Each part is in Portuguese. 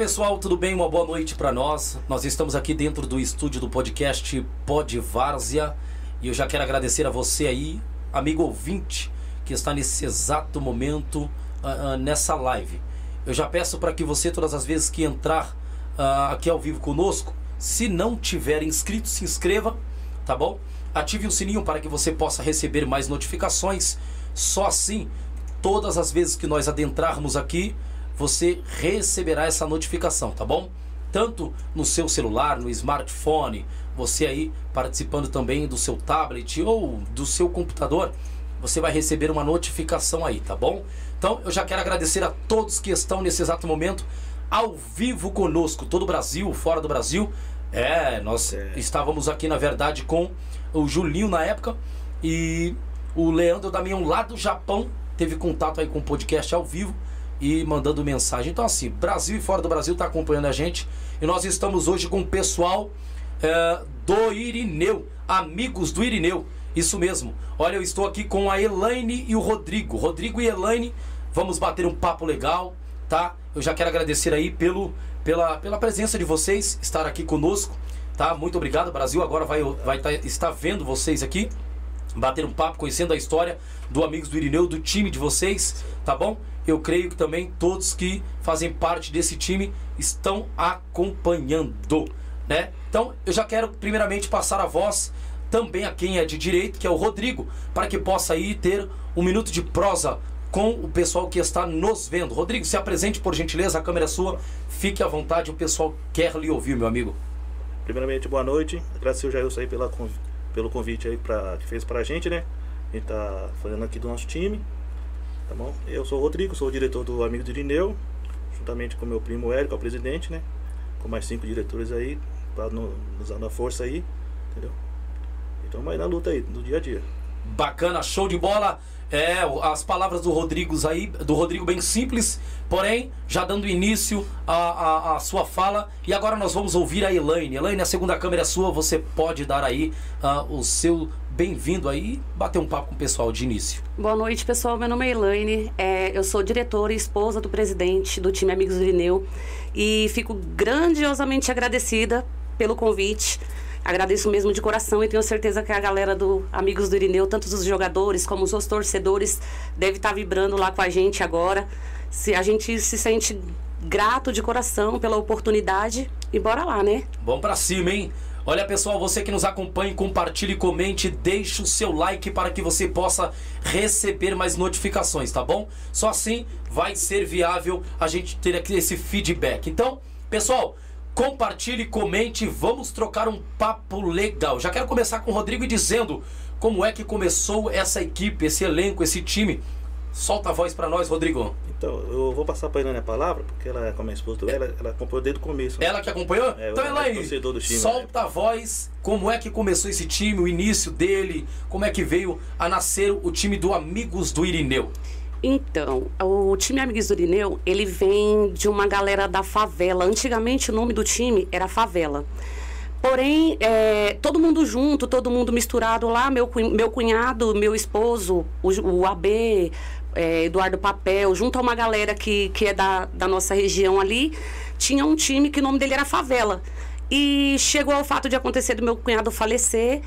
Pessoal, tudo bem? Uma boa noite para nós. Nós estamos aqui dentro do estúdio do podcast Pod Várzea e eu já quero agradecer a você aí, amigo ouvinte, que está nesse exato momento uh, uh, nessa live. Eu já peço para que você, todas as vezes que entrar uh, aqui ao vivo conosco, se não tiver inscrito, se inscreva, tá bom? Ative o sininho para que você possa receber mais notificações. Só assim, todas as vezes que nós adentrarmos aqui, você receberá essa notificação, tá bom? Tanto no seu celular, no smartphone, você aí participando também do seu tablet ou do seu computador, você vai receber uma notificação aí, tá bom? Então eu já quero agradecer a todos que estão nesse exato momento ao vivo conosco, todo o Brasil, fora do Brasil. É, nós é. estávamos aqui na verdade com o Julinho na época e o Leandro Damião lá do Japão teve contato aí com o podcast ao vivo e mandando mensagem. Então assim, Brasil e fora do Brasil está acompanhando a gente e nós estamos hoje com o pessoal é, do Irineu, amigos do Irineu. Isso mesmo. Olha, eu estou aqui com a Elaine e o Rodrigo. Rodrigo e Elaine, vamos bater um papo legal, tá? Eu já quero agradecer aí pelo, pela, pela presença de vocês, estar aqui conosco, tá? Muito obrigado. Brasil agora vai, vai tá, estar vendo vocês aqui, bater um papo, conhecendo a história do Amigos do Irineu, do time de vocês, tá bom? Eu creio que também todos que fazem parte desse time estão acompanhando, né? Então, eu já quero primeiramente passar a voz também a quem é de direito, que é o Rodrigo, para que possa aí ter um minuto de prosa com o pessoal que está nos vendo. Rodrigo, se apresente por gentileza, a câmera é sua, fique à vontade, o pessoal quer lhe ouvir, meu amigo. Primeiramente, boa noite. Agradecer o Jailson aí pela, pelo convite aí pra, que fez pra gente, né? A gente tá falando aqui do nosso time. Tá bom? Eu sou o Rodrigo, sou o diretor do Amigo do Irineu, juntamente com meu primo Érico, é o presidente, né? Com mais cinco diretores aí, para nos dando a força aí, entendeu? Estamos aí na luta aí, no dia a dia. Bacana, show de bola. É, as palavras do Rodrigo aí, do Rodrigo bem simples, porém, já dando início à, à, sua fala. E agora nós vamos ouvir a Elaine. Elaine, a segunda câmera é sua, você pode dar aí uh, o seu bem-vindo aí bater um papo com o pessoal de início. Boa noite, pessoal. Meu nome é Elaine, é, eu sou diretora e esposa do presidente do time Amigos do Irineu e fico grandiosamente agradecida pelo convite. Agradeço mesmo de coração e tenho certeza que a galera do Amigos do Irineu, tanto os jogadores como os torcedores, deve estar vibrando lá com a gente agora. Se a gente se sente grato de coração pela oportunidade e bora lá, né? Vamos para cima, hein? Olha pessoal, você que nos acompanha, compartilhe, comente, deixe o seu like para que você possa receber mais notificações, tá bom? Só assim vai ser viável a gente ter aqui esse feedback. Então, pessoal, compartilhe, comente, vamos trocar um papo legal. Já quero começar com o Rodrigo dizendo como é que começou essa equipe, esse elenco, esse time. Solta a voz para nós, Rodrigo. Então, eu vou passar para a a palavra, porque ela é como a esposa ela, ela acompanhou desde o começo. Né? Ela que acompanhou? É, então, Elaine, é time, solta né? a voz, como é que começou esse time, o início dele, como é que veio a nascer o time do Amigos do Irineu. Então, o time Amigos do Irineu, ele vem de uma galera da favela. Antigamente o nome do time era Favela. Porém, é, todo mundo junto, todo mundo misturado lá, meu, meu cunhado, meu esposo, o, o AB, é, Eduardo Papel, junto a uma galera que, que é da, da nossa região ali, tinha um time que o nome dele era Favela. E chegou ao fato de acontecer do meu cunhado falecer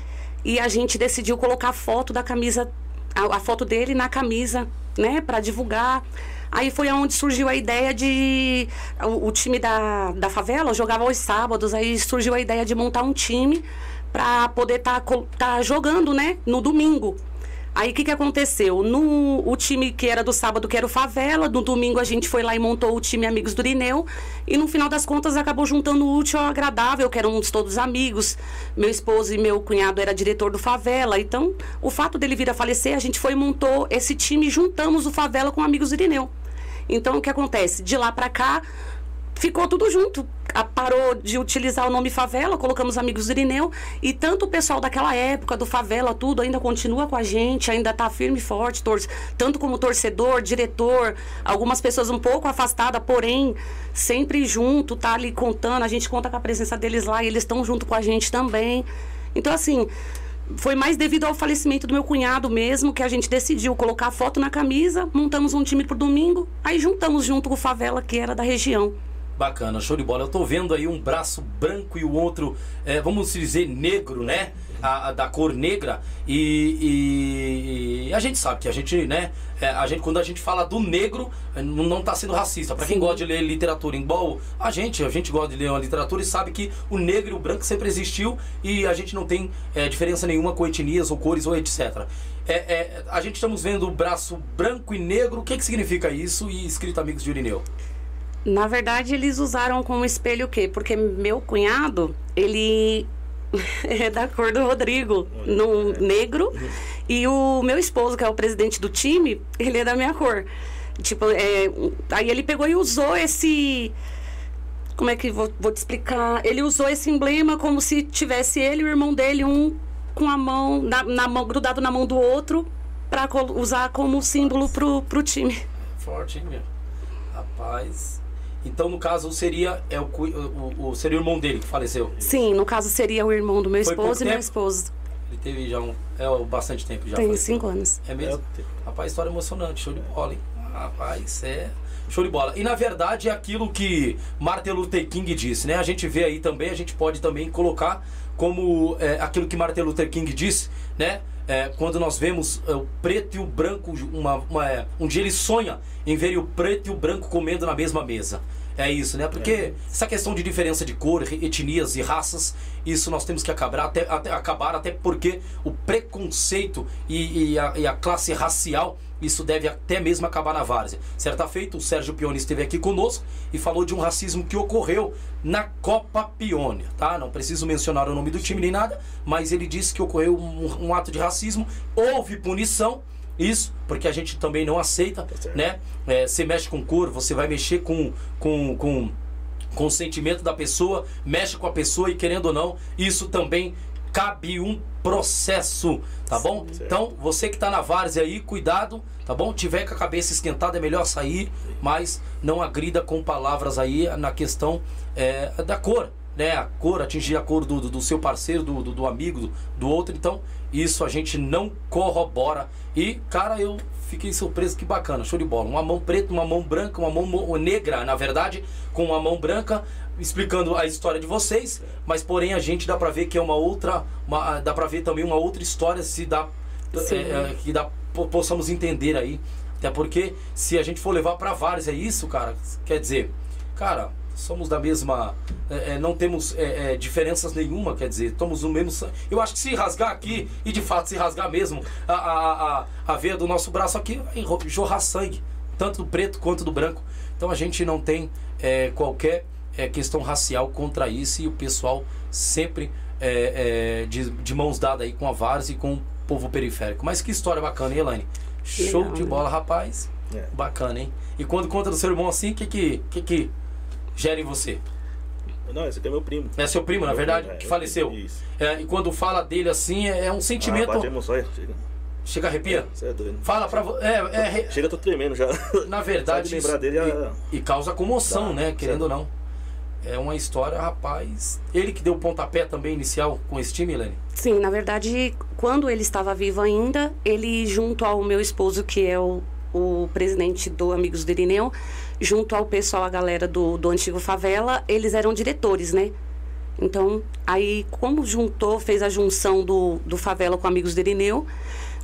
e a gente decidiu colocar a foto da camisa, a, a foto dele na camisa né, para divulgar. Aí foi onde surgiu a ideia de. O, o, time da, da favela jogava aos sábados, aí surgiu a ideia de montar um time para poder estar tá, tá jogando, né, no domingo. Aí o que, que aconteceu? No o time que era do sábado, que era o Favela, no domingo a gente foi lá e montou o time Amigos do Irineu. E no final das contas acabou juntando o útil ao agradável, que éramos todos amigos. Meu esposo e meu cunhado era diretor do Favela. Então, o fato dele vir a falecer, a gente foi e montou esse time e juntamos o Favela com Amigos do Irineu. Então, o que acontece? De lá para cá, ficou tudo junto. Parou de utilizar o nome favela, colocamos amigos do Irineu. E tanto o pessoal daquela época, do favela, tudo, ainda continua com a gente, ainda está firme e forte, tanto como torcedor, diretor, algumas pessoas um pouco afastadas, porém, sempre junto, tá ali contando. A gente conta com a presença deles lá e eles estão junto com a gente também. Então, assim, foi mais devido ao falecimento do meu cunhado mesmo que a gente decidiu colocar a foto na camisa, montamos um time pro domingo, aí juntamos junto com o Favela, que era da região. Bacana, show de bola. Eu tô vendo aí um braço branco e o outro, é, vamos dizer, negro, né? A, a da cor negra. E, e- a gente sabe que a gente, né? é, a gente, quando a gente fala do negro, é, não tá sendo racista. Pra quem gosta de ler literatura, igual a gente, a gente gosta de ler uma literatura e sabe que o negro e o branco sempre existiu e a gente não tem é, diferença nenhuma com etnias ou cores ou etc. É, é, a gente estamos vendo o braço branco e negro. O que, que significa isso? E escrito Amigos de Urineu. Na verdade, eles usaram como espelho o quê? Porque meu cunhado, ele é da cor do Rodrigo, no negro, e o meu esposo, que é o presidente do time, ele é da minha cor. Tipo, é, aí ele pegou e usou esse. Como é que vou, vou te explicar? Ele usou esse emblema como se tivesse ele e o irmão dele, um com a mão, na, na mão grudado na mão do outro, para usar como símbolo pro, pro time. Forte, hein, meu? Rapaz. Então, no caso, seria, é o, o, o- seria o irmão dele que faleceu. Sim, no caso seria o irmão do meu Foi esposo e meu tempo? esposo. Ele teve já um. É o bastante tempo já. Tem faleceu. cinco anos. É mesmo? É, Rapaz, história emocionante, show de bola, hein? Rapaz, é. Show de bola. E na verdade é aquilo que Martin Luther King disse, né? A gente vê aí também, a gente pode também colocar como é, aquilo que Martin Luther King disse, né? É, quando nós vemos é, o preto e o branco, uma, uma- é, um dia ele sonha em ver o preto e o branco comendo na mesma mesa. É isso, né? Porque essa questão de diferença de cor, etnias e raças, isso nós temos que acabar, até, até- acabar, até porque o preconceito e, e a, e a classe racial, isso deve até mesmo acabar na várzea. Certa feita, o Sérgio Pione esteve aqui conosco e falou de um racismo que ocorreu na Copa Pione, tá? Não preciso mencionar o nome do time nem nada, mas ele disse que ocorreu um, um ato de racismo, houve punição, isso, porque a gente também não aceita, certo. né? É, você mexe com cor, você vai mexer com, com, com, com o sentimento da pessoa, mexe com a pessoa e querendo ou não, isso também cabe um processo, tá bom? Certo. Então, você que tá na várzea aí, cuidado, tá bom? Tiver com a cabeça esquentada, é melhor sair, mas não agrida com palavras aí na questão é, da cor, né? A cor, atingir a cor do, do, do seu parceiro, do, do, do amigo, do, do outro. Então, isso a gente não corrobora. E, cara, eu fiquei surpreso, que bacana, show de bola. Uma mão preta, uma mão branca, uma mão negra, na verdade, com uma mão branca, explicando a história de vocês, mas porém a gente dá pra ver que é uma outra, uma- dá pra ver também uma outra história, se dá, é, é, que dá, po- possamos entender aí. Até porque se a gente for levar pra vários, é isso, cara, quer dizer, cara, somos da mesma. é, é, não temos é, é, diferenças nenhuma, quer dizer, estamos no mesmo. san- Eu acho que se rasgar aqui, e de fato se rasgar mesmo a, a, a, a veia do nosso braço aqui, vai jorrar sangue, tanto do preto quanto do branco. Então a gente não tem é, qualquer é, questão racial contra isso e o pessoal sempre é, é, de, de mãos dadas aí com a Vars e com o povo periférico. Mas que história bacana, hein, Elaine? Show de né? bola, rapaz. É. Bacana, hein? E quando conta do seu irmão assim, o que que, que que gera em você? Não, esse aqui é meu primo. É seu primo, na verdade, primo, é, que faleceu. É, e quando fala dele assim, é, é um Ah, sentimento. bate a emoção aí. Chega, Chega arrepia? você é doido. Fala pra você. É, é, Chega, eu tô tremendo já. na verdade. De lembrar dele, ah, e, e causa comoção, Dá, né? Querendo ou não. É uma história, rapaz. Ele que deu o pontapé também inicial com esse time, Helene? Sim, na verdade, quando ele estava vivo ainda, ele, junto ao meu esposo, que é o, o presidente do Amigos do Irineu, junto ao pessoal, a galera do, do antigo Favela, eles eram diretores, né? Então, aí, como juntou, fez a junção do, do Favela com Amigos do Irineu,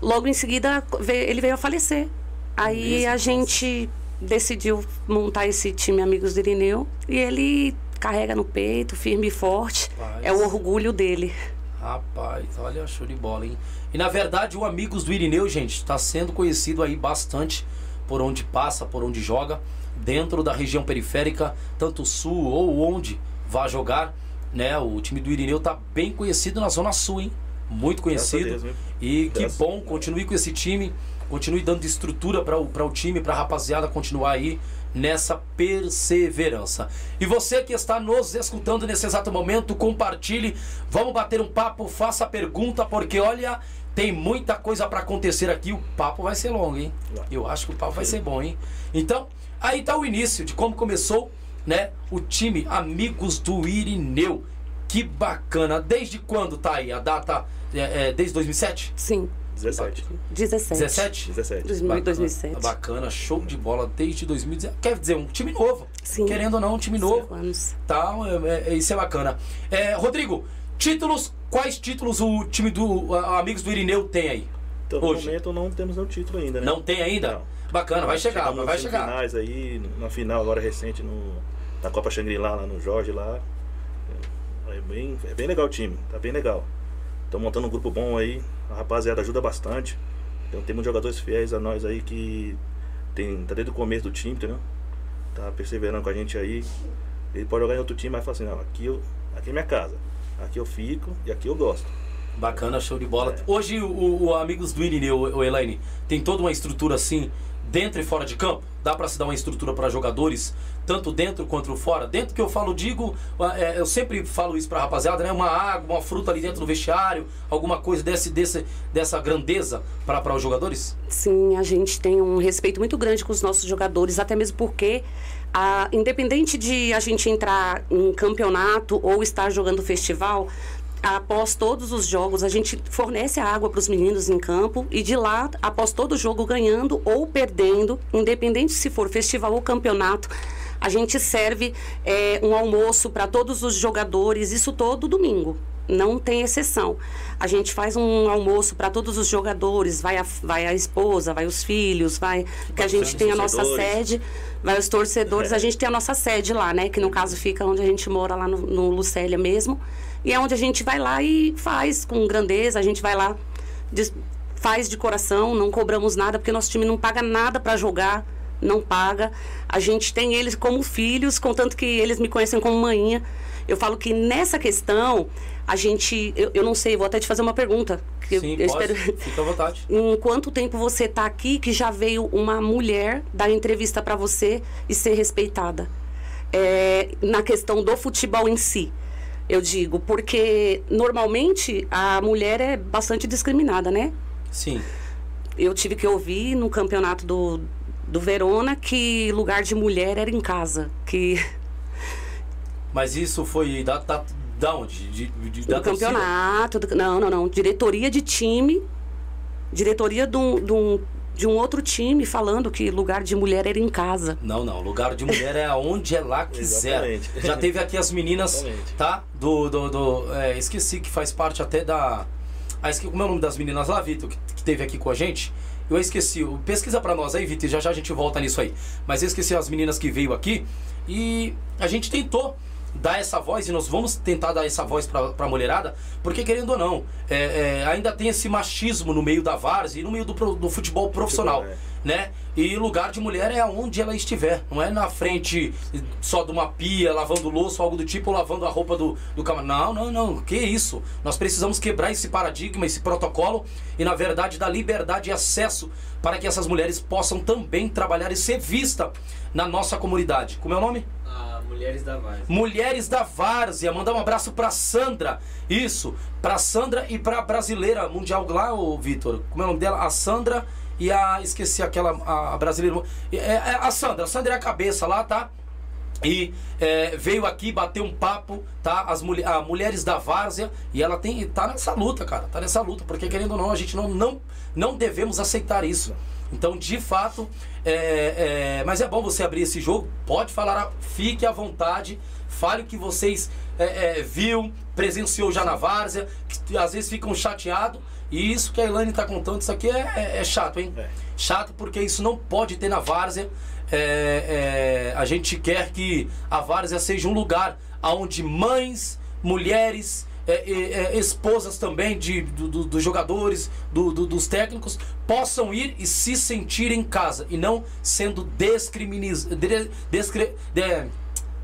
logo em seguida ele veio a falecer. Aí Mesmo? a gente decidiu montar esse time Amigos do Irineu e ele carrega no peito, firme e forte. Rapaz. É o orgulho dele. Rapaz, olha, show de bola, hein? E na verdade, o Amigos do Irineu, gente, está sendo conhecido aí bastante por onde passa, por onde joga, dentro da região periférica, tanto sul ou onde vá jogar, né? O time do Irineu tá bem conhecido na Zona Sul, hein? Muito conhecido. Deus, e que Graças- bom, continue com esse time, continue dando estrutura para o, pra o time, para a rapaziada continuar aí nessa perseverança. E você que está nos escutando nesse exato momento, compartilhe, vamos bater um papo, faça pergunta, porque olha, tem muita coisa para acontecer aqui, o papo vai ser longo, hein? Eu acho que o papo vai ser bom, hein? Então, aí tá o início de como começou, né, o time Amigos do Irineu. Que bacana. Desde quando tá aí a data? É, é, desde 2007? Sim. 17. 17. 17? 17. 2000, Bacana, 2007. Bacana, show de bola desde 2017. Quer dizer, um time novo. Sim. Querendo ou não, um time novo. Cinco anos. Tal, é, é- isso é bacana. É, Rodrigo, títulos, quais títulos o time do a- Amigos do Irineu tem aí? Então, no Hoje. momento não temos nenhum título ainda, né? Não tem ainda? Não. Bacana, vai chegar, Chegamos vai chegar. semifinais aí, na final agora recente, no, na Copa Shangri-La, lá no Jorge, lá. É bem, é bem legal o time, tá bem legal. Estão montando um grupo bom aí, a rapaziada ajuda bastante. Então tem muitos jogadores fiéis a nós aí que tem, tá desde o começo do time, entendeu? Tá perseverando com a gente aí. Ele pode jogar em outro time, mas fala assim, não, aqui, eu, aqui é minha casa. Aqui eu fico e aqui eu gosto. Bacana, show de bola. É. Hoje o, o Amigos do Irineu, o Elaine, tem toda uma estrutura assim, dentro e fora de campo? Dá pra se dar uma estrutura para jogadores, tanto dentro quanto fora? Dentro que eu falo, digo, é, eu sempre falo isso pra rapaziada, né? Uma água, uma fruta ali dentro do vestiário, alguma coisa desse, desse, dessa grandeza para os jogadores? Sim, a gente tem um respeito muito grande com os nossos jogadores, até mesmo porque, a, independente de a gente entrar em campeonato ou estar jogando festival, após todos os jogos, a gente fornece a água para os meninos em campo e de lá, após todo jogo, ganhando ou perdendo, independente se for festival ou campeonato, a gente serve é, um almoço para todos os jogadores, isso todo domingo. Não tem exceção. A gente faz um almoço para todos os jogadores, vai a, vai a esposa, vai os filhos, vai. Que a gente tem a nossa sede, vai os torcedores, a gente tem a nossa sede lá, né? Que no caso fica onde a gente mora, lá no, no Lucélia mesmo. E é onde a gente vai lá e faz com grandeza, a gente vai lá, faz de coração, não cobramos nada, porque nosso time não paga nada para jogar, não paga. A gente tem eles como filhos, contanto que eles me conhecem como manhinha. Eu falo que nessa questão, a gente. Eu, eu não sei, vou até te fazer uma pergunta. Que eu- Sim, eu pode. espero. Fica à vontade. Em quanto tempo você está aqui que já veio uma mulher dar entrevista para você e ser respeitada? É, na questão do futebol em si, eu digo, porque normalmente a mulher é bastante discriminada, né? Sim. Eu tive que ouvir no campeonato do, do Verona que lugar de mulher era em casa, que Mas isso foi da, da, da onde? De, de, da torcida? campeonato, do- não, não, não, diretoria de time, diretoria de um, de um, outro time falando que lugar de mulher era em casa. Não, não. Lugar de mulher é aonde ela quiser. Exatamente. Já teve aqui as meninas, Exatamente. tá? Do. do, do- é, esqueci que faz parte até da. Ah, esqueci, como é o nome das meninas lá, Vitor, que, que teve aqui com a gente? Eu esqueci. Pesquisa pra nós aí, Vitor, já já a gente volta nisso aí. Mas eu esqueci as meninas que veio aqui e a gente tentou dar essa voz e nós vamos tentar dar essa voz pra, pra mulherada, porque querendo ou não, é, é, ainda tem esse machismo no meio da várzea e no meio do, do futebol profissional é. né? E lugar de mulher é aonde ela estiver, não é na frente só de uma pia, lavando louça ou algo do tipo, ou lavando a roupa do, do camarão. Não, não, não, que isso? Nós precisamos quebrar esse paradigma, esse protocolo e, na verdade, dar liberdade e acesso para que essas mulheres possam também trabalhar e ser vista na nossa comunidade. Como é o nome? Ah, Mulheres da Várzea. Mulheres da Várzea. Mandar um abraço pra Sandra. Isso, pra Sandra e pra brasileira mundial lá, ô Vitor. Como é o nome dela? A Sandra e a. Esqueci aquela. A, brasileira. É, é a Sandra. A Sandra é a cabeça lá, tá? E é, veio aqui bater um papo, tá? As a Mulheres da Várzea. E ela tem, tá nessa luta, cara. Tá nessa luta. Porque querendo ou não, a gente não, não, não devemos aceitar isso. Então, de fato, é, é, mas é bom você abrir esse jogo. Pode falar, fique à vontade. Fale o que vocês é, é, viu, presenciou já na várzea, que às vezes ficam chateados. E isso que a Elaine está contando, isso aqui é, é- é chato, hein? Chato porque isso não pode ter na várzea. A gente quer que a várzea seja um lugar onde mães, mulheres, é, é, é, esposas também de, do- do- dos jogadores, do- do- dos técnicos, possam ir e se sentir em casa e não sendo de-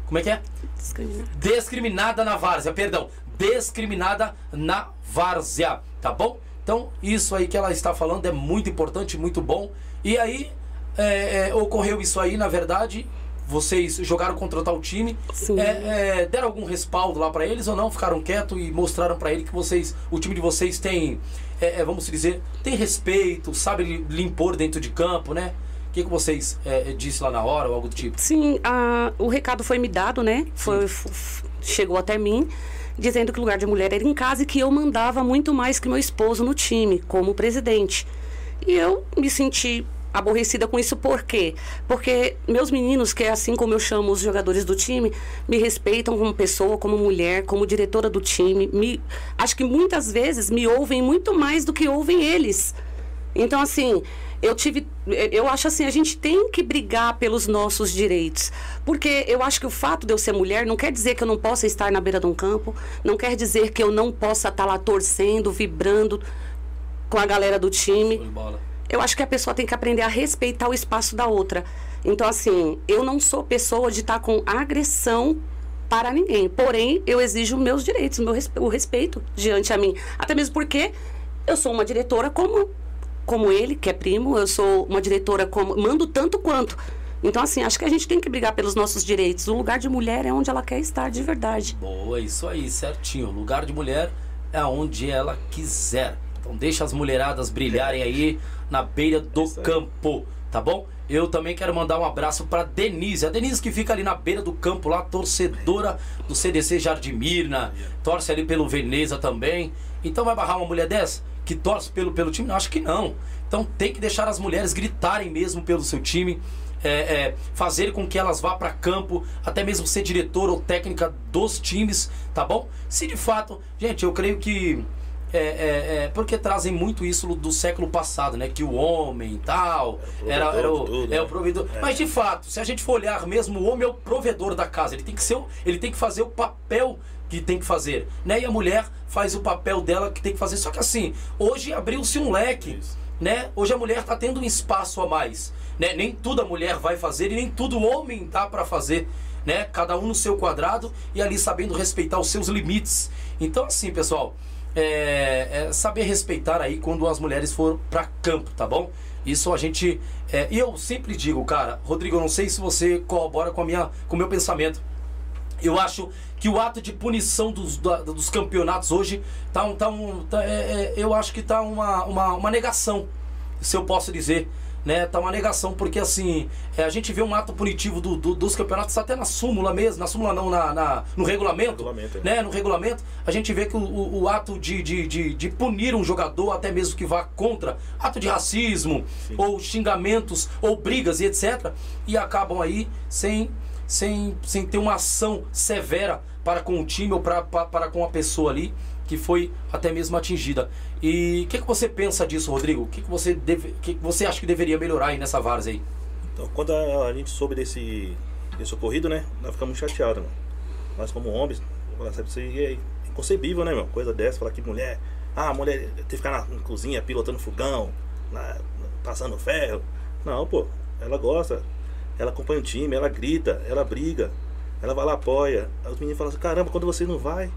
como é que é? Discriminada. Discriminada na várzea, perdão. Discriminada na várzea, tá bom? Então, isso aí que ela está falando é muito importante, muito bom. E aí, é, é, ocorreu isso aí, na verdade. Vocês jogaram contra tal time, Sim. É, é, deram algum respaldo lá pra eles ou não? Ficaram quietos e mostraram pra ele que vocês, o time de vocês tem, é, é, vamos dizer, tem respeito, sabe lhe lhe impor dentro de campo, né? que, que vocês é, disse lá na hora ou algo do tipo? Sim, a, o recado foi me dado, né? Foi, chegou até mim dizendo que o lugar de mulher era em casa e que eu mandava muito mais que meu esposo no time, como presidente. E eu me senti aborrecida com isso, por quê? Porque meus meninos, que é assim como eu chamo os jogadores do time, me respeitam como pessoa, como mulher, como diretora do time. Me, acho que muitas vezes me ouvem muito mais do que ouvem eles. Então, assim, eu tive. Eu acho assim, a gente tem que brigar pelos nossos direitos. Porque eu acho que o fato de eu ser mulher não quer dizer que eu não possa estar na beira de um campo, não quer dizer que eu não possa estar lá torcendo, vibrando com a galera do time. Eu acho que a pessoa tem que aprender a respeitar o espaço da outra. Então, assim, eu não sou pessoa de estar com agressão para ninguém. Porém, eu exijo meus direitos, meu o respeito diante a mim. Até mesmo porque eu sou uma diretora como como ele, que é primo, eu sou uma diretora como. mando tanto quanto. Então, assim, acho que a gente tem que brigar pelos nossos direitos. O lugar de mulher é onde ela quer estar de verdade. Boa, isso aí, certinho. O lugar de mulher é onde ela quiser. Então, deixa as mulheradas brilharem aí na beira do campo, tá bom? Eu também quero mandar um abraço para Denise. A Denise que fica ali na beira do campo, lá, torcedora do CDC Jardim Mirna, torce ali pelo Veneza também. Então vai barrar uma mulher dessa? que torce pelo, pelo time? Não, acho que não. Então tem que deixar as mulheres gritarem mesmo pelo seu time. É, é, fazer com que elas vá para campo, até mesmo ser diretora ou técnica dos times, tá bom? Se de fato, gente, eu creio que é, é, é, porque trazem muito isso do século passado, né? Que o homem tal era, era o, tudo, é, o né? provedor. É. Mas de fato, se a gente for olhar mesmo, o homem é o provedor da casa. Ele tem que ser, ele tem que fazer o papel que tem que fazer, né? E a mulher faz o papel dela que tem que fazer. Só que assim, hoje abriu-se um leque, Isso. né? Hoje a mulher está tendo um espaço a mais, né? Nem tudo a mulher vai fazer e nem tudo o homem tá para fazer, né? Cada um no seu quadrado e ali sabendo respeitar os seus limites. Então assim, pessoal, é, é saber respeitar aí quando as mulheres foram para campo, tá bom? Isso a gente é, e eu sempre digo, cara, Rodrigo, não sei se você corrobora com a minha com o meu pensamento. Eu acho que o ato de punição dos, dos campeonatos hoje tá um, tá um tá, é, é, eu acho que tá uma, uma, uma, negação, se eu posso dizer. Né, tá uma negação, porque assim, é, a gente vê um ato punitivo do, do, dos campeonatos, até na súmula mesmo, na súmula não, na, na no regulamento, regulamento né? No regulamento, a gente vê que o, o, o ato de, de, de, de, punir um jogador, até mesmo que vá contra ato de racismo, Sim. ou xingamentos, ou brigas e etc., e acabam aí sem sem, sem ter uma ação severa para com o time ou para, para, para com a pessoa ali que foi até mesmo atingida. E o que, que você pensa disso, Rodrigo? O que, que, você deve, que, que você acha que deveria melhorar aí nessa várzea aí? Então, quando a, a, gente soube desse, desse ocorrido, né? Nós ficamos chateados, né? Nós como homens, isso é inconcebível, né, meu? Coisa dessa, falar que mulher... Ah, mulher tem que ficar na, na cozinha pilotando fogão, na, passando ferro. Não, pô, ela gosta, ela acompanha o time, ela grita, ela briga, ela vai lá, apoia. Os meninos falam assim, caramba, quando você não vai,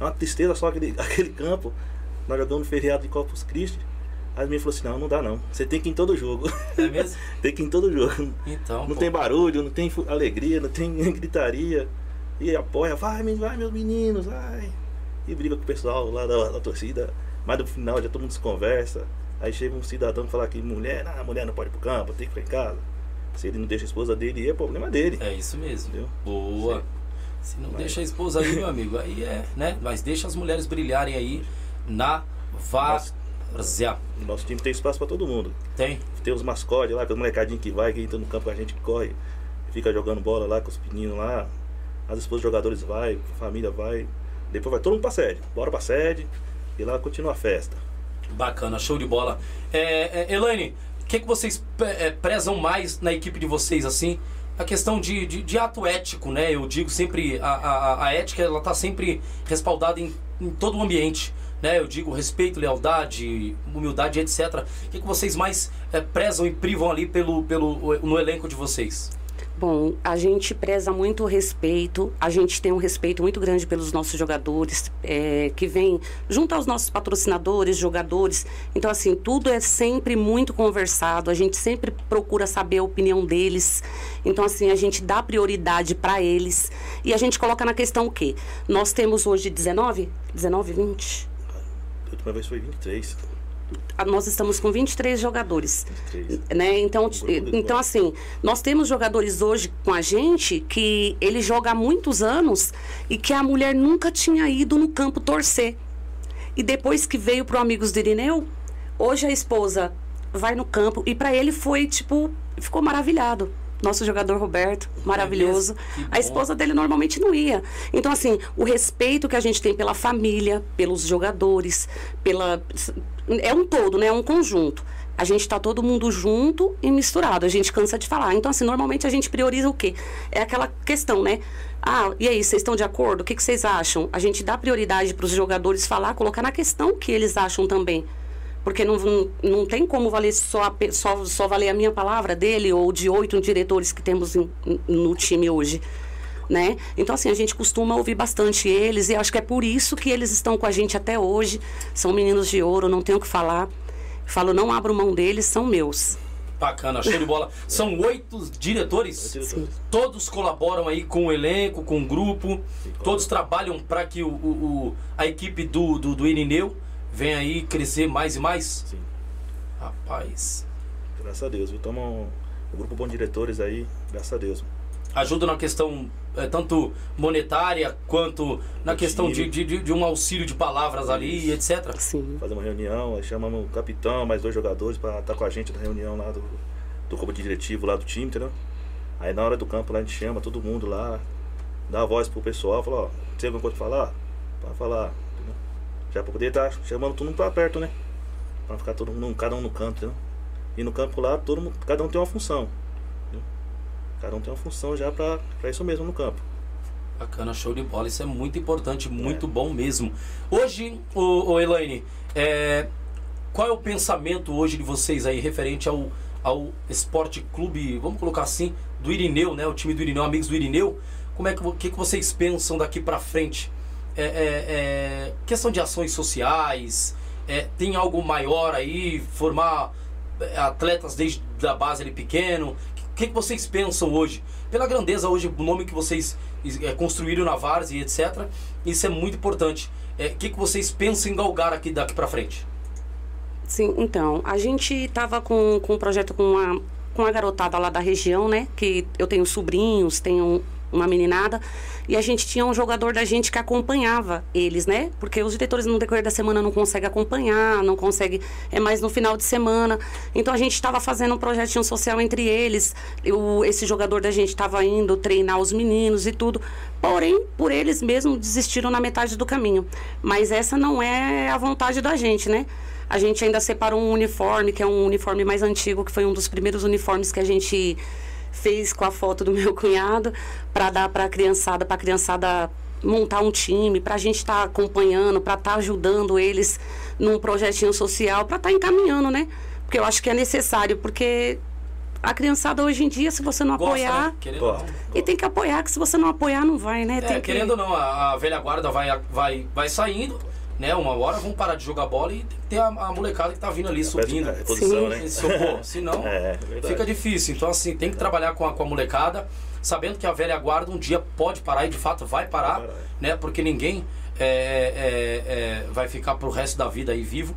é uma tristeza só aquele, aquele campo. Nós jogamos feriado de Corpus Christi. Aí meninos falaram assim, não, não dá não. Você tem que ir em todo jogo. É mesmo? tem que ir em todo jogo. Então. Não pô. tem barulho, não tem alegria, não tem gritaria. E apoia, vai, vai meus meninos, vai. E briga com o pessoal lá da, da torcida. Mas no final já todo mundo se conversa. Aí chega um cidadão e fala que mulher, não, mulher não pode ir pro campo, tem que ficar em casa. Se ele não deixa a esposa dele, é problema dele. É isso mesmo. Entendeu? Boa. Sim. Se não Mas... deixa a esposa aí, meu amigo, aí é, né? Mas deixa as mulheres brilharem aí várzea. Nosso time tem espaço para todo mundo. Tem. Tem os mascotes lá, com os molecadinhos que vai, que entra no campo com a gente que corre, fica jogando bola lá com os meninos lá. As esposas dos jogadores vai, a família vai. Depois vai todo mundo pra sede. Bora pra sede e lá continua a festa. Bacana, show de bola. É, é, Elaine, o que, que vocês é, prezam mais na equipe de vocês, assim? A questão de, de, de ato ético, né? Eu digo sempre, a, a, a ética, ela tá sempre respaldada em, em todo o ambiente. Né? Eu digo respeito, lealdade, humildade, etc. O que, que vocês mais é, prezam e privam ali pelo, pelo, no elenco de vocês? Bom, a gente preza muito o respeito, a gente tem um respeito muito grande pelos nossos jogadores, é, que vem junto aos nossos patrocinadores, jogadores. Então, assim, tudo é sempre muito conversado, a gente sempre procura saber a opinião deles. Então, assim, a gente dá prioridade para eles. E a gente coloca na questão o quê? Nós temos hoje 19? 19, 20? A última vez foi 23. nós estamos com 23 jogadores. 23. Né? Então, então, assim, nós temos jogadores hoje com a gente que ele joga há muitos anos e que a mulher nunca tinha ido no campo torcer. E depois que veio pro Amigos do Irineu, hoje a esposa vai no campo e para ele foi tipo, ficou maravilhado. Nosso jogador Roberto, maravilhoso. Que bom. A esposa dele normalmente não ia. Então, assim, o respeito que a gente tem pela família, pelos jogadores, pela. É um todo, né? É um conjunto. A gente está todo mundo junto e misturado. A gente cansa de falar. Então, assim, normalmente a gente prioriza o quê? É aquela questão, né? Ah, e aí, vocês estão de acordo? O que, que vocês acham? A gente dá prioridade para os jogadores falar, colocar na questão que eles acham também. Porque não, não, não tem como valer só, a só, só valer a minha palavra dele ou de oito diretores que temos em- no time hoje. Né? Então, assim, a gente costuma ouvir bastante eles e acho que é por isso que eles estão com a gente até hoje. São meninos de ouro, não tenho o que falar. Falo, não abro mão deles, são meus. Bacana, show de bola. São oito diretores. Diretores. Todos colaboram aí com o elenco, com o grupo. Todos trabalham para que o, o- o- a equipe do, do, do Irineu venha aí crescer mais e mais. Sim, Rapaz. graças a Deus. viu? Tamo um, um grupo bom de diretores aí, graças a Deus. Ajuda na questão eh, tanto monetária quanto na questão de, de, de um auxílio de palavras ali, etc. Sim. Fazer uma reunião, aí chamamos o capitão, mais dois jogadores para estar com a gente na reunião lá do, do comando diretivo lá do time, entendeu? Aí na hora do campo lá a gente chama todo mundo lá, dá a voz pro pessoal, fala, ó, tem alguma coisa pra falar? Pra falar, Já pra poder estar chamando todo mundo pra perto, né? Pra ficar todo mundo, cada um no canto, entendeu? E no campo lá, todo mundo, cada um tem uma função. entendeu? Cada um tem uma função já pra, pra isso mesmo no campo. Bacana, show de bola. Isso é muito importante, muito bom mesmo. Hoje, o, o Elaine, é, qual é o pensamento hoje de vocês aí referente ao, ao Esporte Clube, vamos colocar assim, do Irineu, né? O time do Irineu, amigos do Irineu. Como é que, vo- que, que vocês pensam daqui pra frente? É, é, é, questão de ações sociais, é, tem algo maior aí, formar é, atletas desde a base ali pequeno. O que, que vocês pensam hoje? Pela grandeza hoje, o nome que vocês construíram na Várzea e etc. Isso é muito importante. O que, que vocês pensam em galgar aqui daqui pra frente? Sim, então, a gente estava com, com um projeto com uma, com uma garotada lá da região, né? Que eu tenho sobrinhos, tenho uma meninada. E a gente tinha um jogador da gente que acompanhava eles, né? Porque os diretores no decorrer da semana não conseguem acompanhar, não conseguem. É mais no final de semana. Então a gente estava fazendo um projetinho social entre eles. Eu, esse jogador da gente estava indo treinar os meninos e tudo. Porém, por eles mesmos desistiram na metade do caminho. Mas essa não é a vontade da gente, né? A gente ainda separou um uniforme, que é um uniforme mais antigo, que foi um dos primeiros uniformes que a gente fez com a foto do meu cunhado, para dar para a criançada, para a criançada montar um time, para a gente estar acompanhando, para estar ajudando eles num projetinho social, para estar encaminhando, né? Porque eu acho que é necessário, porque a criançada hoje em dia, se você não Gosta, apoiar, né? Querendo ou Gosta. não. e tem que apoiar, que se você não apoiar, não vai, né? É, Tem que... querendo ou não, a, a velha guarda vai, vai, vai saindo, né? Uma hora vão parar de jogar bola e tem que ter a, a molecada que tá vindo ali, subindo. É, né? Pô, senão É, é fica difícil. Então, assim, tem que trabalhar com a, com a molecada, sabendo que a velha guarda um dia pode parar e de fato vai parar, Vai parar, né? Porque ninguém é, é, é, vai ficar pro resto da vida aí vivo,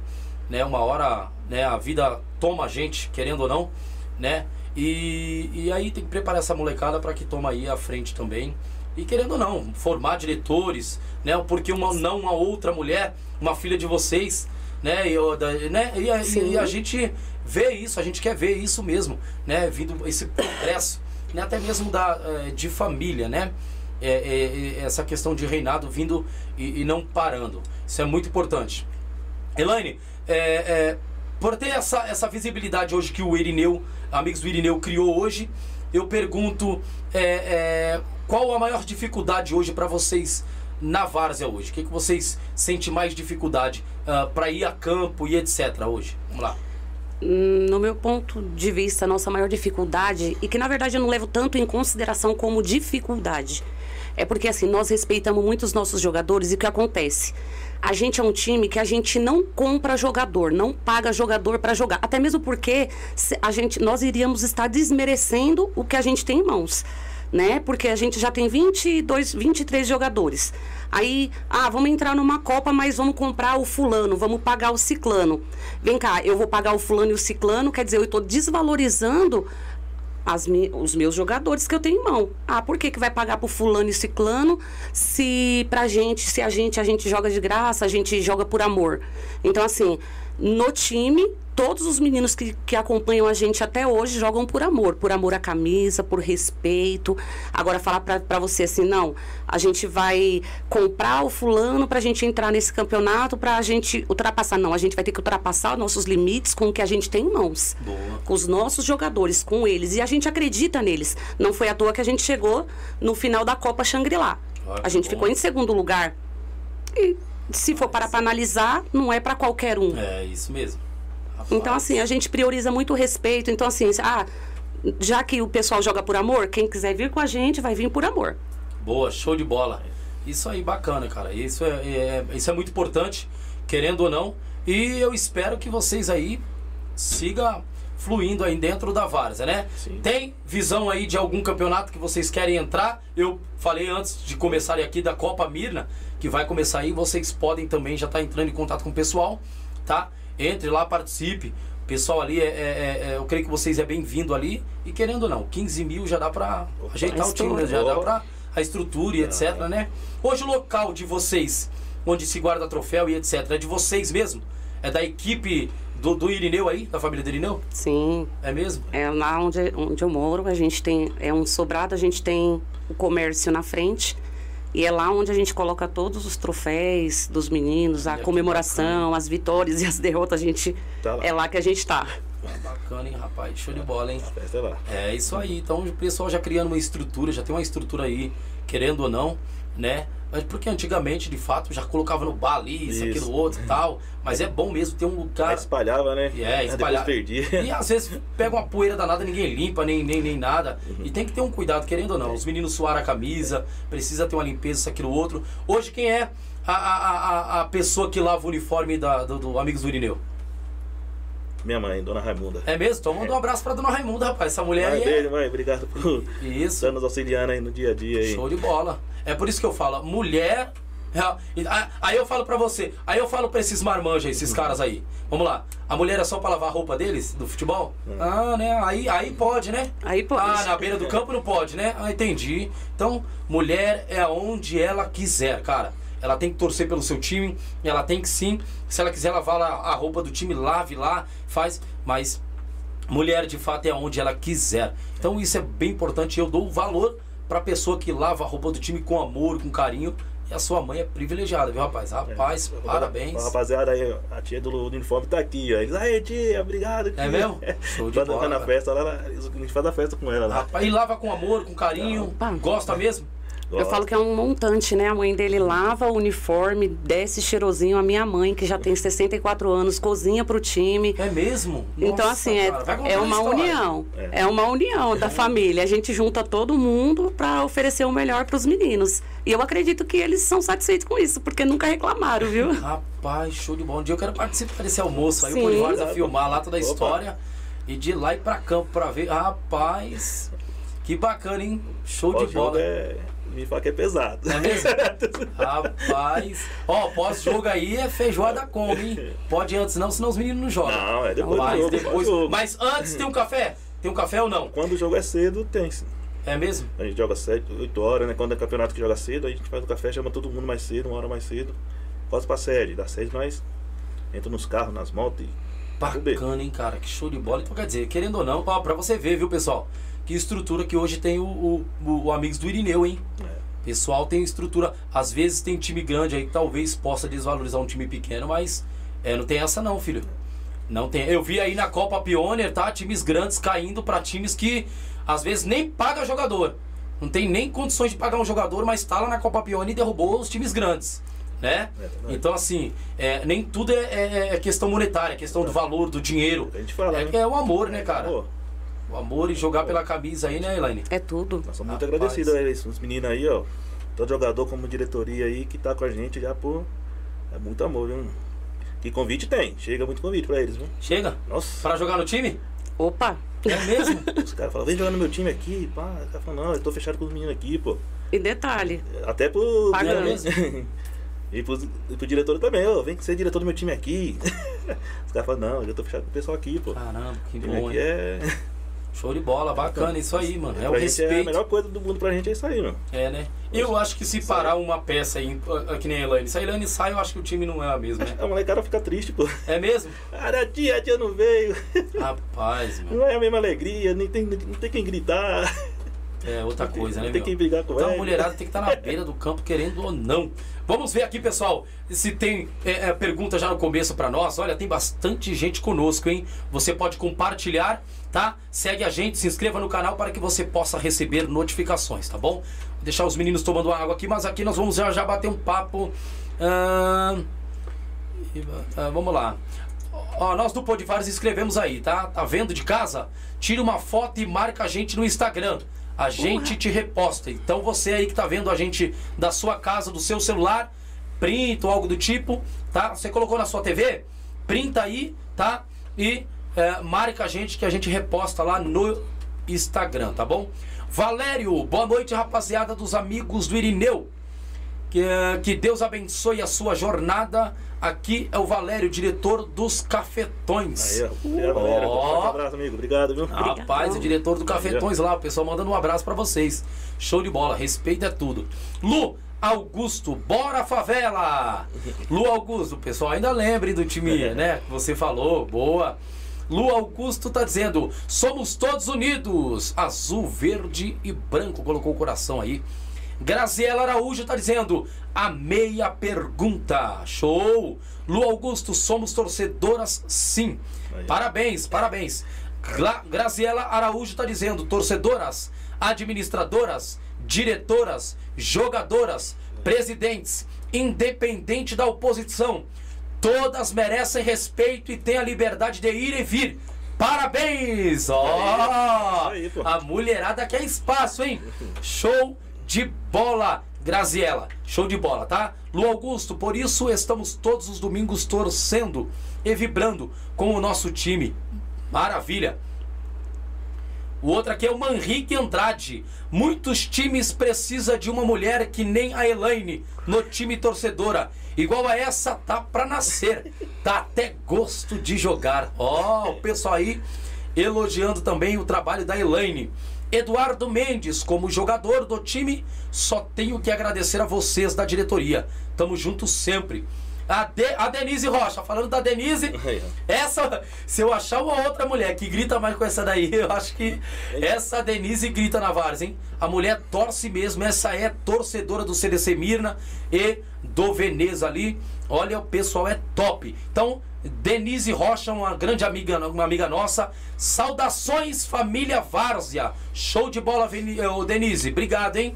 né? Uma hora, né? A vida toma a gente, querendo ou não, né? E, e aí tem que preparar essa molecada para que toma aí a frente também. E querendo ou não, formar diretores, né? Porque uma, não uma outra mulher, uma filha de vocês, né? E, né? E, a, e a gente vê isso, a gente quer ver isso mesmo, né? Vindo esse progresso, né? Até mesmo da, eh, de família, né? É, é, é, essa questão de reinado vindo e, e não parando. Isso é muito importante. Elaine, é, é, por ter essa, essa visibilidade hoje que o Irineu, amigos do Irineu, criou hoje, eu pergunto é, qual a maior dificuldade hoje para vocês na Várzea hoje? O que, que vocês sentem mais dificuldade para ir a campo e etc. hoje? Vamos lá. no meu ponto de vista, a nossa maior dificuldade, e que na verdade eu não levo tanto em consideração como dificuldade, é porque assim, nós respeitamos muito os nossos jogadores e o que acontece? A gente é um time que a gente não compra jogador, não paga jogador para jogar. Até mesmo porque a gente, nós iríamos estar desmerecendo o que a gente tem em mãos. Né? Porque a gente já tem 22, 23 jogadores. Aí, ah, vamos entrar numa Copa, mas vamos comprar o fulano, vamos pagar o ciclano. Vem cá, eu vou pagar o fulano e o ciclano, quer dizer, eu estou desvalorizando as os meus jogadores que eu tenho em mão. Ah, por que, que vai pagar pro fulano e ciclano se pra gente, se a gente, a gente joga de graça, a gente joga por amor? Então, assim, no time, todos os meninos que, que acompanham a gente até hoje jogam por amor. Por amor à camisa, por respeito. Agora, falar pra, pra você assim, não, a gente vai comprar o fulano pra gente entrar nesse campeonato, pra gente ultrapassar. Não, a gente vai ter que ultrapassar nossos limites com o que a gente tem em mãos Boa. com os nossos jogadores, com eles. E a gente acredita neles. Não foi à toa que a gente chegou no final da Copa Shangri-La. Ah, A gente bom. ficou em segundo lugar. E se for para analisar, não é para qualquer um. É, isso mesmo. Então, assim, a gente prioriza muito o respeito. Então, assim, ah, já que o pessoal joga por amor, quem quiser vir com a gente vai vir por amor. Boa, show de bola. Isso aí, bacana, cara. Isso é, é- isso é muito importante, querendo ou não. E eu espero que vocês aí siga fluindo aí dentro da Várzea, né? Sim. Tem visão aí de algum campeonato que vocês querem entrar? Eu falei antes de começarem aqui da Copa Mirna, que vai começar aí. Vocês podem também já estar entrando em contato com o pessoal, tá? Entre lá, participe. O pessoal ali, é, é- é- é- eu creio que vocês é bem-vindo ali. E querendo ou não, 15 mil já dá pra ajeitar o time, né? Já dá pra a estrutura e etc, né? Hoje o local de vocês, onde se guarda troféu e etc, é de vocês mesmo? É da equipe do, do Irineu aí, da família do Irineu? Sim, É mesmo? É lá onde, onde eu moro, a gente tem. É um sobrado, a gente tem o comércio na frente. E é lá onde a gente coloca todos os troféus dos meninos, a comemoração, as vitórias e as derrotas, a gente. Tá lá. É lá que a gente tá. Ah, Bacana, hein, rapaz? Show de bola, hein? É lá. É isso aí. Então o pessoal já criando uma estrutura, já tem uma estrutura aí, querendo ou não, né? Mas porque antigamente, de fato, já colocava no bar ali, isso, Isso. aquilo, outro e tal. Mas é bom mesmo ter um Aí lugar. espalhava, né? É, Aí. Depois perdia. E às vezes pega uma poeira danada, ninguém limpa, nem, nem, nem nada. Uhum. E tem que ter um cuidado, querendo ou não. Os meninos suaram a camisa, precisa ter uma limpeza, isso, aquilo, outro. Hoje, quem é a, a, a, a pessoa que lava o uniforme da, do, do Amigos do Irineu? Minha mãe, Dona Raimunda. É mesmo? Então manda um abraço pra Dona Raimunda, rapaz. Essa mulher Mãe, aí é... beijo, mãe. Obrigado por Isso. estar nos auxiliando aí no dia a dia aí. Show de bola. É por isso que eu falo, mulher. é, Aí eu falo pra você, aí eu falo pra esses marmanjos, aí, esses caras aí. Vamos lá. A mulher é só pra lavar a roupa deles, do futebol? Ah, né? Aí, aí pode, né? Aí pode. Ah, na beira do campo não pode, né? Ah, entendi. Então, mulher é aonde ela quiser, cara. Ela tem que torcer pelo seu time, ela tem que sim. Se ela quiser lavar a roupa do time, lave lá, faz. Mas mulher de fato é aonde ela quiser. Então isso é bem importante. Eu dou valor pra pessoa que lava a roupa do time com amor, com carinho. E a sua mãe é privilegiada, viu, rapaz? Rapaz, É. parabéns. Rapaziada aí, a tia do uniforme tá aqui, ó. Eles, aí, tia, obrigado. Tia. É mesmo? Show de Vai bola, na cara. festa lá, lá, a gente faz a festa com ela lá. Rapaz, e lava com amor, com carinho. Gosta mesmo? Eu falo que é um montante, né? A mãe dele lava o uniforme, desce cheirosinho. A minha mãe, que já tem 64 anos, cozinha pro time. É mesmo? Então, Nossa, assim, é, é uma história. união. É. É. uma união da família. A gente junta todo mundo para oferecer o melhor para os meninos. E eu acredito que eles são satisfeitos com isso, porque nunca reclamaram, viu? Rapaz, show de bola. Um dia eu quero participar desse almoço aí, Sim. o Polivares a filmar lá toda a Opa. história. E de lá ir pra campo pra ver. Rapaz, que bacana, hein? Show de Pós-jogo bola. é. Me fala que é pesado. É mesmo? Rapaz. Ó, pós-jogo aí é feijoada come, hein? Pode antes não, senão os meninos não jogam. Não, é depois do jogo, depois, pós-jogo. mas antes tem um café? Tem um café ou não? Quando o jogo é cedo, tem sim. É mesmo? A gente joga 7, 8 horas, né? Quando é campeonato que joga cedo, a gente faz o café, chama todo mundo mais cedo, uma hora mais cedo. Quase pra sede. Da sede nós entra nos carros, nas motos e. Bacana, hein, cara? Que show de bola. Então, quer dizer, querendo ou não, ó, pra você ver, viu, pessoal? Que estrutura que hoje tem o, o, o- Amigos do Irineu, hein? É. Pessoal tem estrutura. Às vezes tem time grande aí que talvez possa desvalorizar um time pequeno, mas é, não tem essa não, filho. Não tem. Eu vi aí na Copa Pioneer, tá? Times grandes caindo pra times que às vezes nem paga jogador. Não tem nem condições de pagar um jogador, mas tá lá na Copa Pioneer e derrubou os times grandes. Né? É. Então, assim, é, nem tudo é, é- é questão monetária, é questão do valor, do dinheiro. A gente fala, É, né? é o amor, né, cara? Pô, O amor e jogar pela camisa aí, né, Elaine? É tudo. nós somos muito agradecidos a eles, os meninos aí, ó. Todo jogador como diretoria aí que tá com a gente já por. É muito amor, viu? E convite tem, chega muito convite pra eles, viu? Chega? Nossa. Pra jogar no time? Opa! É mesmo? Os caras falam, vem jogar no meu time aqui, pá. O cara fala, não, eu tô fechado com os meninos aqui, pô. E detalhe, Até pro. Pagando. e, pro, e pro diretor também, ô, vem ser diretor do meu time aqui. Os caras falam, não, eu tô fechado com o pessoal aqui, pô. Caramba, que bom, aqui hein? é. Show de bola, bacana isso aí, mano. É o gente é a respeito. melhor coisa do mundo pra gente é isso aí, mano. É, né? Eu acho que se parar uma peça aí, ah, que nem a Elaine, se a Elaine sai, eu acho que o time não é a mesma, né? A molecada fica triste, pô. É mesmo? Cara, a tia, a tia não veio. Rapaz, mano. Não é a mesma alegria, nem tem, não tem quem gritar. É outra tem- coisa, né, tem quem brigar com Então a ela. mulherada tem que estar na beira do campo, querendo ou não. Vamos ver aqui, pessoal, se tem é, é, pergunta já no começo pra nós. Olha, tem bastante gente conosco, hein? Você pode compartilhar, tá? Segue a gente, se inscreva no canal para que você possa receber notificações, tá bom? Vou deixar os meninos tomando água aqui, mas aqui nós vamos já, já bater um papo. Ah, vamos lá. Ó, nós do Podivares escrevemos aí, tá? Tá vendo de casa? Tira uma foto e marca a gente no Instagram. A gente te reposta. Então você aí que tá vendo a gente da sua casa, do seu celular, printa ou algo do tipo, tá? Você colocou na sua TV? Printa aí, tá? E é, marca a gente que a gente reposta lá no Instagram, tá bom? Valério, boa noite, rapaziada dos amigos do Irineu. Que, que Deus abençoe a sua jornada. Aqui é o Valério, diretor dos Cafetões. Aí, ó. Obrigado. Forte abraço, amigo. Obrigado, viu? Rapaz, o diretor do Cafetões lá, o pessoal mandando um abraço pra vocês. Show de bola, respeito é tudo. Lu Augusto, bora favela! Lu Augusto, o pessoal ainda lembre do time, né? Que você falou, boa. Lu Augusto tá dizendo: somos todos unidos, azul, verde e branco. Colocou o coração aí. Graziela Araújo tá dizendo: a meia pergunta. Show! Lu Augusto, somos torcedoras sim. Aí. Parabéns, parabéns. Gra Graziela Araújo tá dizendo: torcedoras, administradoras, diretoras, jogadoras, presidentes, independente da oposição, todas merecem respeito e têm a liberdade de ir e vir. Parabéns! Ó! Pô. a mulherada quer espaço, hein? Show de bola, Graziela. Show de bola, tá? Lu Augusto, por isso estamos todos os domingos torcendo e vibrando com o nosso time. Maravilha! O outro aqui é o Manrique Andrade. Muitos times precisam de uma mulher que nem a Elaine no time torcedora. Igual a essa, tá pra nascer. Tá até gosto de jogar. Ó, o pessoal aí elogiando também o trabalho da Elaine. Eduardo Mendes, como jogador do time, só tenho que agradecer a vocês da diretoria. Tamo juntos sempre. A, De- a Denise Rocha, falando da Denise, essa, se eu achar uma outra mulher que grita mais com essa daí, eu acho que essa Denise grita na Vars, hein? A mulher torce mesmo, essa é torcedora do CDC Mirna e do Veneza ali. Olha, o pessoal é top. Então, Denise Rocha, uma grande amiga, uma amiga nossa. Saudações, família Várzea. Show de bola, ô, Denise. Obrigado, hein?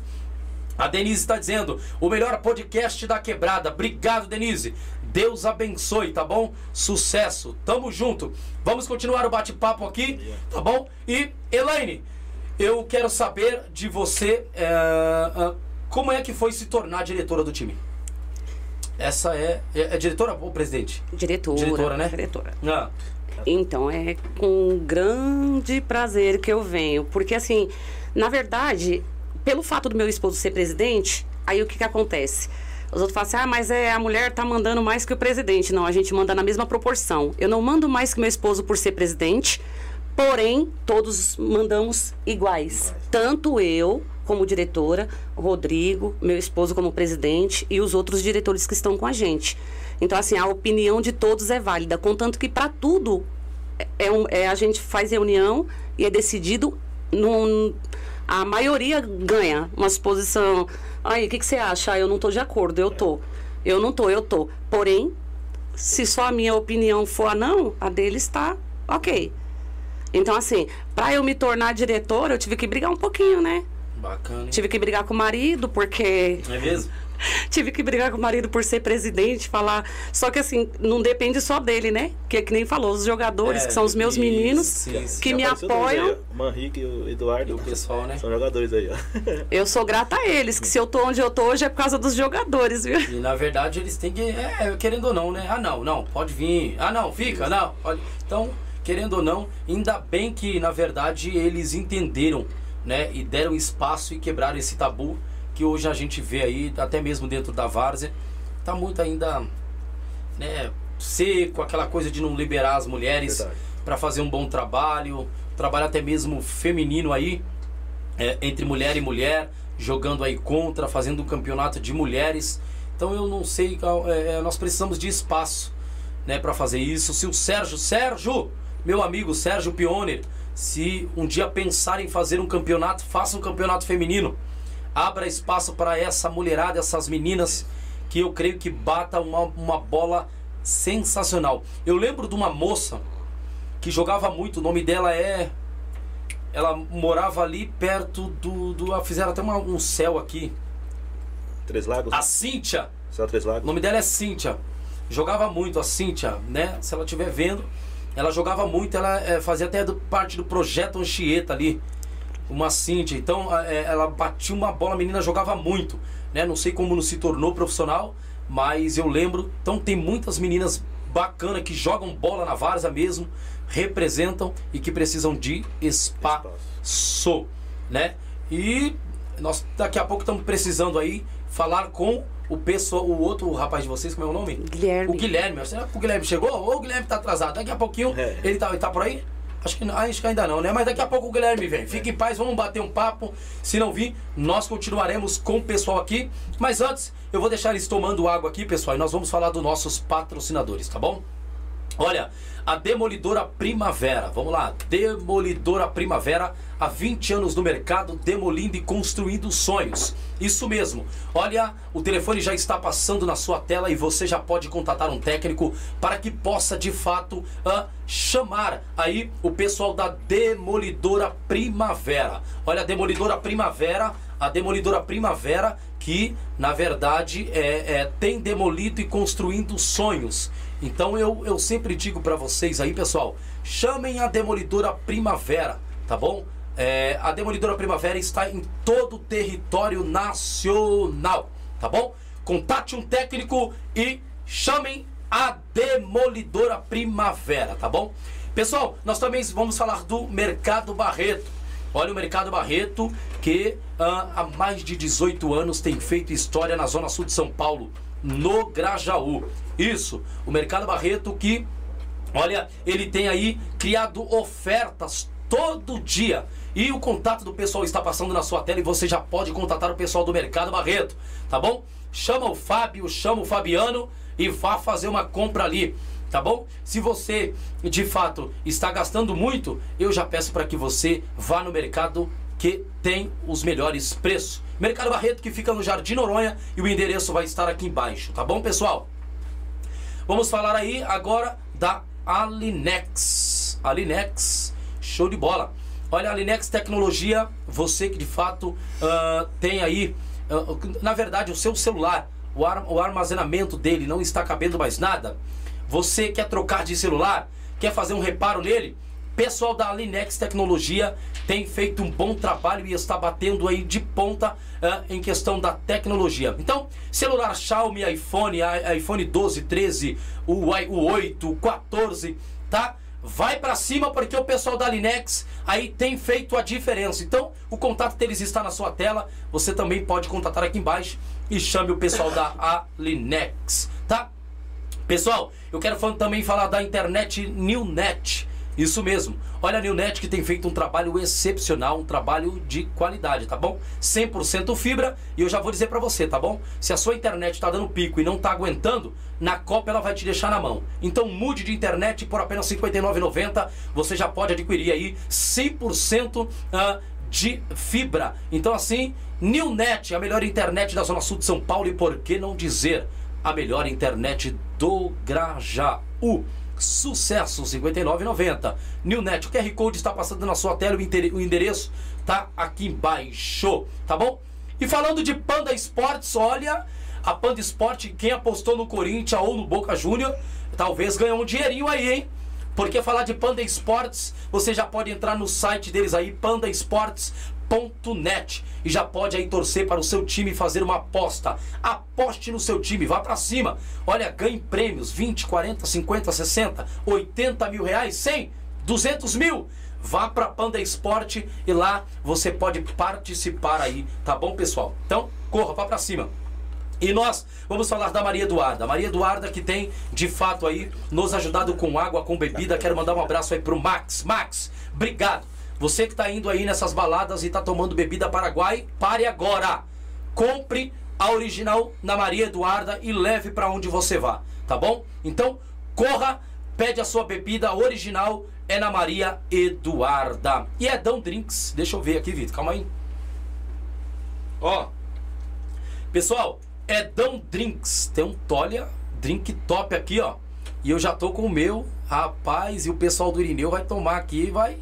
A Denise está dizendo, o melhor podcast da quebrada. Obrigado, Denise. Deus abençoe, tá bom? Sucesso. Tamo junto. Vamos continuar o bate-papo aqui, tá bom? E, Elaine, eu quero saber de você é, como é que foi se tornar diretora do time. Essa é. É, é diretora ou presidente? Diretora. Diretora, né? Diretora. Ah, Então, é com grande prazer que eu venho. Porque, assim, na verdade, pelo fato do meu esposo ser presidente, aí o que, que acontece? Os outros falam assim, ah, mas é, a mulher tá mandando mais que o presidente. Não, a gente manda na mesma proporção. Eu não mando mais que meu esposo por ser presidente, porém, todos mandamos iguais. Tanto eu, como diretora, Rodrigo, meu esposo como presidente e os outros diretores que estão com a gente. Então, assim, a opinião de todos é válida, contanto que para tudo é, um- é a gente faz reunião e é decidido num, a maioria ganha uma exposição. Aí, o que, que você acha? Ah, eu não tô de acordo, eu tô. Eu não tô, eu tô. Porém, se só a minha opinião for a não, a dele está ok. Então, assim, para eu me tornar diretora, eu tive que brigar um pouquinho, né? Bacana. hein? Tive que brigar com o marido, porque É mesmo? tive que brigar com o marido por ser presidente, falar. Só que assim, não depende só dele, né? Que, que nem falou, os jogadores, É, que são os meus isso, meninos, sim, sim. que Já me apoiam. Manrique e o Eduardo. E o pessoal, né? São jogadores aí, ó. Eu sou grata a eles, que se eu tô onde eu tô hoje é por causa dos jogadores, viu? E na verdade eles têm que. É, querendo ou não, né? Ah não, não, pode vir. Ah não, fica, não. Pode. Então, querendo ou não, ainda bem que na verdade eles entenderam, né, e deram espaço e quebraram esse tabu que hoje a gente vê aí, até mesmo dentro da várzea, tá muito ainda, né, seco, aquela coisa de não liberar as mulheres para fazer um bom trabalho, trabalho até mesmo feminino aí, é, entre mulher e mulher, jogando aí contra, fazendo um campeonato de mulheres. Então eu não sei, é, é nós precisamos de espaço, né, para fazer isso. Se o Sérgio, Sérgio, meu amigo Sérgio Pioner, se um dia pensar em fazer um campeonato, faça um campeonato feminino. Abra espaço para essa mulherada, essas meninas que eu creio que bata uma, uma bola sensacional. Eu lembro de uma moça que jogava muito, o nome dela é. Ela morava ali perto do. do fizeram até uma, um céu aqui. Três Lagos? A Cíntia. Céu Três Lagos. O nome dela é Cíntia. Jogava muito, a Cíntia, né? Se ela estiver vendo, ela jogava muito, ela é, fazia até do, parte do projeto Anchieta ali. Uma Cíntia. Então é, ela batia uma bola, a menina jogava muito. Né? Não sei como não se tornou profissional, mas eu lembro. Então tem muitas meninas bacanas que jogam bola na várzea mesmo, representam e que precisam de espaço, espaço. né? E nós daqui a pouco estamos precisando aí falar com o pessoal, o outro rapaz de vocês, como é o nome? Guilherme. O Guilherme. Será que o Guilherme chegou? Ou o Guilherme tá atrasado? Daqui a pouquinho é. ele, tá, ele tá por aí? Acho que, acho que ainda não, né? Mas daqui a pouco o Guilherme vem. Fique em paz, vamos bater um papo. Se não vir, nós continuaremos com o pessoal aqui. Mas antes, eu vou deixar eles tomando água aqui, pessoal, e nós vamos falar dos nossos patrocinadores, tá bom? Olha, a Demolidora Primavera. Vamos lá, Demolidora Primavera, há 20 anos no mercado, demolindo e construindo sonhos. Isso mesmo. Olha, o telefone já está passando na sua tela e você já pode contatar um técnico para que possa de fato uh, chamar aí o pessoal da Demolidora Primavera. Olha, a Demolidora Primavera, a Demolidora Primavera que na verdade é, é tem demolido e construindo sonhos. Então eu, eu sempre digo para vocês aí, pessoal, chamem a Demolidora Primavera, tá bom? É, a Demolidora Primavera está em todo o território nacional, tá bom? Contate um técnico e chamem a Demolidora Primavera, tá bom? Pessoal, nós também vamos falar do Mercado Barreto. Olha o Mercado Barreto que ah, há mais de 18 anos tem feito história na Zona Sul de São Paulo no Grajaú. Isso, o Mercado Barreto que, olha, ele tem aí criado ofertas todo dia. E o contato do pessoal está passando na sua tela e você já pode contatar o pessoal do Mercado Barreto, tá bom? Chama o Fábio, chama o Fabiano e vá fazer uma compra ali, tá bom? Se você de fato está gastando muito, eu já peço para que você vá no mercado que tem os melhores preços. Mercado Barreto que fica no Jardim Noronha e o endereço vai estar aqui embaixo, tá bom, pessoal? Vamos falar aí agora da Alinex. Alinex, show de bola. Olha, a Alinex Tecnologia, você que de fato uh, tem aí, uh, na verdade, o seu celular, o, ar, o armazenamento dele não está cabendo mais nada. Você quer trocar de celular, quer fazer um reparo nele? Pessoal da Alinex Tecnologia tem feito um bom trabalho e está batendo aí de ponta uh, em questão da tecnologia. Então, celular Xiaomi, iPhone, iPhone 12, 13, o, o 8, o 14, tá? Vai para cima porque o pessoal da Alinex aí tem feito a diferença. Então, o contato deles está na sua tela. Você também pode contatar aqui embaixo e chame o pessoal da Alinex, tá? Pessoal, eu quero também falar da internet Newnet. Isso mesmo. Olha a Newnet que tem feito um trabalho excepcional, um trabalho de qualidade, tá bom? 100% fibra e eu já vou dizer para você, tá bom? Se a sua internet está dando pico e não está aguentando, na Copa ela vai te deixar na mão. Então mude de internet por apenas R$ 59,90. Você já pode adquirir aí 100% uh, de fibra. Então assim, Newnet, a melhor internet da Zona Sul de São Paulo e por que não dizer a melhor internet do Grajaú. Sucesso 59,90. Newnet, o QR Code está passando na sua tela, o endereço tá aqui embaixo, tá bom? E falando de Panda Esportes, olha, a Panda Esporte, quem apostou no Corinthians ou no Boca Júnior, talvez ganhe um dinheirinho aí, hein? Porque falar de Panda Esportes, você já pode entrar no site deles aí, pandaesportes.net e já pode aí torcer para o seu time fazer uma aposta. Aposte no seu time, vá para cima. Olha, ganhe prêmios 20, 40, 50, 60, 80 mil reais, 100 200 mil? Vá para Panda Esporte e lá você pode participar aí, tá bom, pessoal? Então, corra, vá para cima. E nós vamos falar da Maria Eduarda. Maria Eduarda que tem, de fato, aí nos ajudado com água, com bebida. Quero mandar um abraço aí pro Max. Max, obrigado. Você que tá indo aí nessas baladas e tá tomando bebida Paraguai, pare agora. Compre a original na Maria Eduarda e leve para onde você vá, tá bom? Então, corra, pede a sua bebida original é na Maria Eduarda. E é Dão Drinks. Deixa eu ver aqui, Vitor. Calma aí. Ó. Pessoal, é Dão Drinks. Tem um Tolia drink top aqui, ó. E eu já tô com o meu, rapaz, e o pessoal do Irineu vai tomar aqui e vai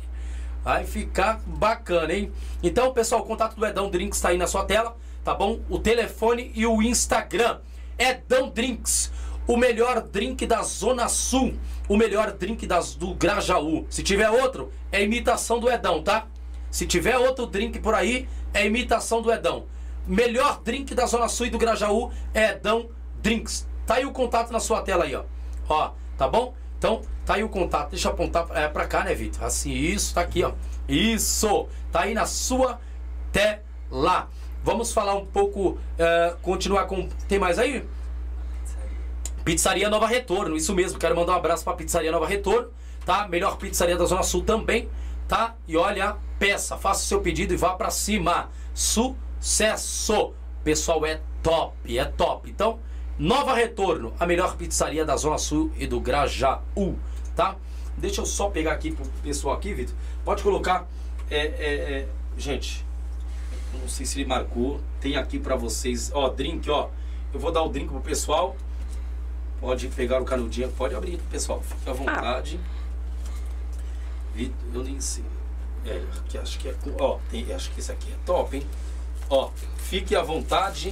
vai ficar bacana, hein? Então, pessoal, o contato do Edão Drinks está aí na sua tela, tá bom? O telefone e o Instagram. Edão Drinks, o melhor drink da Zona Sul, o melhor drink das, do Grajaú. Se tiver outro, é imitação do Edão, tá? Se tiver outro drink por aí, é imitação do Edão. Melhor drink da Zona Sul e do Grajaú é Edão Drinks. Tá aí o contato na sua tela aí, ó. Ó, tá bom? Então, tá aí o contato. Deixa eu apontar é, pra cá, né, Vitor? Assim, isso, tá aqui, ó. Isso! Tá aí na sua tela. Vamos falar um pouco, é, continuar com... Tem mais aí? Pizzaria Nova Retorno, isso mesmo. Quero mandar um abraço pra Pizzaria Nova Retorno, tá? Melhor pizzaria da Zona Sul também, tá? E olha, peça, faça o seu pedido e vá pra cima. Sucesso! Pessoal, é top, é top. Então, Nova Retorno, a melhor pizzaria da Zona Sul e do Grajaú, tá? Deixa eu só pegar aqui pro pessoal aqui, Vitor. Pode colocar, é, é, é, gente, não sei se ele marcou, tem aqui pra vocês, ó, drink, ó. Eu vou dar o drink pro pessoal. Pode pegar o canudinho, pode abrir, pessoal, fique à vontade. Vitor, eu nem sei. É, aqui acho que é, ó, tem, acho que esse aqui é top, hein? Ó, fique à vontade,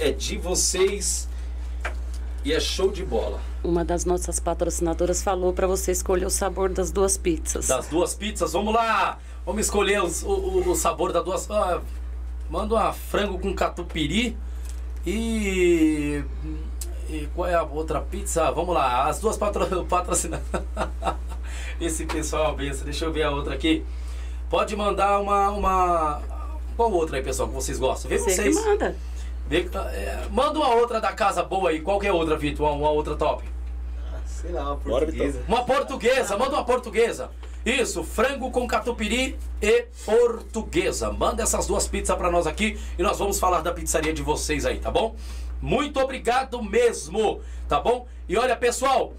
é de vocês e é show de bola. Uma das nossas patrocinadoras falou para você escolher o sabor das duas pizzas. Das duas pizzas, vamos lá! Vamos escolher os- o, o- sabor das duas. ah, manda uma frango com catupiry e. E qual é a outra pizza? Vamos lá, as duas patro, patrocinadas. Esse pessoal é uma benção. Deixa eu ver a outra aqui. Pode mandar uma. uma... Qual outra aí, pessoal, que vocês gostam? Vê Você vocês. que manda. Vê, é, manda uma outra da casa boa aí. Qual que a outra, Vitor? Uma, uma outra top. Sei lá, uma Bora, portuguesa. Uma portuguesa, manda uma portuguesa. Isso, frango com catupiry e portuguesa. Manda essas duas pizzas pra nós aqui e nós vamos falar da pizzaria de vocês aí, tá bom? Muito obrigado mesmo, tá bom? E olha, pessoal,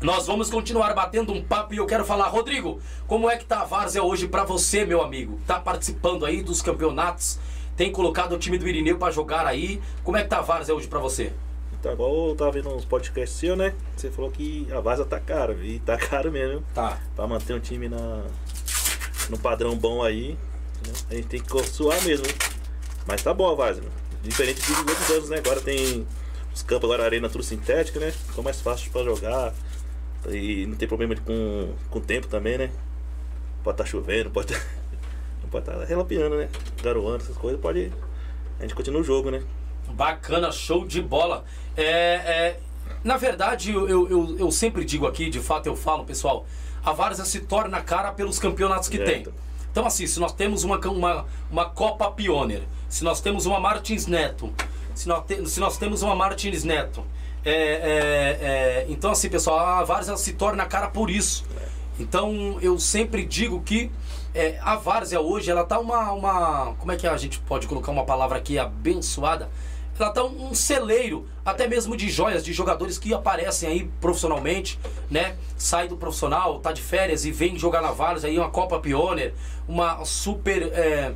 nós vamos continuar batendo um papo e eu quero falar, Rodrigo, como é que tá a Várzea hoje pra você, meu amigo? Tá participando aí dos campeonatos? Tem colocado o time do Irineu pra jogar aí? Como é que tá a Várzea hoje pra você? Então, igual eu tava vendo uns podcasts seu, né? Você falou que a vaza tá cara, e tá caro mesmo. Tá. Pra manter um time na, no padrão bom aí, a gente tem que suar mesmo, hein? Mas tá bom a né? Diferente dos outros anos, né? Agora tem os campos, agora arena tudo sintética, né? Ficou mais fácil pra jogar. E não tem problema com, com o tempo também, né? Pode estar chovendo, pode tá, não pode estar relapeando, né? Garoando, essas coisas, pode. A gente continua o jogo, né? Bacana, show de bola. É, é, na verdade, eu, eu, eu, sempre digo aqui, de fato eu falo, pessoal, a Várzea se torna cara pelos campeonatos que É, tem. então. Então, assim, se nós temos uma, uma, uma Copa Pioneer, se nós temos uma Martins Neto, se nós, te- se nós temos uma Martins Neto, é, é, é, então, assim, pessoal, a Várzea se torna cara por isso. Então, eu sempre digo que é, a Várzea hoje, ela tá uma, uma. Como é que a gente pode colocar uma palavra aqui abençoada? Ela tá um, um celeiro, até mesmo de joias, de jogadores que aparecem aí profissionalmente, né? Sai do profissional, tá de férias e vem jogar na Várzea aí, uma Copa Pioneer, uma super. é,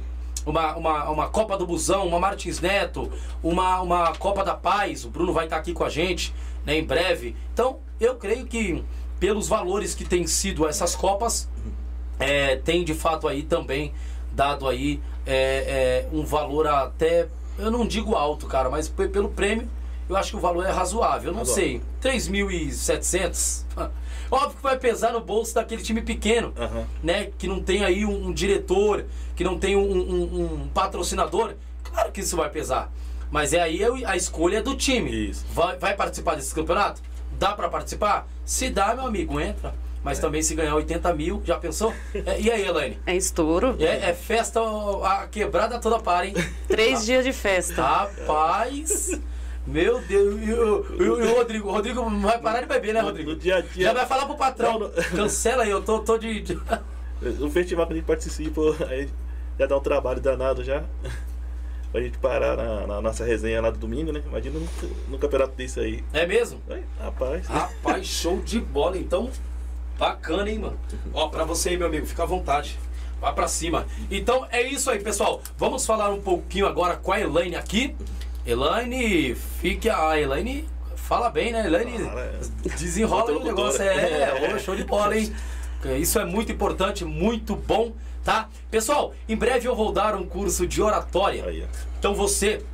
uma, uma, uma Copa do Busão, uma Martins Neto, uma, uma Copa da Paz. O Bruno vai estar aqui com a gente né, em breve. Então, eu creio que pelos valores que têm sido essas Copas, é, tem de fato aí também dado aí é, é, um valor até, eu não digo alto, cara, mas pe- pelo prêmio eu acho que o valor é razoável. Eu não sei, 3.700. Óbvio que vai pesar no bolso daquele time pequeno, Aham. né? Que não tem aí um, um diretor, que não tem um, um- um patrocinador. Claro que isso vai pesar. Mas é aí a escolha do time. Vai, vai participar desse campeonato? Dá pra participar? Se dá, meu amigo, entra. Mas também se ganhar 80 mil, já pensou? É, e aí, Elaine? É estouro. É, é festa, a quebrada toda para, hein? Três dias de festa. Rapaz! Meu Deus, e o, Rodrigo? O Rodrigo não vai parar de beber, né, Rodrigo? No dia a dia. Já vai falar pro patrão. Não, não. Cancela aí, eu tô, tô de. de- O festival que a gente participa, aí já dá um trabalho danado já. Pra gente parar na, na nossa resenha lá do domingo, né? Imagina no, no campeonato desse aí. É mesmo? Ai, rapaz. Rapaz, show de bola, então. Bacana, hein, mano? Ó, pra você aí, meu amigo, fica à vontade. Vá pra cima. Então é isso aí, pessoal. Vamos falar um pouquinho agora com a Elaine aqui. Elaine, fique. A Elaine fala bem, né? Elaine é. desenrola o negócio. É, ô, show de bola, hein? Isso é muito importante, muito bom, tá? Pessoal, em breve eu vou dar um curso de oratória. Então você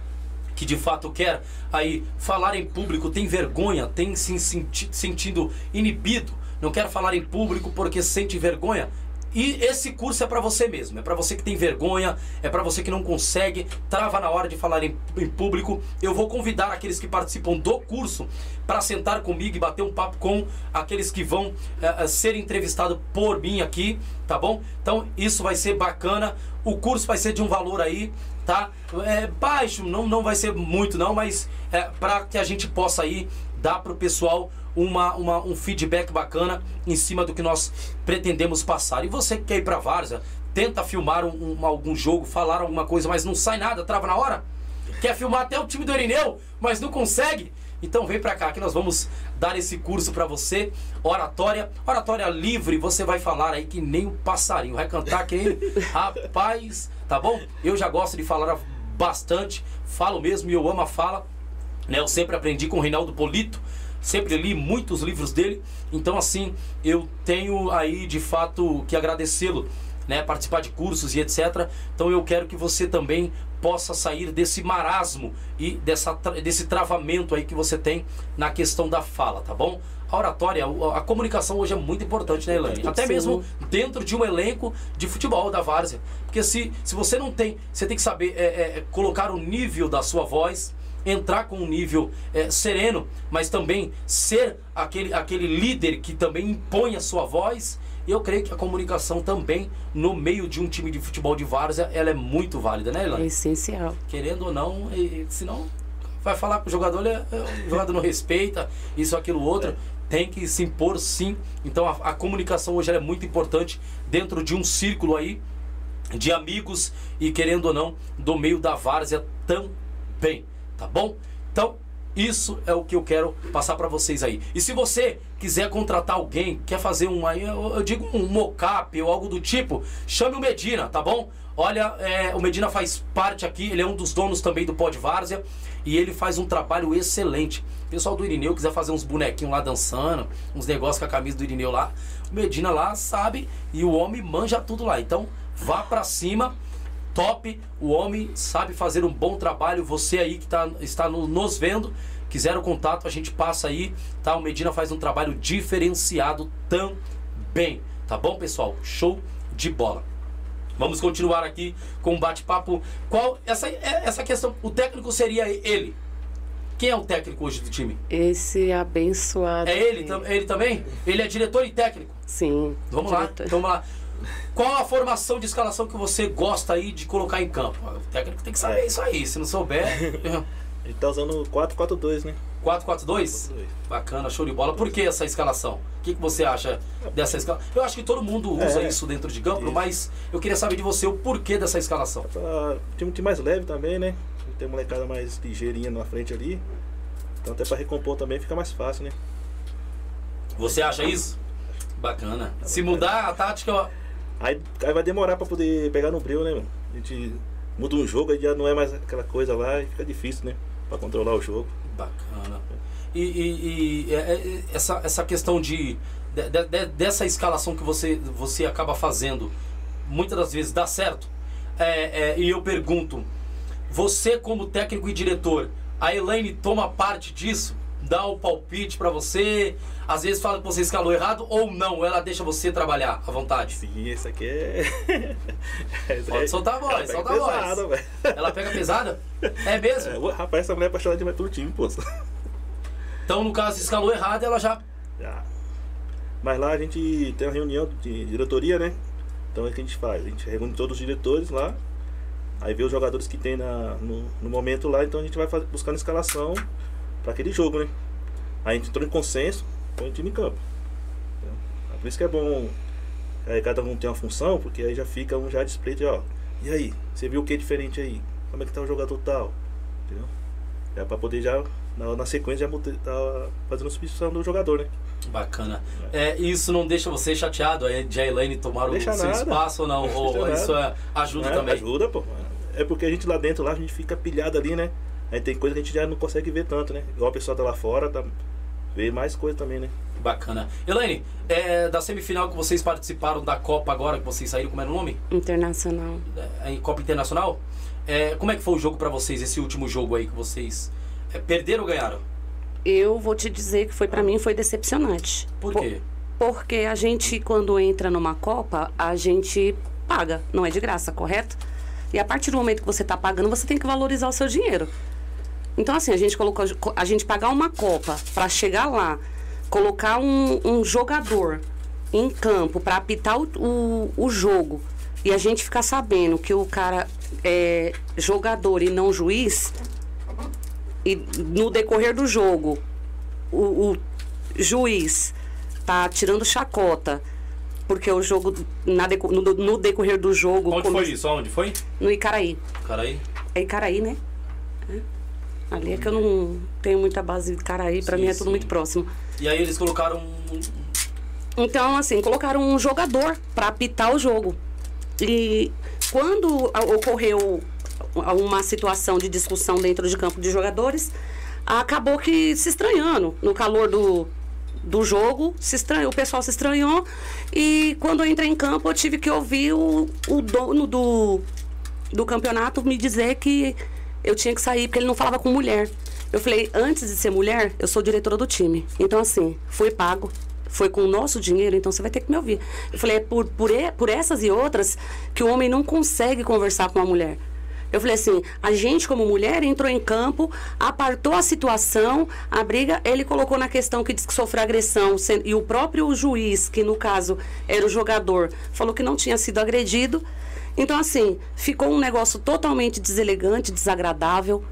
que de fato quer aí falar em público, tem vergonha, tem se senti sentindo inibido, não quer falar em público porque sente vergonha. E esse curso é para você mesmo, é para você que tem vergonha, é para você que não consegue, trava na hora de falar em, em público. Eu vou convidar aqueles que participam do curso para sentar comigo e bater um papo com aqueles que vão eh, eh, ser entrevistados por mim aqui, tá bom? Então isso vai ser bacana. O curso vai ser de um valor aí, tá? É baixo, não, não vai ser muito não, mas é, para que a gente possa aí dar pro pessoal uma, uma, um feedback bacana em cima do que nós pretendemos passar. E você que quer ir pra Várzea, tenta filmar um, um- algum jogo, falar alguma coisa, mas não sai nada, trava na hora? Quer filmar até o time do Erineu, mas não consegue? Então vem pra cá que nós vamos dar esse curso pra você. Oratória, oratória livre, você vai falar aí que nem um passarinho, vai cantar que nem rapaz, tá bom? Eu já gosto de falar bastante, falo mesmo e eu amo a fala. Né, eu sempre aprendi com o Reinaldo Polito, sempre li muitos livros dele, então assim, eu tenho aí de fato que agradecê-lo, né, participar de cursos e etc. Então eu quero que você também possa sair desse marasmo e dessa, desse travamento aí que você tem na questão da fala, tá bom? A oratória, a, a comunicação hoje é muito importante, né, Elaine? Até Sim. mesmo dentro de um elenco de futebol da Várzea. Porque se, se você não tem, você tem que saber é, é, colocar o nível da sua voz, entrar com um nível é, sereno, mas também ser aquele, aquele líder que também impõe a sua voz. Eu creio que a comunicação também, no meio de um time de futebol de várzea, ela é muito válida, né, É Elaine? essencial. Querendo ou não, e, senão vai falar com o jogador, ele, é- o jogador não respeita, isso, aquilo, outro. Tem que se impor sim. Então a, a comunicação hoje é muito importante dentro de um círculo aí de amigos e querendo ou não, do meio da várzea também, tá bom? Então, isso é o que eu quero passar para vocês aí. E se você quiser contratar alguém, quer fazer um aí, eu, digo um mocap ou algo do tipo, chame o Medina, tá bom? Olha, é, o Medina faz parte aqui, ele é um dos donos também do Pod Várzea e ele faz um trabalho excelente. O pessoal do Irineu quiser fazer uns bonequinhos lá dançando, uns negócios com a camisa do Irineu lá, o Medina lá sabe e o homem manja tudo lá. Então, vá pra cima top. O homem sabe fazer um bom trabalho. Você aí que tá, está no- nos vendo, quiser o contato, a gente passa aí, tá? O Medina faz um trabalho diferenciado também. Tá bom, pessoal? Show de bola. Vamos continuar aqui com um bate-papo. Qual essa é- essa questão? O técnico seria ele. Quem é o técnico hoje do time? Esse abençoado. É ele, tam- ele também? Ele é diretor e técnico. Sim. Vamos lá, diretor. vamos lá. Qual a formação de escalação que você gosta aí de colocar em campo? O técnico tem que saber É. isso aí. Se não souber, gente tá usando 4-4-2, né? 4-4-2? Bacana, show de bola. Por que essa escalação? O que, que você acha dessa escalação? Eu acho que todo mundo usa É. isso dentro de campo, Isso. mas eu queria saber de você o porquê dessa escalação. Pra time, time mais leve também, né? Tem molecada mais ligeirinha na frente ali. Então até pra recompor também fica mais fácil, né? Você acha isso? Bacana. Se mudar a tática, Aí, aí vai demorar pra poder pegar no breu, né, mano? A gente muda um jogo, aí já não é mais aquela coisa lá e fica difícil, né? Pra controlar o jogo. Bacana. E, e- e, é, é, essa, essa questão de, de- de- de- dessa escalação que você, você acaba fazendo, muitas das vezes dá certo. É, é, e eu pergunto, você como técnico e diretor, a Elaine toma parte disso? Dá o palpite pra você? Às vezes fala que você escalou errado ou não? Ela deixa você trabalhar à vontade? Sim, esse aqui é. Pode é- soltar a voz, solta a voz. velho. Ela pega pesada? É mesmo? É, rapaz, essa mulher é apaixonada demais pelo time, pô. Então, no caso, escalou errado, ela já Já. Mas lá a gente tem uma reunião de diretoria, né? Então é o que a gente faz? A gente reúne todos os diretores lá, aí vê os jogadores que tem na, no, no momento lá, então a gente vai fazer, buscando escalação para aquele jogo, né? Aí a gente entrou em consenso, põe o time em campo. É por isso que é bom aí cada um tem uma função, porque aí já fica um já display de, ó, e aí, você viu o que diferente aí? Como é que tá o jogador tal? Entendeu? É pra poder já, na, na sequência, já botar- tá fazendo substituição do jogador, né? Bacana. É, isso não deixa você chateado aí de a Elaine tomar o seu nada. espaço ou não? Deixa Ou isso é- ajuda É, também? Ajuda, pô. É porque a gente lá dentro, lá, a gente fica pilhado ali, né? Aí tem coisa que a gente já não consegue ver tanto, né? Igual a pessoa tá lá fora, tá... vê mais coisa também, né? Bacana. Elaine, é, da semifinal que vocês participaram da Copa agora, que vocês saíram, como era o nome? Internacional. É, em Copa Internacional. É, como é que foi o jogo pra vocês, esse último jogo aí que vocês é, perderam ou ganharam? Eu vou te dizer que foi para mim foi decepcionante. Por Po- quê? Porque a gente, quando entra numa Copa, a gente paga, não é de graça, correto? E a partir do momento que você está pagando, você tem que valorizar o seu dinheiro. Então, assim, a gente colocou. A gente pagar uma Copa para chegar lá, colocar um, um jogador em campo para apitar o, o, o jogo e a gente ficar sabendo que o cara é jogador e não juiz, e no decorrer do jogo, o, o juiz tá tirando chacota, porque o jogo, na deco- no, no decorrer do jogo. Onde come- foi isso? Onde foi? No Icaraí. Cara aí. É Icaraí, né? É. Ali é que eu não tenho muita base de pra Sim, mim é tudo sim. muito próximo. E aí eles colocaram um- Então, assim, colocaram um jogador para apitar o jogo. E quando ocorreu uma situação de discussão dentro de campo de jogadores, acabou que se estranhando no calor do, do jogo, se estranhou, o pessoal se estranhou e quando eu entrei em campo eu tive que ouvir o, o dono do, do campeonato me dizer que eu tinha que sair porque ele não falava com mulher. Eu falei, antes de ser mulher, eu sou diretora do time. Então, assim, foi pago, foi com o nosso dinheiro, então você vai ter que me ouvir. Eu falei, é por, por, por essas e outras que o homem não consegue conversar com a mulher. Eu falei assim, a gente como mulher entrou em campo, apartou a situação, a briga, ele colocou na questão que diz que sofreu agressão, e o próprio juiz, que no caso era o jogador, falou que não tinha sido agredido. Então, assim, ficou um negócio totalmente deselegante, desagradável.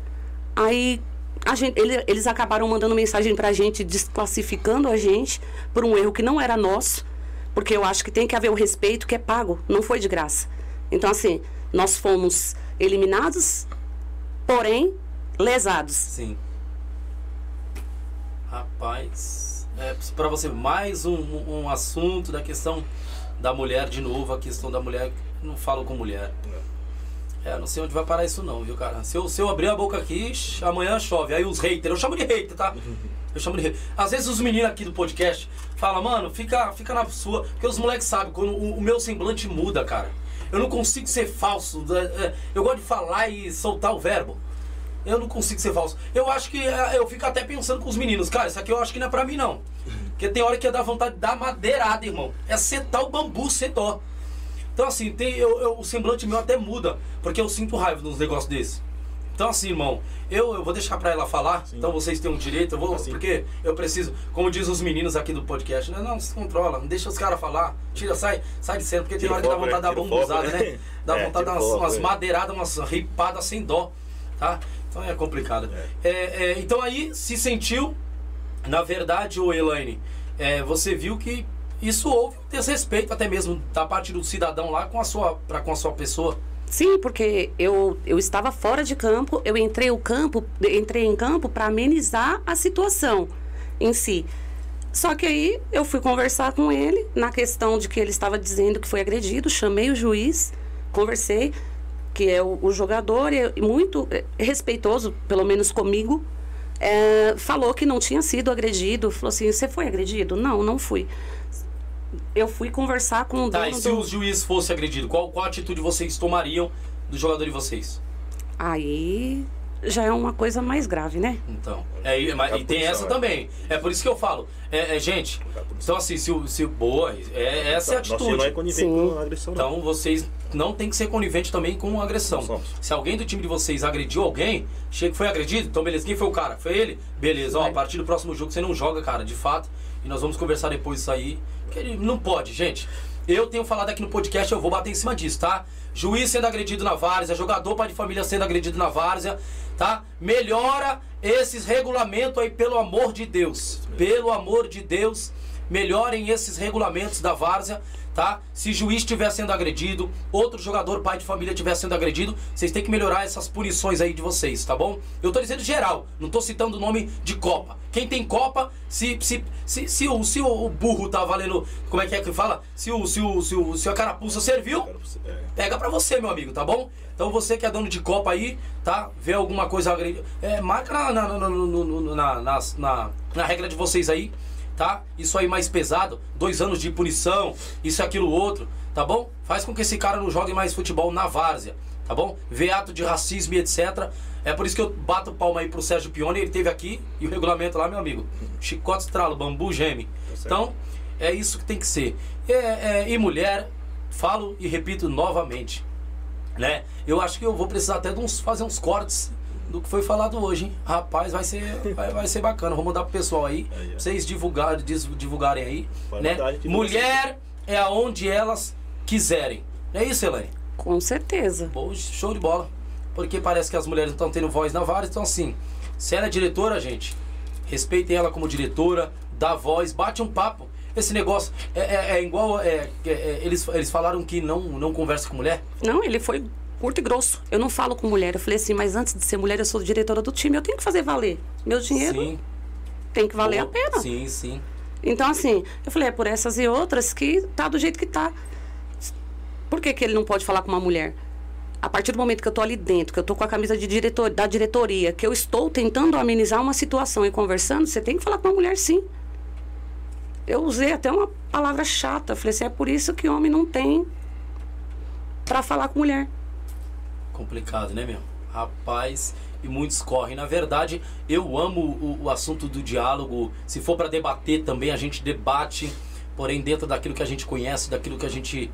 Aí a gente, ele- eles acabaram mandando mensagem pra gente, desclassificando a gente por um erro que não era nosso, porque eu acho que tem que haver o respeito que é pago, não foi de graça. Então, assim, nós fomos eliminados, porém lesados. Sim. Rapaz, é, para você mais um- um assunto da questão da mulher de novo, a questão da mulher, não falo com mulher. É, não sei onde vai parar isso não, viu, cara? Se eu, se eu abrir a boca aqui, amanhã chove. Aí os haters, eu chamo de hater, tá? Eu chamo de hater. Às vezes os meninos aqui do podcast falam, mano, fica, fica na sua. Porque os moleques sabem, quando o, o meu semblante muda, cara. Eu não consigo ser falso. é, é, Eu gosto de falar e soltar o verbo. Eu não consigo ser falso. Eu acho que é, eu fico até pensando com os meninos, cara, isso aqui eu acho que não é pra mim, não. Porque tem hora que dá vontade de dar madeirada, irmão. É setar o bambu, dó. Então, assim, tem, eu, eu- o semblante meu até muda, porque eu sinto raiva nos negócios desse. Então, assim, irmão, eu, eu vou deixar pra ela falar, então vocês têm um direito, eu vou, Assim. porque eu preciso, como diz os meninos aqui do podcast, né? Não, se controla, não deixa os caras falar, tira, sai, sai de cena, porque tem Tira hora que dá o foco, vontade de dar né? O bambuzada, né? né? Dá É, vontade de dar o umas, umas é. madeiradas, umas ripadas sem dó, tá? Então é complicado. É, é, então aí se sentiu, na verdade, ô Elaine, é, você viu que isso houve um desrespeito até mesmo da parte do cidadão lá com a sua, pra, com a sua pessoa. Sim, porque eu, eu estava fora de campo, eu entrei o campo, entrei em campo para amenizar a situação em si. Só que aí eu fui conversar com ele na questão de que ele estava dizendo que foi agredido, chamei o juiz, conversei, que é o, o jogador, e muito eh, respeitoso, pelo menos comigo, eh, falou que não tinha sido agredido. Falou assim: você foi agredido? Não, não fui. Eu fui conversar com o Tá, dono e se do... o juiz fosse agredido, qual, qual atitude vocês tomariam do jogador de vocês? Aí já é uma coisa mais grave, né? Então, é, e- mas- e tem essa é. também. É por isso que eu falo. É, é, gente, então assim, se, o- se o- boa, é, essa é a Nosso atitude. não é conivente Sim. com agressão, não. Então vocês não tem que ser conivente também com agressão. Se alguém do time de vocês agrediu alguém, chega que foi agredido, então beleza, quem foi o cara? Foi ele? Beleza, ó, a partir do próximo jogo você não joga, cara, de fato. E nós vamos conversar depois disso aí. Porque ele não pode, gente. Eu tenho falado aqui no podcast, eu vou bater em cima disso, tá? Juiz sendo agredido na várzea, jogador pai de família sendo agredido na várzea, tá? Melhora esses regulamentos aí, pelo amor de Deus. Pelo amor de Deus, melhorem esses regulamentos da várzea, tá? Se juiz estiver sendo agredido, outro jogador, pai de família estiver sendo agredido, vocês têm que melhorar essas punições aí de vocês, tá bom? Eu tô dizendo geral, não tô citando o nome de Copa. Quem tem Copa, se, se, se, se, o, se o burro tá valendo, como é que é que fala? Se, o, se, o, se, o, se a carapuça serviu, pega pra você, meu amigo, tá bom? Então você que é dono de Copa aí, tá? Vê alguma coisa agredida. É, marca na, na, na, na, na regra de vocês aí, tá? Isso aí mais pesado, dois anos de punição, isso aquilo outro, tá bom? Faz com que esse cara não jogue mais futebol na várzea, tá bom? Vê ato de racismo e etc. É por isso que eu bato palma aí pro Sérgio Pione, ele teve aqui e o regulamento lá, meu amigo. Chicote estralo, bambu geme. certo. Então, é isso que tem que ser. É, é, e mulher, falo e repito novamente, né? Eu acho que eu vou precisar até de uns, fazer uns cortes do que foi falado hoje, hein? Rapaz, vai ser, vai, vai ser bacana. Vou mandar pro pessoal aí, pra vocês divulgarem, divulgarem aí, né? Mulher é aonde elas quiserem. Não é isso, Elaine? Com certeza. Bom, show de bola. Porque parece que as mulheres não estão tendo voz na vara, então assim, se ela é diretora, gente, respeitem ela como diretora, dá voz, bate um papo. Esse negócio é, é- é igual. é- é- é- eles, eles falaram que não, não conversa com mulher. Não, ele foi curto e grosso. Eu não falo com mulher. Eu falei assim, mas antes de ser mulher, eu sou diretora do time. Eu tenho que fazer valer. Meu dinheiro Sim. tem que valer a pena. Sim, sim. Então, assim, eu falei, é por essas e outras que tá do jeito que tá. Por que, que ele não pode falar com uma mulher? A partir do momento que eu tô ali dentro, que eu tô com a camisa de diretor, da diretoria, que eu estou tentando amenizar uma situação e conversando, você tem que falar com uma mulher sim. Eu usei até uma palavra chata. Falei assim, é por isso que homem não tem pra falar com mulher. Complicado, né, meu? Rapaz, e muitos correm. Na verdade, eu amo o, o assunto do diálogo. Se for para debater também, a gente debate, porém dentro daquilo que a gente conhece, daquilo que a gente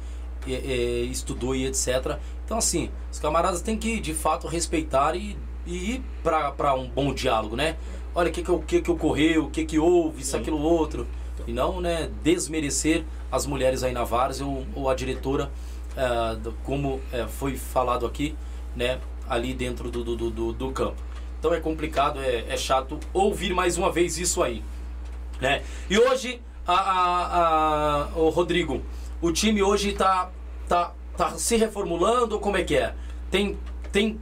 é, é, estudou e etc. Então, assim, os camaradas têm que, de fato, respeitar e, e ir para um bom diálogo, né? Olha o que, que, o que, que ocorreu, o que, que houve, isso, aquilo, outro. E não, né, desmerecer as mulheres aí na Várzea ou, ou a diretora, do- como foi falado aqui, né, ali dentro do, do, do- do, campo. Então é complicado, é, é chato ouvir mais uma vez isso aí. Né? E hoje, a, a, a- o Rodrigo, o time hoje tá, tá, tá se reformulando, como é que é? Tem, tem,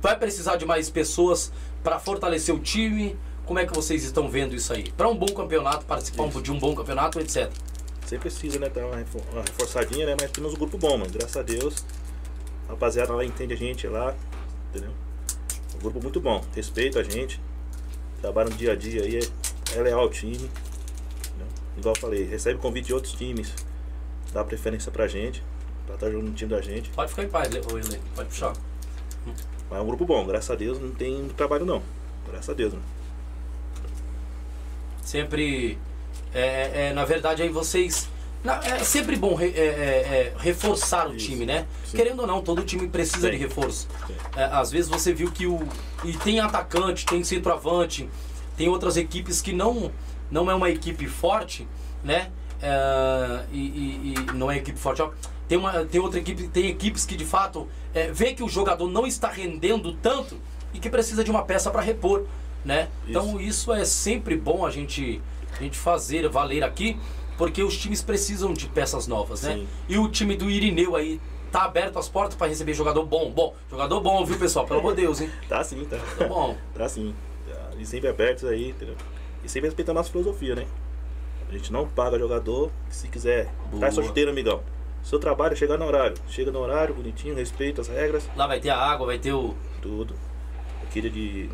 vai precisar de mais pessoas para fortalecer o time? Como é que vocês estão vendo isso aí? Para um bom campeonato, participar Isso. de um bom campeonato, etc. Você precisa, né? Dar uma reforçadinha, né? Mas temos um grupo bom, mano. Graças a Deus. A rapaziada lá entende a gente lá. Entendeu? Um grupo muito bom. Respeita a gente. Trabalha no dia a dia aí. É, é leal ao time. entendeu? Igual eu falei, recebe convite de outros times. Dá preferência pra gente. Pra estar jogando no time da gente. Pode ficar em paz, ô, Helene, pode puxar. Mas é um grupo bom. Graças a Deus não tem trabalho não. Graças a Deus, mano. Sempre, é, é, na verdade, aí vocês. É sempre bom re- é, é, é, reforçar o Isso. time, né? Sim. Querendo ou não, todo time precisa Sim. de reforço. É, às vezes você viu que o. E tem atacante, tem centroavante, tem outras equipes que não, não é uma equipe forte, né? É, e, e- e não é equipe forte, ó. Tem, uma, tem outra equipe, tem equipes que de fato vê que o jogador não está rendendo tanto e que precisa de uma peça para repor, né? Então isso é sempre bom a gente, a gente fazer valer aqui, porque os times precisam de peças novas, né? Sim. E o time do Irineu aí tá aberto as portas para receber jogador bom, bom, jogador bom, viu pessoal? Pelo amor de Deus, hein? Tá sim, tá. Tá bom. Tá sim. E sempre abertos aí, entendeu? E sempre respeitando a nossa filosofia, né? A gente não paga jogador, se quiser, Boa. traz sua chuteira, amigão. Seu trabalho é chegar no horário. Chega no horário, bonitinho, respeita as regras, Lá vai ter a água, vai ter o tudo. Aquele de,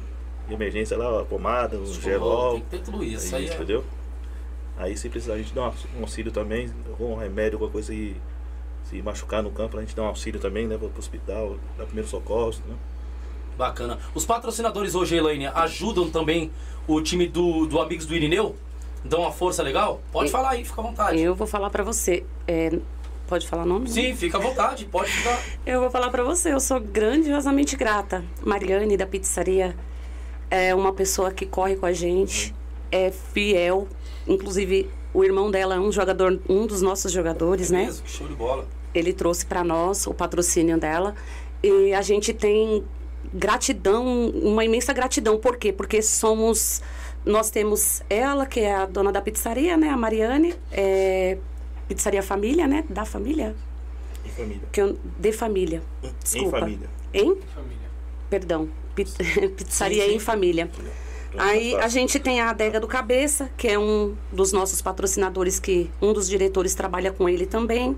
de emergência lá, a pomada, um gelol. tem que ter tudo isso. é aí isso, é- entendeu? Aí se precisar a gente dá um auxílio também, algum remédio, alguma coisa e se machucar no campo, a gente dá um auxílio também, leva pro hospital, dá primeiro socorro, entendeu? Bacana. Os patrocinadores hoje, Elaine, ajudam também o time do, do Amigos do Irineu? Dão uma força legal? Pode E- falar aí, fica à vontade. Eu vou falar pra você. é, Pode falar nome? Sim, fica à vontade, pode ficar. Eu vou falar pra você, eu sou grandiosamente grata. Mariane da pizzaria é uma pessoa que corre com a gente, é fiel. Inclusive, o irmão dela é um jogador, um dos nossos jogadores, né? Mesmo, que show de bola. Ele trouxe para nós o patrocínio dela e a gente tem gratidão, uma imensa gratidão. Por quê? Porque somos nós temos ela, que é a dona da pizzaria, né? A Mariane, é, pizzaria família, né? Da família? Em família. Que eu, de família. Desculpa. Em família. Em? Família. Perdão. Pi- Pizzaria Sim, sim. em família. Aí a gente tem a adega do Cabeça, que é um dos nossos patrocinadores, que um dos diretores trabalha com ele também.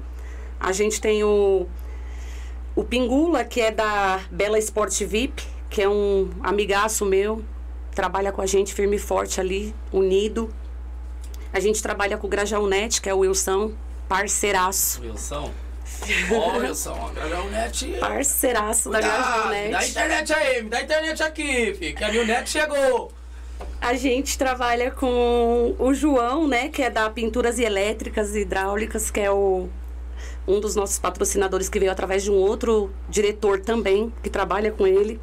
A gente tem o, o Pingula, que é da Bela Sport VIP, que é um amigaço meu, trabalha com a gente firme e forte ali, unido. A gente trabalha com o Grajaú Net, que é o Wilson, parceiraço. Wilson. Ó, Wilson, a Grajaunete. Parceiraço da Cuidado, dá Net. internet aí, me dá internet aqui, filho, que a New Net chegou. A gente trabalha com o João, né, que é da Pinturas e Elétricas e Hidráulicas, que é o, um dos nossos patrocinadores que veio através de um outro diretor também, que trabalha com ele.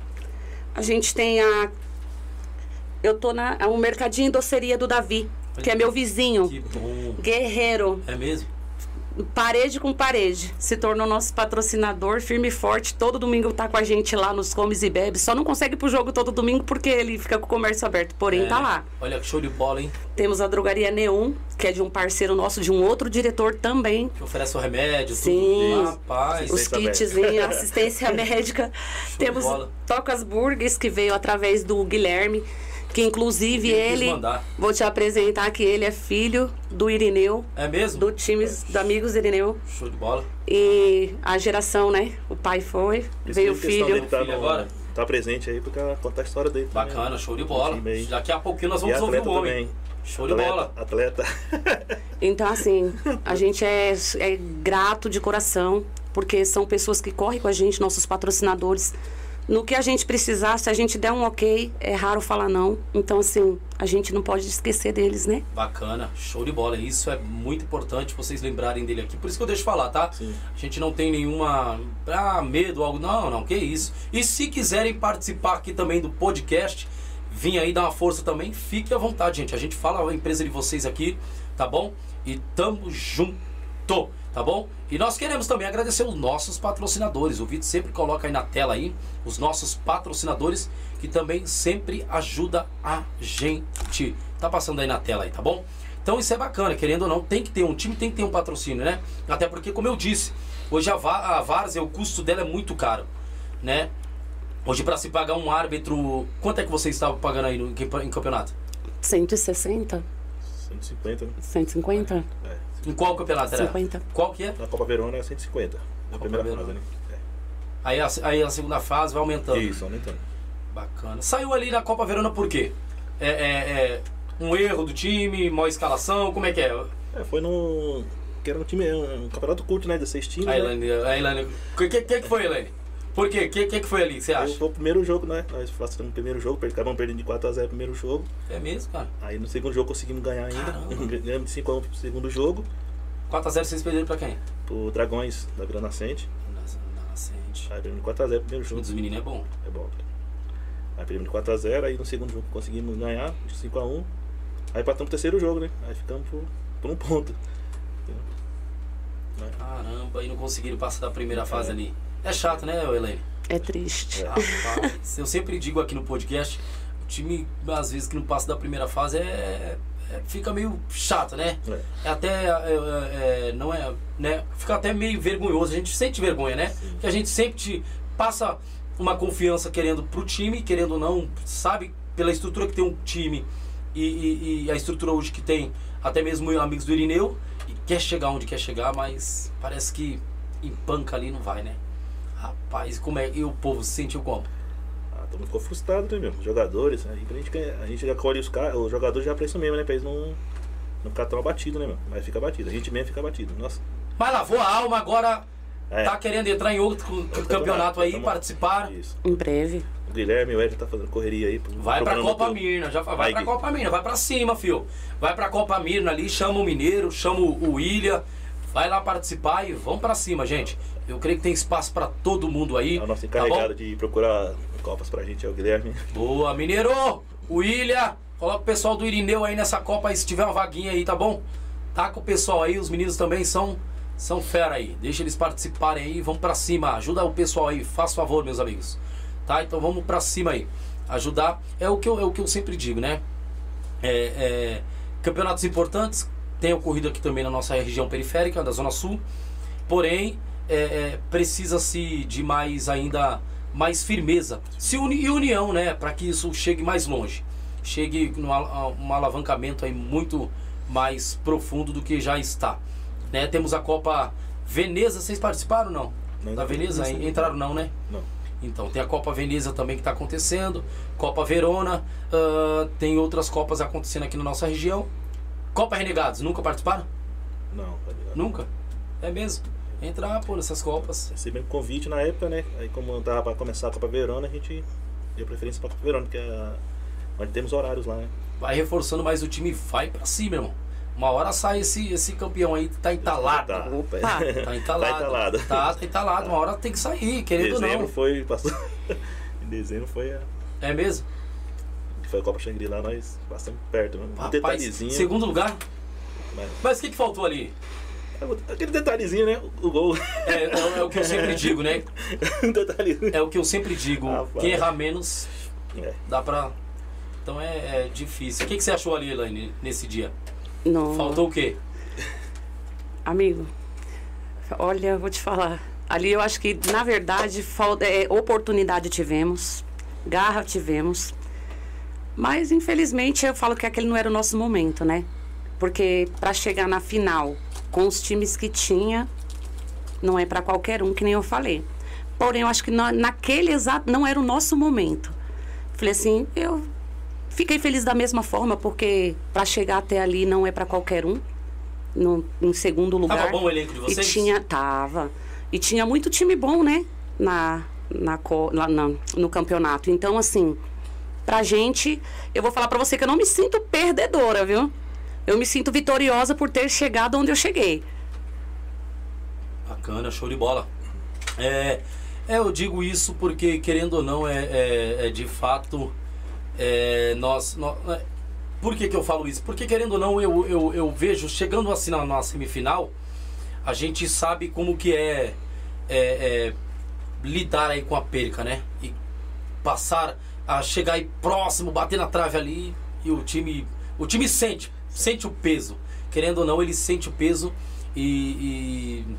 A gente tem a. Eu tô na. é um mercadinho doceria do Davi, que é meu vizinho. Que bom. Guerreiro, É mesmo? Parede com parede. Se tornou nosso patrocinador, firme e forte. Todo domingo tá com a gente lá nos Comes e Bebes. Só não consegue ir pro jogo todo domingo porque ele fica com o comércio aberto. Porém, É. tá lá. Olha que show de bola, hein? Temos a drogaria Neon, que é de um parceiro nosso, de um outro diretor também. Que oferece o remédio, Sim. tudo. Rapaz. Os Assistência kitzinhos, assistência médica. de Temos. Tocas Burgers, que veio através do Guilherme, que inclusive Ele. Vou te apresentar que ele é filho do Irineu, É mesmo? do time do Amigos Irineu. Show de bola. E a geração, né? O pai foi, Isso veio o é filho. tá, Filho no- agora? tá presente aí porque contar a história dele. também. Bacana, show de bola. Daqui a pouquinho nós vamos ouvir atleta o homem. também. Show de atleta, bola. Atleta. Então, assim, a gente é, é grato de coração, porque são pessoas que correm com a gente, nossos patrocinadores. No que a gente precisar, se a gente der um ok, é raro falar não. Então, assim, a gente não pode esquecer deles, né? Bacana, show de bola. Isso é muito importante vocês lembrarem dele aqui. Por isso que eu deixo falar, tá? Sim. A gente não tem nenhuma ah, medo, algo. Não, não, que isso. E se quiserem participar aqui também do podcast, vir aí dar uma força também, fique à vontade, gente. A gente fala a empresa de vocês aqui, tá bom? E tamo junto, tá bom? E nós queremos também agradecer os nossos patrocinadores. O Vitor sempre coloca aí na tela aí os nossos patrocinadores que também sempre ajuda a gente. Tá passando aí na tela aí, tá bom? Então isso é bacana, querendo ou não, tem que ter um time, tem que ter um patrocínio, né? Até porque, como eu disse, hoje a, Várzea, o custo dela é muito caro, né? Hoje para se pagar um árbitro, quanto é que vocês estavam pagando aí no, em campeonato? 160? 150, né? 150? É. Em qual campeonato era? 50. Qual que é? Na Copa Verona é 150. Na primeira Verona. fase, né? Aí a, aí a segunda fase vai aumentando. É. Isso, aumentando. Bacana. Saiu ali na Copa Verona por quê? É, é- é um erro do time, má escalação, como é que é? É, foi no. Que era um time, um campeonato curto, né? De seis times. A né? Elaine, a Elaine. O que, que, que que foi, Elaine? Por quê? O que, que, que foi ali, você Aí acha? Foi o primeiro jogo, né? Nós passamos o primeiro jogo, acabamos perdendo de 4x0 o primeiro jogo. É mesmo, cara? Aí no segundo jogo conseguimos ganhar ainda. Caramba. Ganhamos de 5x1 pro segundo jogo. 4x0 vocês perderam pra quem? Pro Dragões da Vila Nascente. Na, na Nascente. Aí perdemos de 4x0 o primeiro O jogo. dos meninos é bom. É bom. Aí perdemos de 4x0, aí no segundo jogo conseguimos ganhar, de 5x1. Aí patamos o terceiro jogo, né? Aí ficamos por, por um ponto. Caramba, e não conseguiram passar da primeira fase É. ali. É chato, né, Elaine? É triste. É. Rapaz, eu sempre digo aqui no podcast, o time, às vezes, que não passa da primeira fase é, é- fica meio chato, né? É. É até, é, é, não é, né? Fica até meio vergonhoso, a gente sente vergonha, né? Que a gente sempre te passa uma confiança querendo pro time, querendo ou não, sabe, pela estrutura que tem um time e, e- e a estrutura hoje que tem, até mesmo amigos do Irineu, e quer chegar onde quer chegar, mas parece que empanca ali não vai, né? Rapaz, como é? E o povo se sentiu como? Ah, todo mundo ficou frustrado, né, meu? Os jogadores, aí pra gente, a gente já colhe os caras, os jogadores já pra isso mesmo, né? Pra eles não, não ficar tão abatidos, né, meu? Mas fica abatido, a gente mesmo fica abatido. Nossa. Mas lavou a alma, agora É. tá querendo entrar em outro campeonato aí, participar. Isso. Em breve. O Guilherme e o Ed tá fazendo correria aí. Vai pra Copa tudo. Mirna, já vai Vai, pra. Copa Mirna, vai pra cima, fio. Vai pra Copa Mirna ali, chama o Mineiro, chama o Ilha, Vai lá participar e vamos pra cima, gente. Eu creio que tem espaço pra todo mundo aí. É o nosso tá encarregado bom? de procurar copas pra gente é o Guilherme. Boa, Mineiro! O William, coloca o pessoal do Irineu aí nessa Copa aí, se tiver uma vaguinha aí, tá bom? Tá com o pessoal aí, os meninos também são são fera aí. Deixa eles participarem aí, vamos pra cima. Ajuda o pessoal aí, faz favor, meus amigos. Tá? Então vamos pra cima aí. Ajudar é o que eu, é o que eu sempre digo, né? É, é, campeonatos importantes tem ocorrido aqui também na nossa região periférica, da Zona Sul. Porém, é, é, precisa-se de mais ainda mais firmeza se uni, e união, né, para que isso chegue mais longe, chegue num um alavancamento aí muito mais profundo do que já está. Né? Temos a Copa Veneza, vocês participaram ou não? Não, da não. Veneza? Não. Entraram não, né? Não. Então, tem a Copa Veneza também que está acontecendo, Copa Verona, ah, tem outras Copas acontecendo aqui na nossa região. Copa Renegados, nunca participaram? Não, tá. Nunca? É mesmo? Entrar, pô, nessas Copas. Recebi um convite na época, né? Aí como tava pra começar a Copa Verona, a gente deu preferência pra Copa Verona, que é a... onde temos horários lá, né? Vai reforçando mais o time, vai pra cima, irmão. Uma hora sai esse, esse campeão aí, tá entalado. Tá, Opa. Tá entalado. Tá entalado. Tá, tá entalado. Uma hora tem que sair, querendo ou dezembro não. foi. Passou... em dezembro foi a. É mesmo? Foi a Copa Xangri-Lá, nós passamos perto, né? Um detalhezinho. segundo lugar. Mas... Mas o que, que faltou ali? Aquele detalhezinho, né? O gol. É, é, é o que eu sempre digo, né? um detalhezinho. É o que eu sempre digo. Rapaz. Quem errar menos, É. dá pra. Então é, é difícil. O que, que você achou ali, Elaine, nesse dia? Não. Faltou o quê? Amigo, olha, eu vou te falar. Ali eu acho que, na verdade, falta, é, oportunidade tivemos, garra tivemos. Mas, infelizmente, eu falo que aquele não era o nosso momento, né? Porque para chegar na final com os times que tinha, não é para qualquer um, que nem eu falei. Porém, eu acho que na, naquele exato não era o nosso momento. Falei assim, eu fiquei feliz da mesma forma, porque para chegar até ali não é para qualquer um. No, em segundo lugar. Tava bom o elenco de vocês? E tinha, tava. E tinha muito time bom, né? Na, na, lá na- no campeonato. Então, assim, pra gente, eu vou falar pra você que eu não me sinto perdedora, viu? Eu me sinto vitoriosa por ter chegado onde eu cheguei. Bacana, show de bola. É, é, eu digo isso porque, querendo ou não, é, é, é de fato. é, nós, nó- é, por que, que eu falo isso? Porque, querendo ou não, eu, eu, eu vejo, chegando assim na, na semifinal, a gente sabe como que é, é, é, lidar aí com a perca, né? E passar a chegar aí próximo, bater na trave ali e o time, o time sente, sente o peso. Querendo ou não, ele sente o peso e, e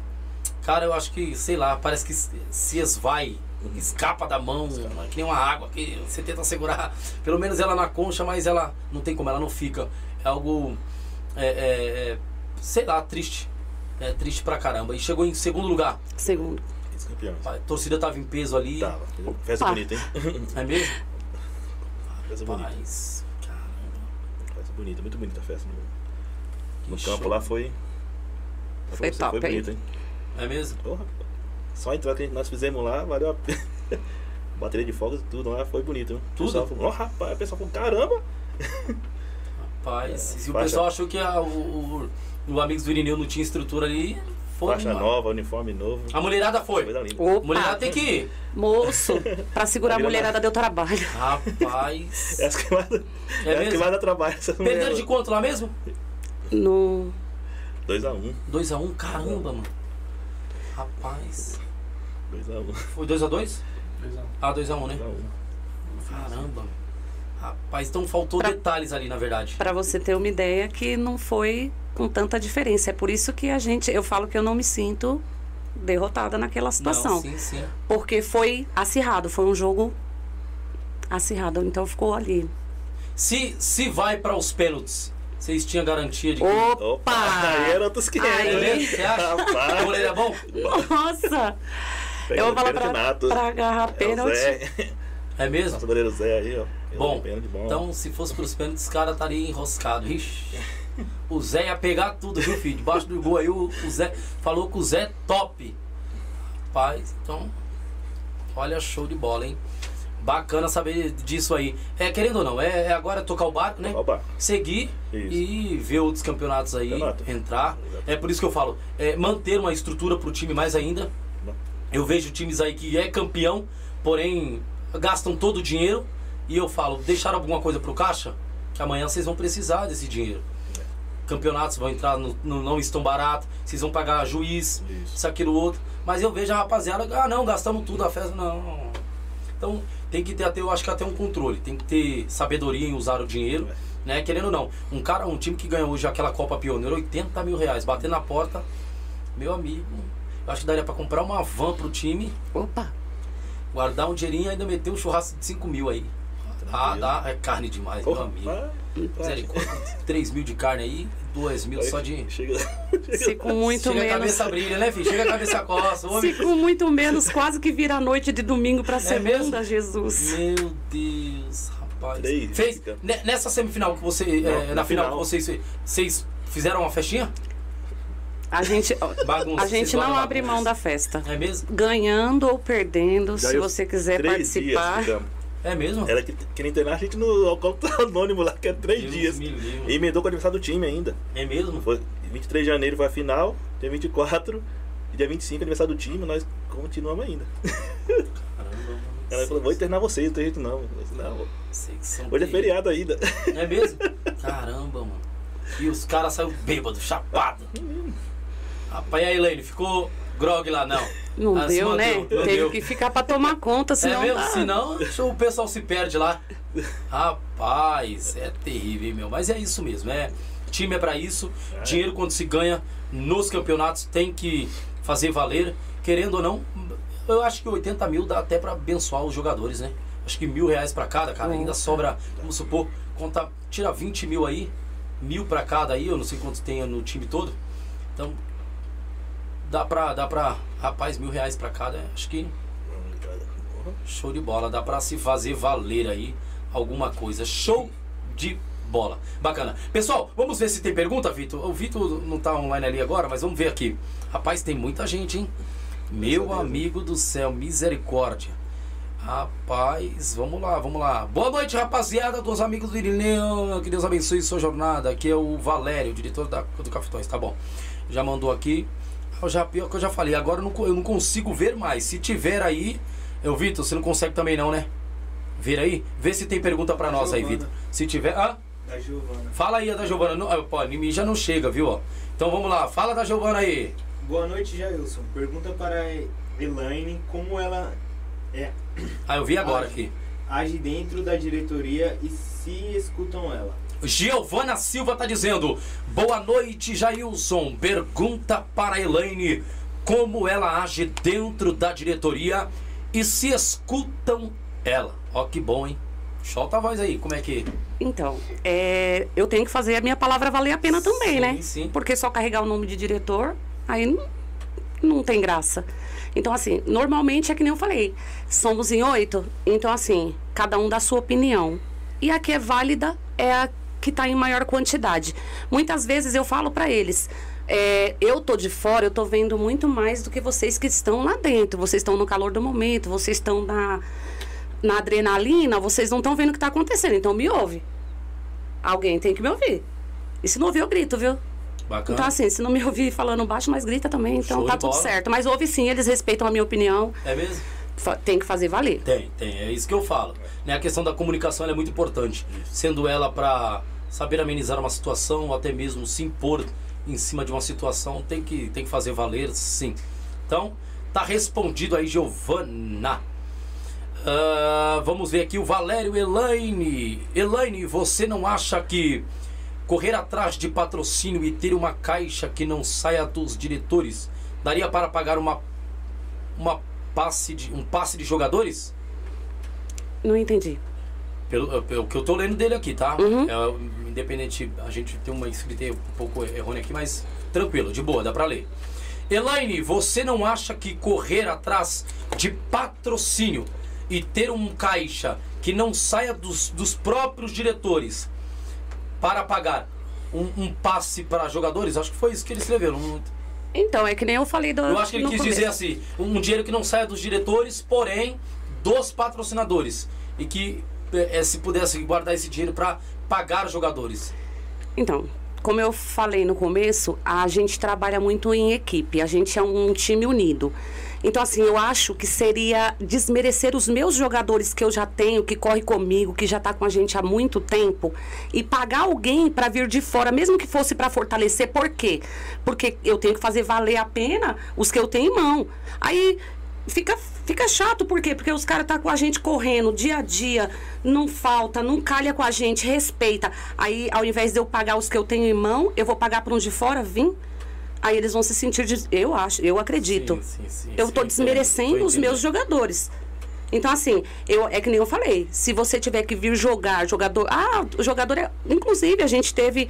Cara, eu acho que, sei lá, parece que se- esvai, escapa da mão, que nem uma água que você tenta segurar, pelo menos ela na concha, mas ela não tem como, ela não fica. É algo, é, é, é, sei lá, triste. É triste pra caramba. E chegou em segundo lugar. Segundo. A torcida tava em peso ali. Tava. Festa bonita, hein? É mesmo? Festa bonita. Bonita, muito bonita a festa. No, no campo show. lá foi. Foi top, Foi hein? bonito, hein? É mesmo? Porra, só a entrada que nós fizemos lá, valeu a pena. Bateria de fogos e tudo lá, foi bonito. Hein? O Tudo? pessoal falou, "Ó, rapaz, o pessoal falou, caramba! Rapaz, se o faixa- pessoal achou que a- o, o, o Amigos do Irineu não tinha estrutura ali, foi. Faixa uma- nova, uniforme novo. A mulherada foi. Coisa linda. Opa! mulherada tem que ir. Moço, pra segurar a mulherada deu trabalho. Rapaz. Essa que mais, É essa que mesmo? mais dá trabalho. Essa Perderam de quanto lá mesmo? No. 2x1. 2x1, caramba, mano. Rapaz. 2x1. Foi 2x2? Ah, 2x1, né? 2x1. Caramba. Rapaz, então faltou Pra- detalhes ali, na verdade. Pra você ter uma ideia que não foi com tanta diferença. É por isso que a gente. Eu falo que eu não me sinto derrotada naquela situação. Não, sim, sim. Porque foi acirrado, foi um jogo acirrado. Então ficou ali. Se, se vai para os pênaltis, vocês tinham garantia de que. Opa! Aí era outros 500, Aí. É né? Você acha? O goleiro é bom? Nossa! eu vou o falar pênalti pra, agarrar É o pênalti. Zé. É mesmo? Nosso goleiro Zé aí, ó. Bom, então se fosse pros pênaltis, os caras estariam enroscados. Ixi. O Zé ia pegar tudo, viu, filho? Debaixo do gol aí, o, o Zé falou que o Zé é top. Rapaz, então. Olha, show de bola, hein? Bacana saber disso aí. É, querendo ou não, é, é agora tocar o barco, né? Tocar o barco. Seguir Isso. e ver outros campeonatos aí, Campeonato. entrar. Exato. É por isso que eu falo, é, manter uma estrutura pro time mais ainda. Eu vejo times aí que é campeão, porém gastam todo o dinheiro. E eu falo, deixar alguma coisa pro caixa, que amanhã vocês vão precisar desse dinheiro. Campeonatos vão entrar, no, no- não estão baratos, vocês vão pagar juiz, Isso. isso, aquilo, outro. Mas eu vejo a rapaziada, ah não, gastamos tudo, a festa, não. Então tem que ter até, eu acho que até um controle, tem que ter sabedoria em usar o dinheiro, né? Querendo ou não. Um cara, um time que ganhou hoje aquela Copa Pioneiro, 80 mil reais, bater na porta, meu amigo, eu acho que daria pra comprar uma van pro time, Opa, guardar um dinheirinho e ainda meter um churrasco de 5 mil aí. Ah, dá, é carne demais, meu Porra, amigo. vai, vai. Misericórdia. 3 mil de carne aí, 2 mil só de. Chega. se com muito Chega a menos. cabeça brilha, né, filho? Chega a cabeça coça. Se Homem. com muito menos, quase que vira a noite de domingo pra segunda, É mesmo? Jesus. Meu Deus, rapaz. Três, Fez, ne- nessa semifinal que você. Não, é, na, na final, final. que vocês. Vocês fizeram uma festinha? A gente, Bagunça, a gente não abre de mão bagunça. da festa. É mesmo? Ganhando ou perdendo, Já se você quiser participar. Dias. É mesmo? Era que queria internar a gente no alcoólatra anônimo lá, que era três Deus dias. E emendou com o aniversário do time ainda. É mesmo? Foi 23 de janeiro foi a final, dia 24, e dia 25 aniversário do time, nós continuamos ainda. Caramba, mano. Ela falou, vou internar vocês, não tem jeito não. Não. Hoje é feriado ainda. É mesmo? Caramba, mano. E os caras saíram bêbados, chapado. Rapaz, e aí, Elaine, ficou grog lá, não? Não Ah, deu, né? não Teve deu. que ficar pra tomar conta, É senão. mesmo? dá. Senão o pessoal se perde lá. Rapaz, é terrível, hein, meu. Mas é isso mesmo, é. Time é pra isso. Dinheiro quando se ganha nos campeonatos tem que fazer valer. Querendo ou não, eu acho que 80 mil dá até pra abençoar os jogadores, né? Acho que mil reais pra cada, cara. Ainda Nossa. sobra, vamos supor, conta, tira 20 mil aí, mil pra cada aí, eu não sei quantos tem no time todo. Então, dá pra, dá pra, rapaz, mil reais pra cada, acho que Show de bola, dá pra se fazer valer aí alguma coisa. Show de bola. Bacana. Pessoal, vamos ver se tem pergunta, Vitor. O Vitor não tá online ali agora, mas vamos ver aqui. Rapaz, tem muita gente, hein? Meu amigo do céu, misericórdia. Rapaz, vamos lá, vamos lá. Boa noite, rapaziada, dos amigos do Irineu. Que Deus abençoe sua jornada. Aqui é o Valério, diretor da, do Cafetões, tá bom. Já mandou aqui. Eu já, pior que eu já falei, agora eu não, eu não consigo ver mais. Se tiver aí, eu, Vitor, você não consegue também não, né? Ver aí? Vê se tem pergunta pra nós aí, Giovana. Vitor. Se tiver. Ah, Da Giovana. fala aí a da Giovana. Não, ah, pô, já não chega, viu? Então vamos lá, fala da Giovana aí. Boa noite, Jailson. Pergunta para a Elaine como ela é, Ah, eu vi agora Ah. aqui. age dentro da diretoria e se escutam ela. Giovana Silva tá dizendo: Boa noite, Jailson. Pergunta para a Elaine como ela age dentro da diretoria e se escutam ela. Ó, que bom, hein? Solta a voz aí, como é que. Então, é, eu tenho que fazer a minha palavra valer a pena também, Sim, né? sim. Porque só carregar o nome de diretor, aí não, não tem graça. Então, assim, normalmente é que nem eu falei, somos em oito, então, assim, cada um dá a sua opinião. E a que é válida é a que está em maior quantidade. Muitas vezes eu falo para eles. é, eu tô de fora, eu tô vendo muito mais do que vocês que estão lá dentro. Vocês estão no calor do momento, vocês estão na, na adrenalina, vocês não estão vendo o que está acontecendo. Então me ouve. Alguém tem que me ouvir. E se não ouvir, eu grito, viu? Bacana. Então, assim, se não me ouvir falando baixo, mas grita também. Então Show tá tudo bola. certo. Mas ouve sim, eles respeitam a minha opinião. É mesmo? Tem que fazer valer. Tem, tem. É isso que eu falo. Né? A questão da comunicação é muito importante. Sendo ela para saber amenizar uma situação ou até mesmo se impor em cima de uma situação, tem que, tem que fazer valer, sim. Então, tá respondido aí, Giovana. Ah, vamos ver aqui o Valério Elaine. Elaine, você não acha que correr atrás de patrocínio e ter uma caixa que não saia dos diretores daria para pagar uma, uma passe de, um passe de jogadores? Não entendi. Pelo, pelo que eu tô lendo dele aqui, tá? Uhum. É, independente, a gente tem uma escrita um pouco errônea aqui, mas tranquilo, de boa, dá pra ler. Elaine, você não acha que correr atrás de patrocínio e ter um caixa que não saia dos, dos próprios diretores para pagar um, um passe para jogadores? Acho que foi isso que ele escreveu. Não, Então, é que nem eu falei do. eu acho que ele quis começo. dizer assim, um dinheiro que não saia dos diretores, porém dos patrocinadores e que eh, se pudesse guardar esse dinheiro para pagar jogadores? Então, como eu falei no começo, a gente trabalha muito em equipe, a gente é um time unido. Então, assim, eu acho que seria desmerecer os meus jogadores que eu já tenho, que corre comigo, que já está com a gente há muito tempo, e pagar alguém para vir de fora, mesmo que fosse para fortalecer. Por quê? Porque eu tenho que fazer valer a pena os que eu tenho em mão. Aí fica, fica chato, por quê? Porque os caras tá com a gente correndo dia a dia, não falta, não calha com a gente, respeita. Aí, ao invés de eu pagar os que eu tenho em mão, eu vou pagar para um de fora vir? Aí eles vão se sentir. des- Eu acho, eu acredito. Sim, sim, sim, eu entendo, desmerecendo os meus jogadores. Então, assim, eu, é que nem eu falei. Se você tiver que vir jogar, jogador. Ah, o jogador é. Inclusive, a gente teve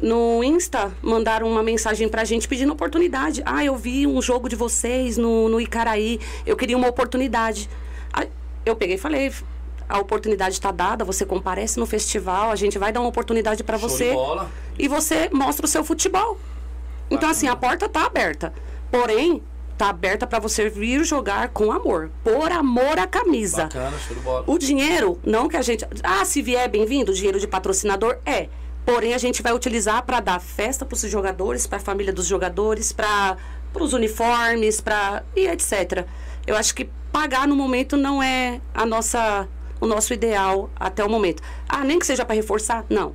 no Insta, mandaram uma mensagem pra gente pedindo oportunidade. Ah, eu vi um jogo de vocês no, no Icaraí, eu queria uma oportunidade. Aí, eu peguei e falei. A oportunidade está dada, você comparece no festival, a gente vai dar uma oportunidade para de você bola. e você mostra o seu futebol. Então, assim, a porta tá aberta. Porém, tá aberta para você vir jogar com amor. Por amor à camisa. Bacana, show de bola. O dinheiro, não que a gente. Ah, se vier bem-vindo, o dinheiro de patrocinador é. Porém, a gente vai utilizar para dar festa para os jogadores, para a família dos jogadores, para os uniformes, para e etc. Eu acho que pagar no momento não é a nossa, o nosso ideal até o momento. Ah, nem que seja para reforçar? Não.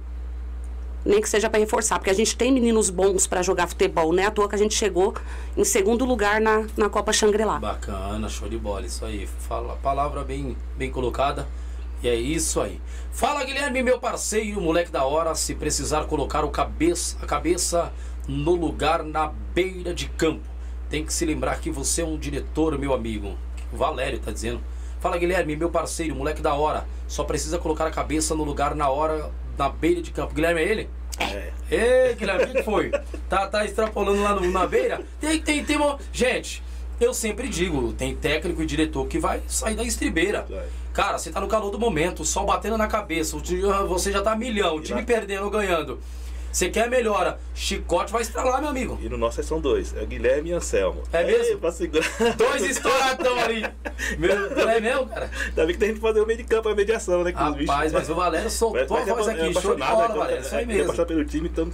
Nem que seja para reforçar, porque a gente tem meninos bons para jogar futebol, né? À toa que a gente chegou em segundo lugar na, na Copa Xangri-Lá. Bacana, show de bola, isso aí. Fala, palavra bem, bem colocada. E é isso aí. Fala, Guilherme, meu parceiro, moleque da hora. Se precisar colocar o cabeça, a cabeça no lugar na beira de campo, tem que se lembrar que você é um diretor, meu amigo. O Valério tá dizendo. Fala, Guilherme, meu parceiro, moleque da hora. Só precisa colocar a cabeça no lugar na hora, na beira de campo. Guilherme é ele? É. Ei, Guilherme, o que foi? Tá, tá extrapolando lá no- na beira? Tem, tem, tem uma... Gente, eu sempre digo, tem técnico e diretor que vai sair da estribeira. Cara, você tá no calor do momento, o sol batendo na cabeça, você já tá milhão, o time perdendo ou ganhando. Você quer melhora, chicote vai estralar, meu amigo. E no nosso são dois, é o Guilherme e Anselmo. É mesmo? pra segurar. Dois estouradão ali. Meu, não é mesmo, cara? Ainda bem que tem que fazer o meio de campo, a mediação, né? com. Rapaz, mas o Valério soltou Mas- mas a voz é, aqui, é show de apaixonado, bola, então, Valério, isso aí Ele é mesmo. apaixonado pelo time, então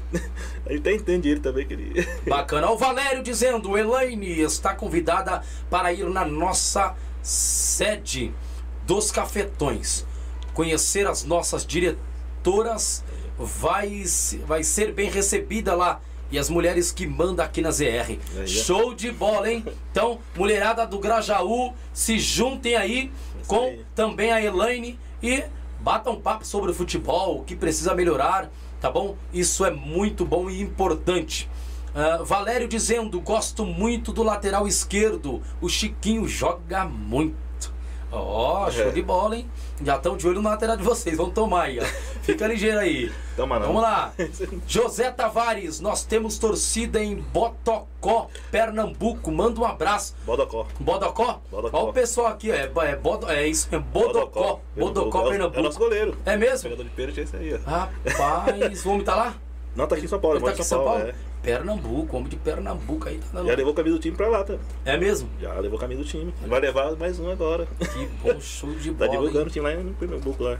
a gente até entende ele também, que ele... Bacana. O Valério dizendo, Elaine está convidada para ir na nossa sede dos cafetões. Conhecer as nossas diretoras vai, vai ser bem recebida lá. E as mulheres que mandam aqui na ZR. Ó. Show de bola, hein? Então, mulherada do Grajaú, se juntem aí com aí. também a Elaine e batam um papo sobre o futebol, o que precisa melhorar, tá bom? Isso é muito bom e importante. Ah, Valério dizendo, gosto muito do lateral esquerdo. O Chiquinho joga muito. Ó, show É. de bola, hein? Já estão de olho no lateral de vocês, vão tomar aí, ó. Fica ligeiro aí. Toma não. Vamos lá. José Tavares, nós temos torcida em Botocó, Pernambuco. Manda um abraço. Bodocó. Bodocó? Bodocó. Olha o pessoal aqui, ó, é, é, Bodo- é isso, é Bodocó. Bodocó, É o- É o Pernambuco. nosso goleiro. É mesmo? Jogador de pênalti é esse aí, ó. Rapaz, o homem tá lá? Não, tá aqui em São Paulo, Ele tá aqui em São Paulo? é. Pernambuco, homem de Pernambuco aí tá dando. Já levou a camisa do time pra lá, tá? É mesmo? Já levou a camisa do time. Vai levar mais um agora. Que bom show de Tá bola. hein? divulgando o time lá em Pernambuco lá.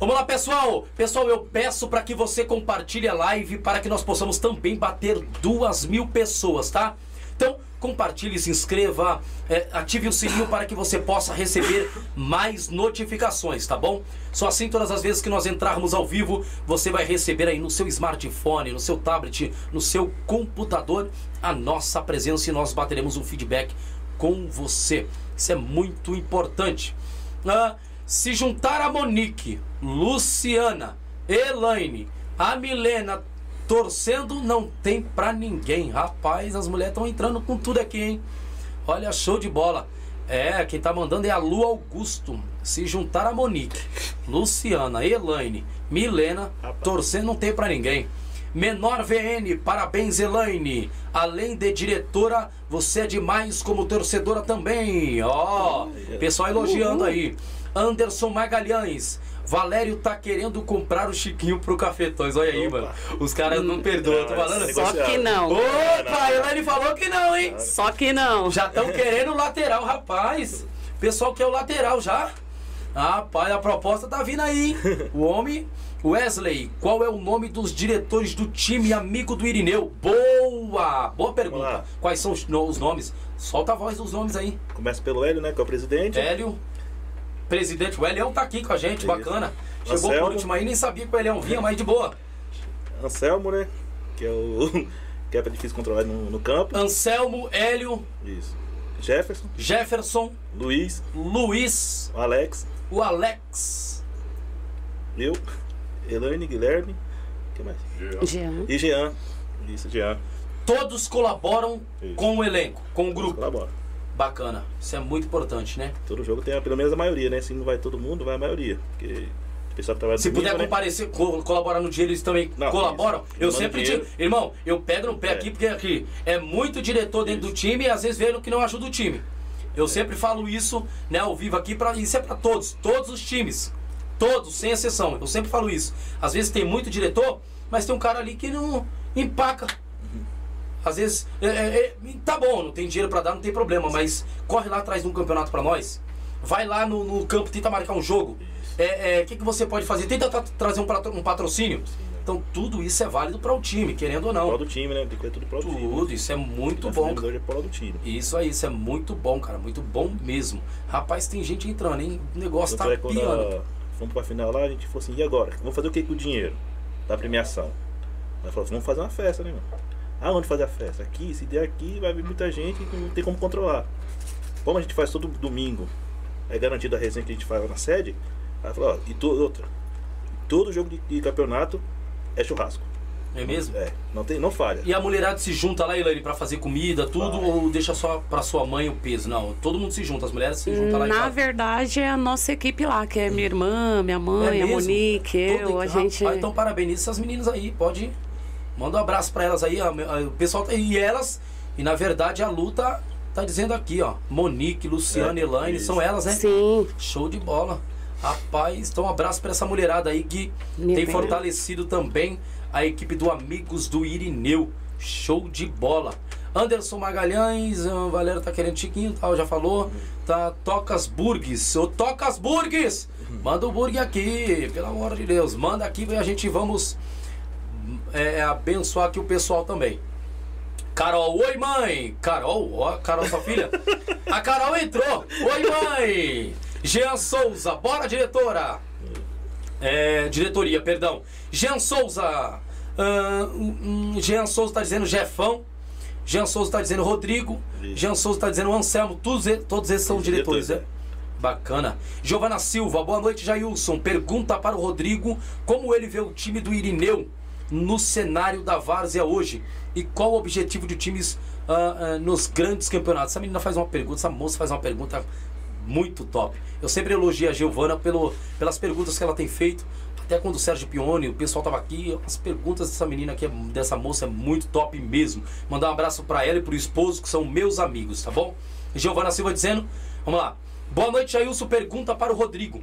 Vamos lá, pessoal! Pessoal, eu peço para que você compartilhe a live para que nós possamos também bater duas mil pessoas, tá? Então, compartilhe, se inscreva, é, ative o sininho para que você possa receber mais notificações, tá bom? Só assim, todas as vezes que nós entrarmos ao vivo, você vai receber aí no seu smartphone, no seu tablet, no seu computador, a nossa presença e nós bateremos um feedback com você. Isso é muito importante. Ah, se juntar a Monique, Luciana, Elaine, a Milena torcendo, não tem pra ninguém. Rapaz, as mulheres estão entrando com tudo aqui, hein? Olha, show de bola. É, quem tá mandando é a Lu Augusto. Se juntar a Monique, Luciana, Elaine, Milena, Rapaz. torcendo, não tem pra ninguém. Menor VN, parabéns Elaine. Além de diretora, você é demais como torcedora também. Ó, pessoal elogiando aí. Anderson Magalhães. Valério tá querendo comprar o Chiquinho pro Cafetões. Olha aí, Opa. mano. Os caras não perdoam, tô Não, falando. Só que não. Opa, Elaine falou que não, hein? Só que não. Já estão querendo o lateral, rapaz. pessoal quer o lateral já. Rapaz, a proposta tá vindo aí, hein? O homem, Wesley, qual é o nome dos diretores do time amigo do Irineu? Boa! Boa pergunta. Quais são os, no- os nomes? Solta a voz dos nomes aí. Começa pelo Hélio, né? Que é o presidente. Hélio, presidente, o Elião tá aqui com a gente, Isso. bacana. Chegou Anselmo. por último aí, nem sabia que o Elião vinha, mas de boa. Anselmo, né? Que é o. que é difícil controlar no, no campo. Anselmo, Hélio, Isso. Jefferson, Jefferson, Luiz, Luiz, o Alex, o Alex. eu, Elaine, Guilherme. que mais? Jean. E Jean. Isso, Jean. Todos colaboram Isso. com o elenco, com o grupo. Colabora. Bacana. Isso é muito importante, né? Todo jogo tem pelo menos a maioria, né? Se não vai todo mundo, vai a maioria. Porque o pessoal que trabalha Se puder né? comparecer, co- colaborar no dinheiro, eles também Não, colaboram. isso. Eu sempre digo, irmão, eu pego no pé É. aqui, porque aqui é muito diretor dentro do time e às vezes vendo que não ajuda o time. Eu sempre falo isso, né, ao vivo aqui, pra, isso é pra todos, todos os times. Todos, sem exceção. Eu sempre falo isso. Às vezes tem muito diretor, mas tem um cara ali que não empaca. Às vezes, é, é, é, tá bom, não tem dinheiro pra dar, não tem problema, mas corre lá atrás de um campeonato pra nós. Vai lá no, no campo, tenta marcar um jogo. É, é, O que, que você pode fazer? Tenta tra- trazer um, um patrocínio. Então, tudo isso é válido para o time, querendo ou não. do time, né? Tem que tudo prol do time. Tudo, isso é muito bom. é prol do time. Isso aí, isso é muito bom, cara. Muito bom mesmo. Rapaz, tem gente entrando, hein? O negócio Tanto tá é que quando piando. a- fomos pra final lá, a gente falou assim, e agora? Vamos fazer o que com o dinheiro da premiação? Ela falou, vamos fazer uma festa, né, mano? Ah, onde fazer a festa? Aqui, se der aqui, vai vir muita gente e não tem como controlar. Como a gente faz todo domingo, é garantido a resenha que a gente faz lá na sede, falou, ó, e to- outra, todo jogo de, de campeonato é churrasco. É mesmo? É, não, tem, não falha. E a mulherada se junta lá, Elaine, pra fazer comida, tudo, Vai. ou deixa só pra sua mãe o peso? Não, todo mundo se junta, as mulheres se juntam lá e Na fazem. verdade, é a nossa equipe lá, que é minha irmã, minha mãe, É a? Monique, eu, a gente. Rapaz, então parabeniza essas meninas aí, pode ir. Manda um abraço pra elas aí, ó, a- o pessoal tá- e elas, e na verdade a luta tá dizendo aqui, ó, Monique, Luciana, É, Elaine, isso. são elas, né? Sim, Show de bola. Rapaz, então um abraço pra essa mulherada aí que Minha tem bem. fortalecido também a equipe do Amigos do Irineu. Show de bola. Anderson Magalhães, o Valério tá querendo Chiquinho, tal, já falou. Tá Tocas Burgues. Ô Tocas Burgues! Manda o burgue aqui, pelo amor de Deus. Manda aqui e a gente vamos é, abençoar aqui o pessoal também. Carol, oi mãe! Carol, ó, Carol, sua filha. A Carol entrou! Oi mãe! Jean Souza, bora diretora! É, diretoria, perdão. Jean Souza! hum, Jean Souza tá dizendo Jefão. Jean Souza tá dizendo Rodrigo. Isso. Jean Souza tá dizendo Anselmo. Todos, todos esses são diretores, diretores, né? Bacana. Giovana Silva, boa noite, Jailson. Pergunta para o Rodrigo como ele vê o time do Irineu no cenário da Várzea hoje e qual o objetivo de times ah, ah, nos grandes campeonatos. Essa menina faz uma pergunta, essa moça faz uma pergunta muito top. Eu sempre elogio a Giovana pelo, pelas perguntas que ela tem feito. Até quando o Sérgio Pione, o pessoal tava aqui, as perguntas dessa menina aqui, é- dessa moça é muito top mesmo. Mandar um abraço para ela e pro esposo, que são meus amigos, tá bom? Giovana Silva dizendo, vamos lá. Boa noite, Jailson. Pergunta para o Rodrigo.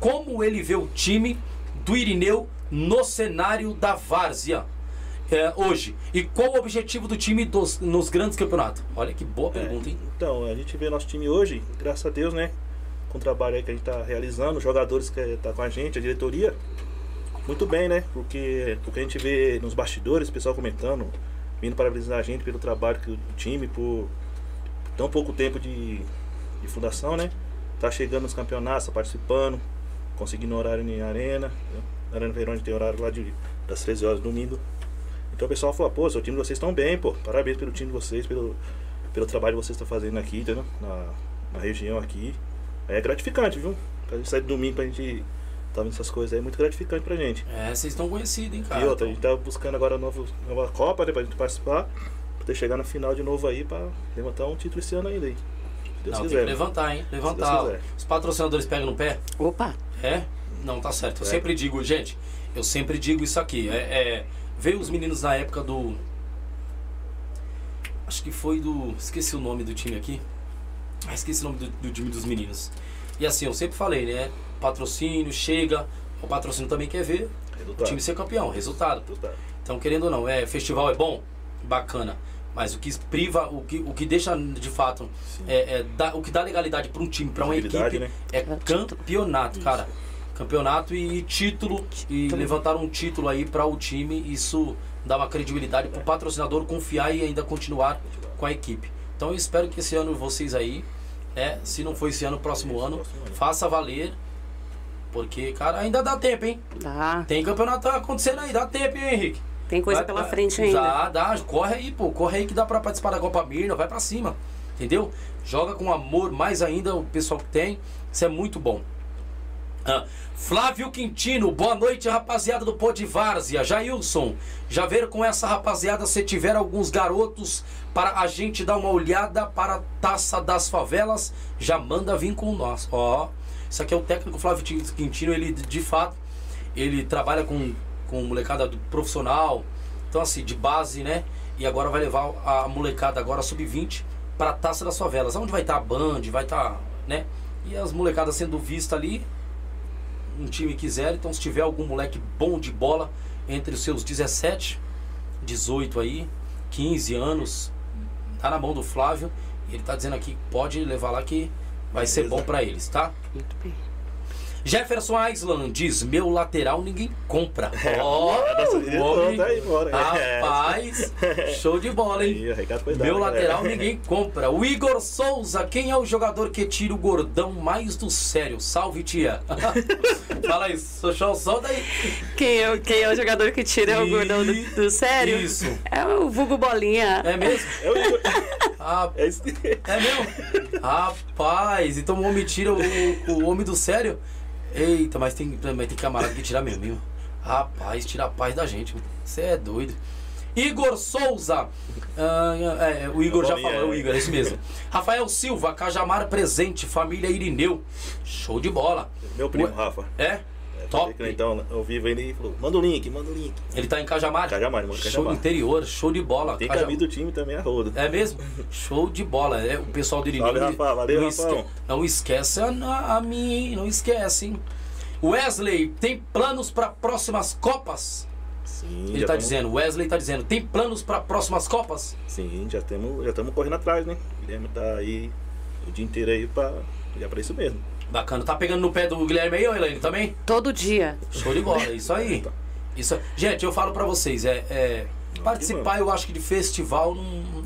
Como ele vê o time do Irineu no cenário da Várzea é, hoje? E qual o objetivo do time dos- nos grandes campeonatos? Olha que boa pergunta, hein? Então, a gente vê nosso time hoje, graças a Deus, né? Com o trabalho aí que a gente tá realizando, os jogadores que tá com a gente, a diretoria, muito bem, né? Porque o que a gente vê nos bastidores, o pessoal comentando, vindo parabenizar a gente pelo trabalho que o time, por tão pouco tempo de, de fundação, né? Tá chegando nos campeonatos, tá participando, conseguindo horário em arena. Né? Na Arena Verônica tem horário lá de, das 13 horas domingo. Então o pessoal falou, pô, seu time de vocês estão bem, pô. Parabéns pelo time de vocês, pelo, pelo trabalho que vocês estão fazendo aqui, entendeu? Na, na região aqui. É gratificante, viu? A gente sair de domingo pra gente tá vendo essas coisas aí, é muito gratificante pra gente. É, vocês estão conhecidos, hein, cara? e outra, a gente tá buscando agora a nova, Copa, né, pra gente participar, pra ter chegar na final de novo aí, pra levantar um título esse ano ainda aí. Se Deus Não, tem quiser. que levantar, hein? Levantar. Deus quiser. Os patrocinadores pegam no pé? Opa, É? Não, tá certo. Eu É. sempre digo, gente, eu sempre digo isso aqui. É, é, veio os meninos na época do. Acho que foi do. Esqueci o nome do time aqui. Ah, esqueci o nome do, do time dos meninos. E assim, eu sempre falei, né? Patrocínio, chega. O patrocínio também quer ver o Resultado. time ser campeão, resultado. Resultado. Então, querendo ou não, é, festival é bom? Bacana. Mas o que priva, o que, o que deixa de fato, é, é dá- o que dá legalidade para um time, para uma equipe, né? é o campeonato, cara. Campeonato e título. E levantar um título aí para o time, isso dá uma credibilidade para o patrocinador confiar e ainda continuar com a equipe. Então eu espero que esse ano vocês aí, é, se não for esse ano, próximo ano, faça valer. Porque, cara, ainda dá tempo, hein? Dá. Tem campeonato acontecendo aí, dá tempo, hein, Henrique? Tem coisa Vai- pela frente ainda. Dá, dá. Corre aí, pô. Corre aí que dá pra participar da Copa Mirna. Vai pra cima. Entendeu? Joga com amor, mais ainda o pessoal que tem. Isso é muito bom. Ah, Flávio Quintino, boa noite, rapaziada do Pô de Várzea. Jailson, já ver com essa rapaziada se tiver alguns garotos para a gente dar uma olhada para a taça das favelas, já manda vir com nós. Ó, isso aqui é o técnico Flávio Quintino, ele de fato, ele trabalha com, com molecada profissional, então assim, de base, né? E agora vai levar a molecada agora sub-20 para a taça das favelas, onde vai estar a Band, vai estar, né? E as molecadas sendo vistas ali, um time quiser, então se tiver algum moleque bom de bola entre os seus 17, 18 aí, 15 anos, tá na mão do Flávio. Ele tá dizendo aqui que pode levar lá que vai ser Beleza. bom pra eles, tá? Muito bem. Jefferson Island diz: Meu lateral ninguém compra. Ó, Nossa, o diretor homem- tá aí embora. Rapaz, show de bola, hein? Aí, Meu galera. lateral ninguém compra. O Igor Souza, quem é o jogador que tira o gordão mais do sério? Salve, tia. Fala aí, Sochão, solta aí. Quem é, o- quem é o jogador que tira o gordão do, do sério? Isso. É o vulgo bolinha. É mesmo? É o Igor. Ah, É isso. é mesmo? Rapaz, então o homem tira o, o homem do sério? Eita, mas tem, mas tem camarada que tira mesmo, viu? Rapaz, tira a paz da gente. Você é doido. Igor Souza. Ah, é, é, o Igor já falou, é o. Igor, é isso mesmo. Rafael Silva, Cajamar presente, família Irineu. Show de bola. Meu primo, Ué, Rafa. É? É, Top. Então, ao vivo ele falou: manda o link, manda o link. Ele tá em Cajamar? Cajamar, mora em Show Cajamar. interior, show de bola. Tem Caja- camisa do time também, a roda. É mesmo? Show de bola. É, o pessoal Irineu. Salve, Rafa. Valeu, não, Rafão. não esquece a, a hein? Não esquece, hein? Wesley, tem planos para próximas Copas? Sim, Ele tá tamo- dizendo, Wesley tá dizendo, tem planos para próximas Copas? Sim, já estamos já correndo atrás, né? O Guilherme tá aí o dia inteiro aí pra. Já pra isso mesmo. Bacana. Tá pegando no pé do Guilherme aí, ô Elaine, também? Todo dia. Show de bola, é isso aí. Isso, gente, eu falo pra vocês, é, é, participar eu acho que de festival não,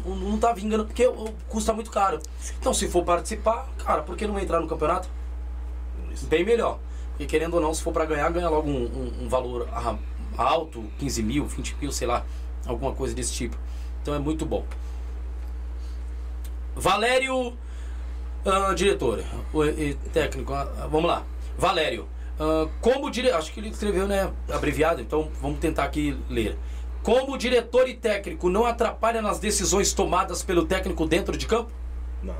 não, não tá vingando, porque o- custa muito caro. Então se for participar, cara, por que não entrar no campeonato? Bem melhor. Porque querendo ou não, se for pra ganhar, ganha logo um, um- um valor alto, 15 mil, 20 mil, sei lá, alguma coisa desse tipo. Então é muito bom. Valério, ah, diretor, e técnico, ah, vamos lá. Valério, ah, como diretor, acho que ele escreveu, né, abreviado, então vamos tentar aqui ler. Como diretor e técnico não atrapalha nas decisões tomadas pelo técnico dentro de campo? Não.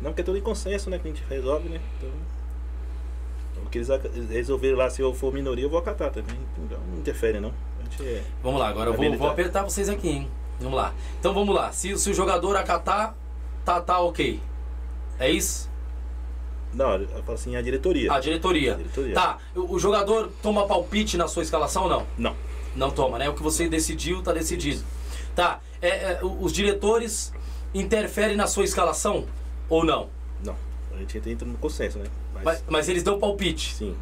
Não, porque é tudo em consenso, né? Que a gente resolve, né? Então. O que eles resolverem lá, se eu for minoria, eu vou acatar também. Então, não interfere, não. É. Vamos lá, agora eu vou, vou apertar vocês aqui, hein? Vamos lá. Então vamos lá. Se, se o jogador acatar, tá, tá ok. É isso? Não, eu falo assim, a diretoria. A diretoria. A diretoria. Tá. O, o jogador toma palpite na sua escalação ou não? Não. Não toma, né? O que você decidiu, tá decidido. Tá. É, é, os diretores interferem na sua escalação ou não? Não. A gente entra no consenso, né? Mas, Mas, mas eles dão palpite. sim,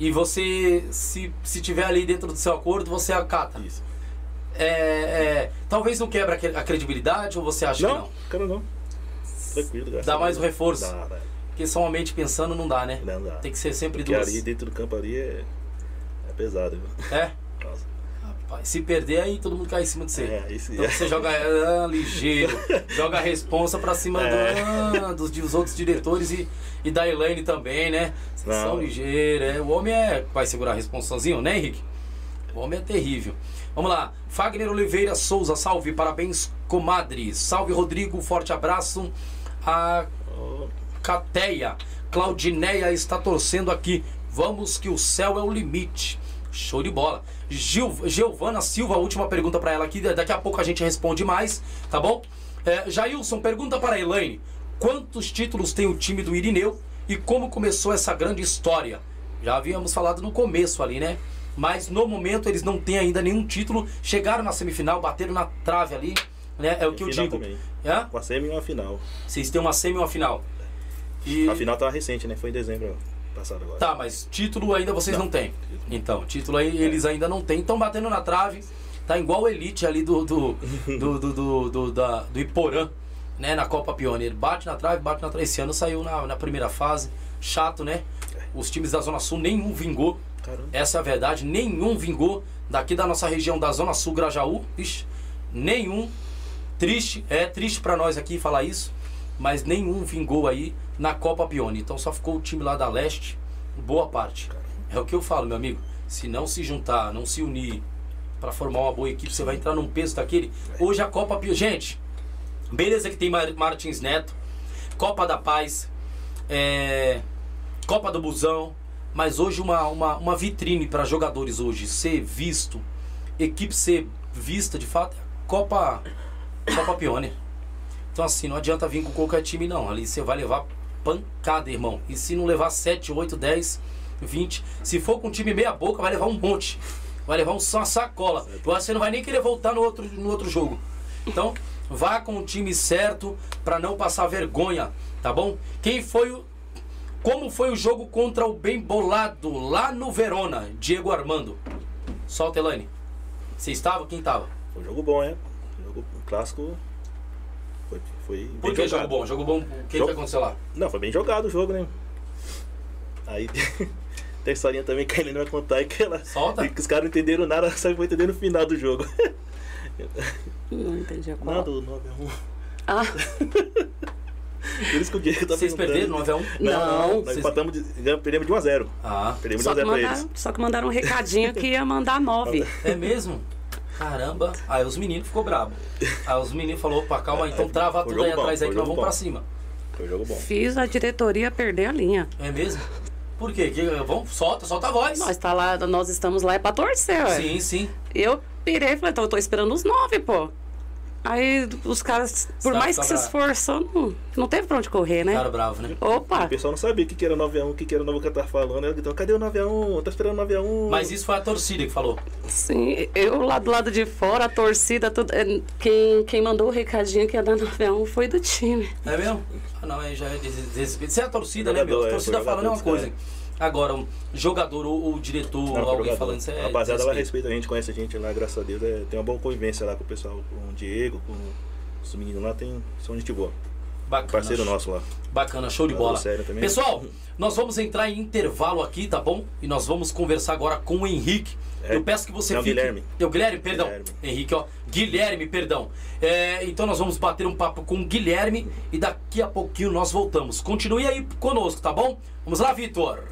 E você, se, se tiver ali dentro do seu acordo, você acata. isso. É, é, talvez não quebra a cre- a credibilidade ou você acha que Não, não? cara, não. Tranquilo, graças Dá mais um reforço. Dá, dá. Porque somente pensando não dá, né? Não dá. Tem que ser sempre Porque duas. ali dentro do campo ali é, é pesado, viu? É? Nossa. Rapaz, se perder aí todo mundo cai em cima de você. É, sim. Então você joga ah, ligeiro, joga a responsa pra cima É. do- dos, dos outros diretores e, e da Elaine também, né? Vocês Não. são ligeiros, é. O homem é. Vai segurar a responsa sozinho, né, Henrique? O homem é terrível. Vamos lá. Fagner Oliveira Souza, salve, parabéns, comadre. Salve, Rodrigo, forte abraço. A Cateia. Claudineia está torcendo aqui. Vamos que o céu é o limite. Show de bola. Gil, Giovana Silva, última pergunta para ela aqui. Daqui a pouco a gente responde mais, tá bom? É, Jailson, pergunta para a Elaine: quantos títulos tem o time do Irineu e como começou essa grande história? Já havíamos falado no começo ali, né? Mas no momento eles não têm ainda nenhum título. Chegaram na semifinal, bateram na trave ali, né? É o que eu digo. também. É? Com a semi e uma final. Vocês têm uma semi e uma final. E... A final tava recente, né? Foi em dezembro passado agora. Tá, mas título ainda vocês não, Não. têm. Então, título aí eles ainda não têm. Estão batendo na trave. Tá igual o Elite ali do do, do, do, do, do- da, do Iporã, né? Na Copa Pioneer. Bate na trave, bate na trave. Esse ano saiu na, na primeira fase. Chato, né? Os times da Zona Sul, nenhum vingou. Caramba. Essa é a verdade. Nenhum vingou. Daqui da nossa região da Zona Sul, Grajaú. Ixi, nenhum. Triste. É triste pra nós aqui falar isso. Mas nenhum vingou aí na Copa Pione. Então só ficou o time lá da Leste. Boa parte. É o que eu falo, meu amigo. Se não se juntar, não se unir pra formar uma boa equipe, você vai entrar num peso daquele. Hoje a Copa Pione. Gente, beleza que tem Mar- Martins Neto, Copa da Paz, é, Copa do Busão. Mas hoje uma, uma, uma vitrine para jogadores hoje ser visto, equipe ser vista de fato, é a Copa, Copa Pione. Então assim, não adianta vir com qualquer time não. Ali você vai levar pancada, irmão. E se não levar 7, 8, 10, 20, se for com um time meia boca, vai levar um monte. Vai levar um, uma sacola. Eu você não vai nem querer voltar no outro, no outro jogo. Então, vá com o time certo para não passar vergonha, tá bom? Quem foi o como foi o jogo contra o bem bolado lá no Verona, Diego Armando? Solta, Elaine. Você estava? Quem estava? Foi um jogo bom, é. Jogo clássico. Foi, foi Por bem que jogado. jogo bom? Jogo bom, o que, que Jogo- aconteceu lá? Não, foi bem jogado o jogo, né? Aí tem a historinha também que a Helena vai contar que ela. Solta. e que os caras não entenderam nada, só vão entender no final do jogo. Não entendi a qual. Não, do 9x1. Ah, Por isso que o Diego tá Vocês perderam perguntando. 9x1? Não, não, Não. nós empatamos de, ganhamos- perdemos de 1x0. Ah, Perdemos só de que, 1x0 pra eles. mandaram, só que mandaram um recadinho que ia mandar nove. é mesmo? Caramba. Aí os meninos ficou brabo. Aí os meninos falou, opa, calma aí, então trava Foi tudo aí bom, atrás aí que nós vamos pra bom. cima. Foi jogo bom. Fiz a diretoria perder a linha. É mesmo? Por quê? Que, vamos, solta, solta a voz. Nós, tá lá, nós estamos lá é pra torcer, ué. Sim, sim. Eu pirei e falei, então eu tô esperando os nove, pô. Aí os caras, por Tá- mais tá que se bravo. esforçou, não, não teve pra onde correr, né? Cara bravo, né? Opa! O pessoal não sabia o que, que era 9x1, o que, que era o novo que eu tava falando. Ela gritou, cadê o 9x1? Tá esperando o 9x1. Mas isso foi a torcida que falou. Sim, eu lá do lado de fora, a torcida, tudo, é, quem, quem mandou o recadinho que ia dar 9x1 foi do time. É mesmo? Ah, não, aí já é des- desrespeito. Você é a torcida, né, meu? A é, torcida falando é uma coisa. Agora, um jogador ou, ou diretor, Não, alguém jogador. falando isso é. A rapaziada lá desrespeito. respeita a gente, conhece a gente lá, graças a Deus. É, tem uma boa convivência lá com o pessoal, com o Diego, com os meninos lá, tem, são gente boa. Bacana. Parceiro nosso lá. Bacana, show de bola. sério também. Pessoal, nós vamos entrar em intervalo aqui, tá bom? E nós vamos conversar agora com o Henrique. É, Eu peço que você é o fique. Guilherme. É o Guilherme, perdão. Guilherme. Henrique, ó. Guilherme, perdão. É, então nós vamos bater um papo com o Guilherme e daqui a pouquinho nós voltamos. Continue aí conosco, tá bom? Vamos lá, Vitor.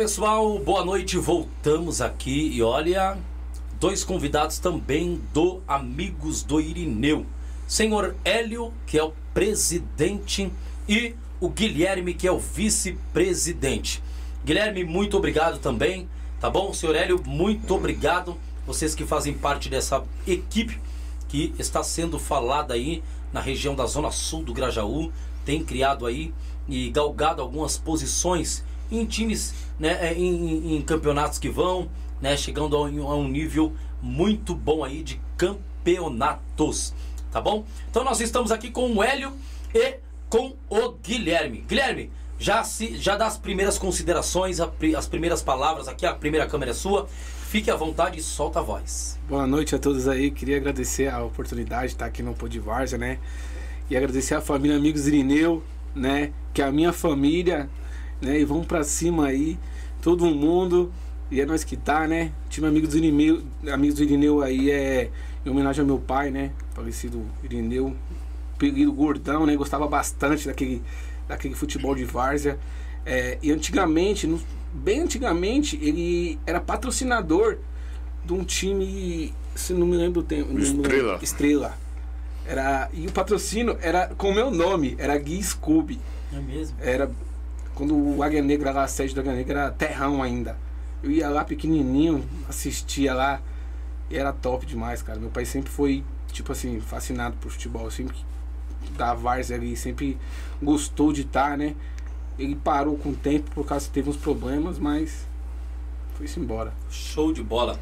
Pessoal, boa noite. Voltamos aqui e olha, dois convidados também do Amigos do Irineu. Senhor Hélio, que é o presidente, e o Guilherme, que é o vice-presidente. Guilherme, muito obrigado também, tá bom? Senhor Hélio, muito obrigado. Vocês que fazem parte dessa equipe que está sendo falada aí na região da Zona Sul do Grajaú, tem criado aí e galgado algumas posições em times, né, é, em, em campeonatos que vão, né, chegando a um, a um nível muito bom aí de campeonatos, tá bom? Então nós estamos aqui com o Hélio e com o Guilherme. Guilherme, já se já dá as primeiras considerações, as primeiras palavras aqui, a primeira câmera é sua. Fique à vontade e solta a voz. Boa noite a todos aí. Queria agradecer a oportunidade de estar aqui no Podvarza, né? E agradecer a família Amigos Irineu, né? Que é a minha família, né? E vamos para cima aí, todo mundo. E é nós que tá, né? Time Amigos do Irineu, Amigos do Irineu aí é em homenagem ao meu pai, né? Falecido Irineu, período gordão, né? Gostava bastante daquele, daquele futebol de várzea. É, e antigamente, no, bem antigamente, ele era patrocinador de um time, se não me lembro o tempo. Estrela. Estrela. Era, e o patrocínio era com o meu nome, era Gui Scooby. É mesmo? Era quando o Águia Negra lá, a sede do Águia Negra era terrão ainda. Eu ia lá pequenininho, assistia lá. E era top demais, cara. Meu pai sempre foi, tipo assim, fascinado por futebol. Sempre da Várzea ali, sempre gostou de estar, tá, né? Ele parou com o tempo por causa que teve uns problemas, mas foi-se embora. Show de bola.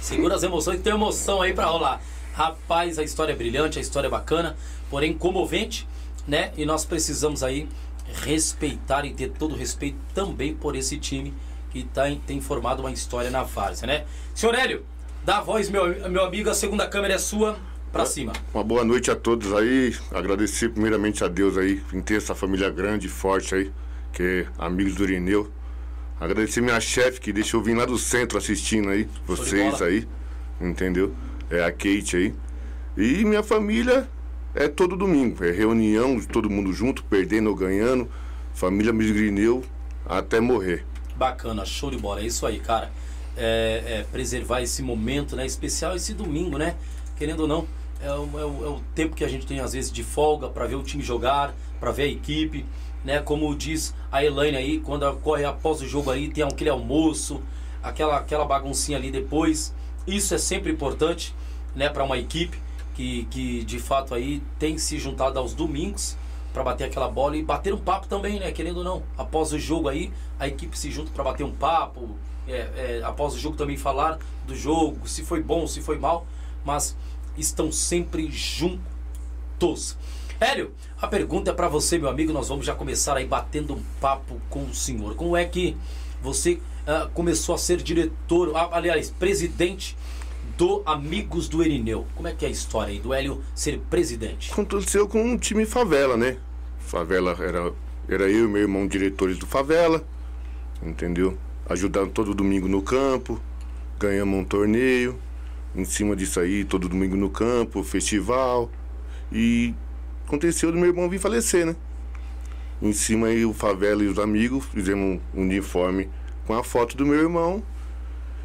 Segura as emoções, tem emoção aí para rolar. Rapaz, a história é brilhante, a história é bacana, porém comovente, né? E nós precisamos aí respeitar e ter todo o respeito também por esse time que tá, tem formado uma história na várzea, né? Senhor Hélio, dá a voz, meu, meu amigo, a segunda câmera é sua, pra cima. Uma boa noite a todos aí, agradecer primeiramente a Deus aí, em ter essa família grande, forte aí, que é amigos do Irineu. Agradecer minha chefe que deixou eu vir lá do centro assistindo aí, vocês aí, entendeu? É a Kate aí. E minha família é todo domingo, é reunião de todo mundo junto, perdendo ou ganhando. Família Misgrineu até morrer. Bacana, show de bola, é isso aí, cara. É, é preservar esse momento, né? Especial esse domingo, né? Querendo ou não, é o, é o, é o tempo que a gente tem às vezes de folga para ver o time jogar, para ver a equipe né? Como diz a Elaine aí, quando corre após o jogo aí, tem aquele almoço, aquela, aquela baguncinha ali depois. Isso é sempre importante, né, para uma equipe que, que de fato aí tem se juntado aos domingos para bater aquela bola e bater um papo também, né? Querendo ou não, após o jogo aí, a equipe se junta para bater um papo, é, é, após o jogo também falar do jogo, se foi bom, se foi mal, mas estão sempre juntos. Hélio, a pergunta é para você, meu amigo. Nós vamos já começar aí batendo um papo com o senhor. Como é que você uh, começou a ser diretor, aliás, presidente do Amigos do Erineu? Como é que é a história aí do Hélio ser presidente? Aconteceu com um time favela, né? Favela era, era eu e meu irmão diretores do favela, entendeu? Ajudando todo domingo no campo, ganhamos um torneio. Em cima disso aí, todo domingo no campo, festival. E aconteceu do meu irmão vir falecer, né? Em cima aí o favela e os amigos fizemos um uniforme com a foto do meu irmão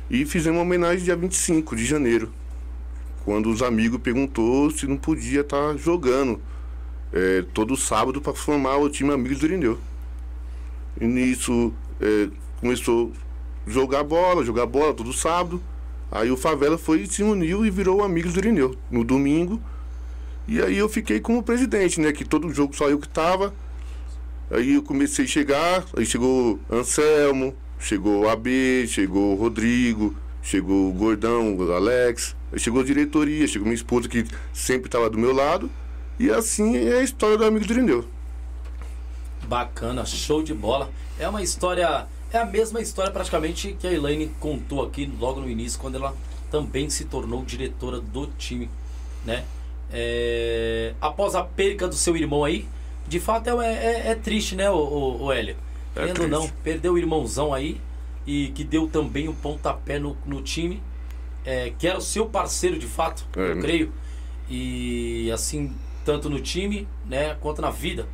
e fizemos uma homenagem dia 25 de janeiro. Quando os amigos perguntou se não podia estar tá jogando é, todo sábado para formar o time Amigos do Irineu. E nisso é, começou a jogar bola, jogar bola todo sábado. Aí o Favela foi se uniu e virou Amigos do Irineu. No domingo, e aí eu fiquei como presidente, né? Que todo jogo só eu que tava. Aí eu comecei a chegar, aí chegou Anselmo, chegou o AB, chegou o Rodrigo, chegou o Gordão, o Alex, chegou a diretoria, chegou minha esposa que sempre estava do meu lado. E assim é a história do amigo do Irineu. Bacana, show de bola. É uma história, é a mesma história praticamente que a Elaine contou aqui logo no início, quando ela também se tornou diretora do time, né? É, após a perca do seu irmão aí, de fato é, é, é triste, né, o, o, o Hélio? É Querendo não, perdeu o irmãozão aí e que deu também um pontapé no, no time, é, que era o seu parceiro de fato, é, eu creio. E assim, tanto no time, né, quanto na vida.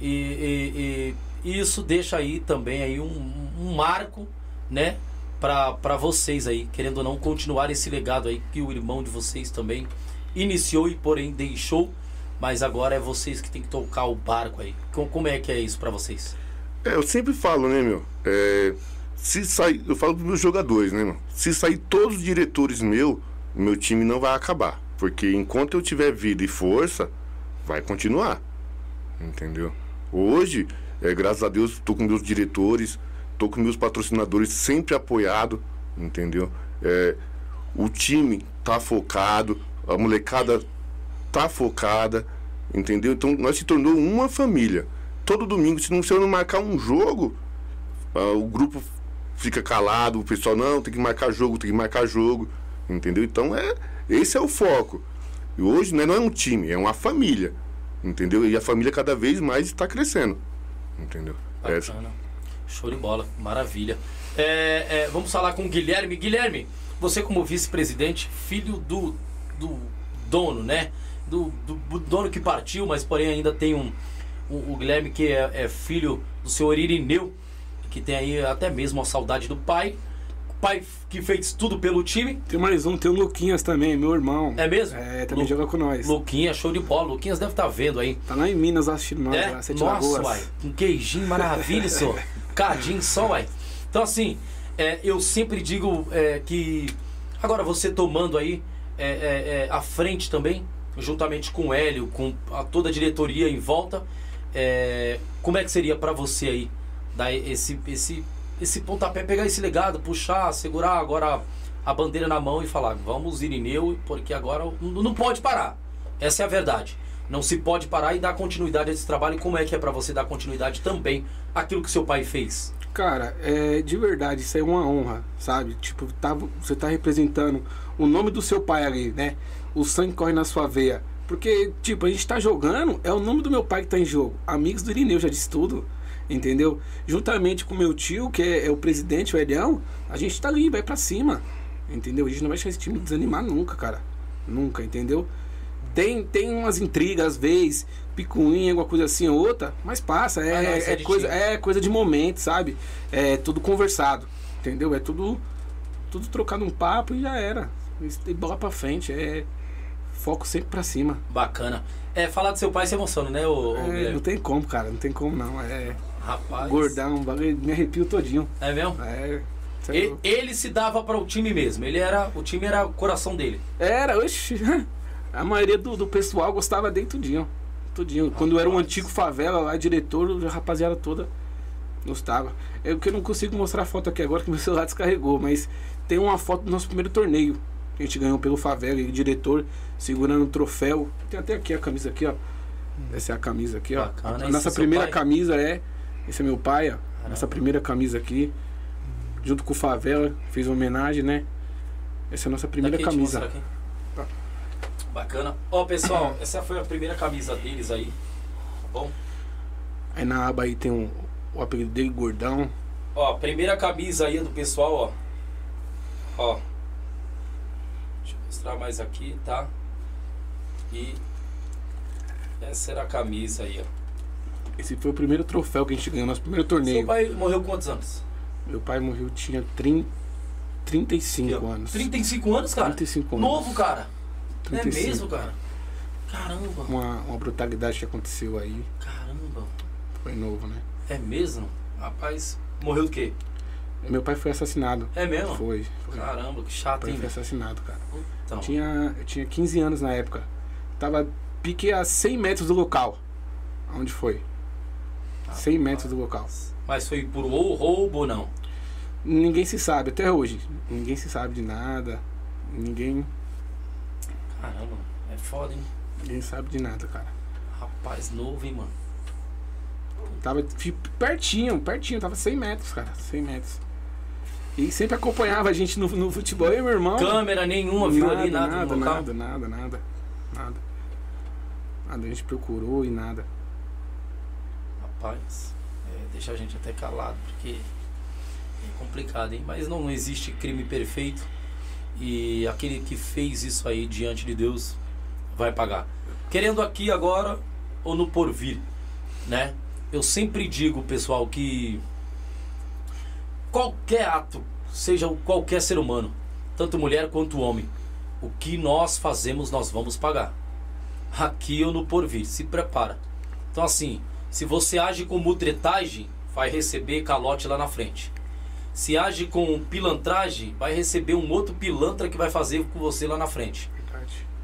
E, e, E isso deixa aí também aí um, um marco, né? para vocês aí, querendo ou não, continuar esse legado aí que o irmão de vocês também iniciou e porém deixou, mas agora é vocês que tem que tocar o barco aí. Como é que é isso para vocês? É, eu sempre falo, né, meu? É, se sair, eu falo pros meus jogadores, né, meu? Se sair todos os diretores meu, meu time não vai acabar. Porque enquanto eu tiver vida e força, vai continuar. Entendeu? Hoje, é, graças a Deus, estou com meus diretores, estou com meus patrocinadores sempre apoiado, entendeu? É, o time tá focado, a molecada tá focada, entendeu? Então nós se tornou uma família. Todo domingo, se não se eu não marcar um jogo, uh, o grupo fica calado, o pessoal não tem que marcar jogo, tem que marcar jogo, entendeu? Então é esse é o foco. E hoje né, não é um time, é uma família, entendeu? E a família cada vez mais está crescendo, entendeu? Bacana. Show de bola, maravilha. É, é, vamos falar com o Guilherme. Guilherme, você como vice-presidente, filho do, do dono, né? Do, do, do, dono que partiu, mas porém ainda tem um, um o Guilherme que é, é, filho do senhor Irineu, que tem aí até mesmo a saudade do pai. Pai que fez tudo pelo time. Tem mais um, tem o Luquinhas também, meu irmão. É mesmo? É, também Lu, joga com nós. Luquinhas, show de bola. Luquinhas deve estar tá vendo aí. Tá lá em Minas assistindo nós, é? lá, Nossa, uai. Um queijinho maravilha, senhor. Cadinho só, uai. Então, assim, é, eu sempre digo é, que. Agora, você tomando aí é, é, é, à frente também, juntamente com o Hélio, com a, toda a diretoria em volta, é, como é que seria para você aí dar esse, esse, esse pontapé, pegar esse legado, puxar, segurar agora a bandeira na mão e falar: vamos, Irineu, porque agora não, pode parar. Essa é a verdade. Não se pode parar e dar continuidade a esse trabalho. E como é que é para você dar continuidade também àquilo que seu pai fez? Cara, é, de verdade, isso é uma honra, sabe? Tipo, tá, você tá representando o nome do seu pai ali, né? O sangue corre na sua veia. Porque, tipo, a gente tá jogando, é o nome do meu pai que tá em jogo. Amigos do Irineu, já disse tudo, entendeu? Juntamente com meu tio, que é, é o presidente, o Elião, a gente tá ali, vai para cima, entendeu? A gente não vai deixar esse time desanimar nunca, cara. Nunca, entendeu? Tem, tem umas intrigas, às vezes, picuinha, alguma coisa assim ou outra, mas passa. É, ah, não, é, é coisa, é coisa de momento, sabe? É tudo conversado, entendeu? É tudo, tudo trocado um papo e já era. E bola pra frente. É foco sempre pra cima. Bacana. É, falar do seu pai se emociona, né, o, é, Não tem como, cara. Não tem como não. É. Rapaz. Gordão, me arrepio todinho. É mesmo? É. Ele, ele, se dava para o time mesmo. Ele era, o time era o coração dele. Era, oxi. A maioria do, do pessoal gostava dele tudinho. tudinho. Quando era um antigo favela lá, diretor, a rapaziada toda gostava. É que eu não consigo mostrar a foto aqui agora que meu celular descarregou, mas tem uma foto do nosso primeiro torneio. A gente ganhou pelo favela, e diretor segurando o troféu. Tem até aqui a camisa aqui, ó. Essa é a camisa aqui, ó. Bacana, a nossa é primeira camisa é. Esse é meu pai, ó. Caramba. Nossa primeira camisa aqui. Junto com o Favela, fez uma homenagem, né? Essa é a nossa primeira aqui, camisa. Bacana. Ó, pessoal, essa foi a primeira camisa deles aí. Tá bom? Aí na aba aí tem um, o apelido dele, Gordão. Ó, primeira camisa aí do pessoal, ó. Ó. Deixa eu mostrar mais aqui, tá? E essa era a camisa aí, ó. Esse foi o primeiro troféu que a gente ganhou, nosso primeiro torneio. Seu pai morreu quantos anos? Meu pai morreu, tinha 30, 35 Aqui, anos. 35 anos, cara? 35 anos. Novo, cara. 35. É mesmo, cara? Caramba. Uma, uma brutalidade que aconteceu aí. Caramba. Foi novo, né? É mesmo? Rapaz, morreu do quê? Meu pai foi assassinado. É mesmo? Foi. foi. Caramba, que chato, Meu pai hein? foi assassinado, cara. Então. Tinha, eu tinha 15 anos na época. Tava pique a 100 metros do local. Onde foi? Ah, 100 metros do local. Mas foi por roubo ou não? Ninguém se sabe até hoje. Ninguém se sabe de nada. Ninguém. Caramba, é foda, hein? Ninguém sabe de nada, cara. Rapaz, novo, hein, mano? Tava pertinho, pertinho, tava 100 metros, cara. 100 metros. E sempre acompanhava a gente no, no futebol, e meu irmão. Câmera nenhuma, viu ali, nada, nada, nada, nada, nada, nada. A gente procurou e nada. Rapaz, é, deixa a gente até calado, porque é complicado, hein? Mas não existe crime perfeito. E aquele que fez isso aí diante de Deus vai pagar. Querendo aqui agora ou no porvir, né? eu sempre digo, pessoal, que qualquer ato, seja qualquer ser humano, tanto mulher quanto homem, o que nós fazemos, nós vamos pagar. Aqui ou no porvir, se prepara. Então, assim, se você age com mutretagem, vai receber calote lá na frente. Se age com pilantragem, vai receber um outro pilantra que vai fazer com você lá na frente.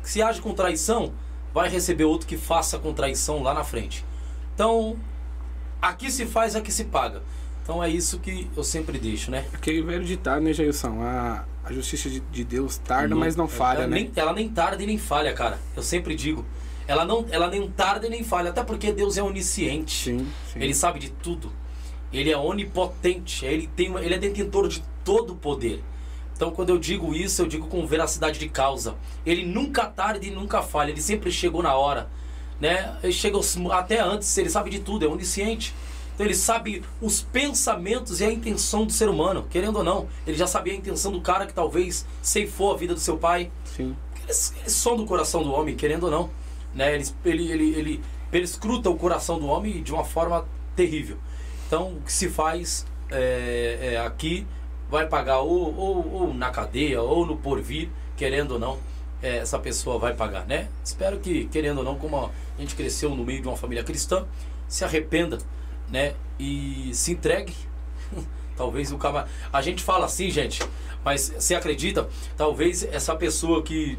Se age com traição, vai receber outro que faça com traição lá na frente. Então, aqui se faz, aqui se paga. Então é isso que eu sempre deixo, né? Aquele velho ditado, né, Jailson? A, a justiça de, de Deus tarda, mas não falha, ela né? Nem, ela nem tarda e nem falha, cara. Eu sempre digo. Ela não, ela nem tarda e nem falha, até porque Deus é onisciente. Sim, sim. Ele sabe de tudo. Ele é onipotente. Ele tem, ele é detentor de todo o poder. Então, quando eu digo isso, eu digo com veracidade de causa. Ele nunca tarda e nunca falha. Ele sempre chegou na hora, né? Ele chega até antes. Ele sabe de tudo. É onisciente. Então, ele sabe os pensamentos e a intenção do ser humano, querendo ou não. Ele já sabia a intenção do cara que talvez ceifou a vida do seu pai. Sim. Eles, eles são do coração do homem, querendo ou não. Né? Ele, ele, ele, ele escruta o coração do homem de uma forma terrível. Então, o que se faz é, é, aqui vai pagar ou, ou, ou na cadeia ou no porvir, querendo ou não, é, essa pessoa vai pagar, né? Espero que, querendo ou não, como a gente cresceu no meio de uma família cristã, se arrependa, né? E se entregue. Talvez o cara. A gente fala assim, gente, mas você acredita? Talvez essa pessoa que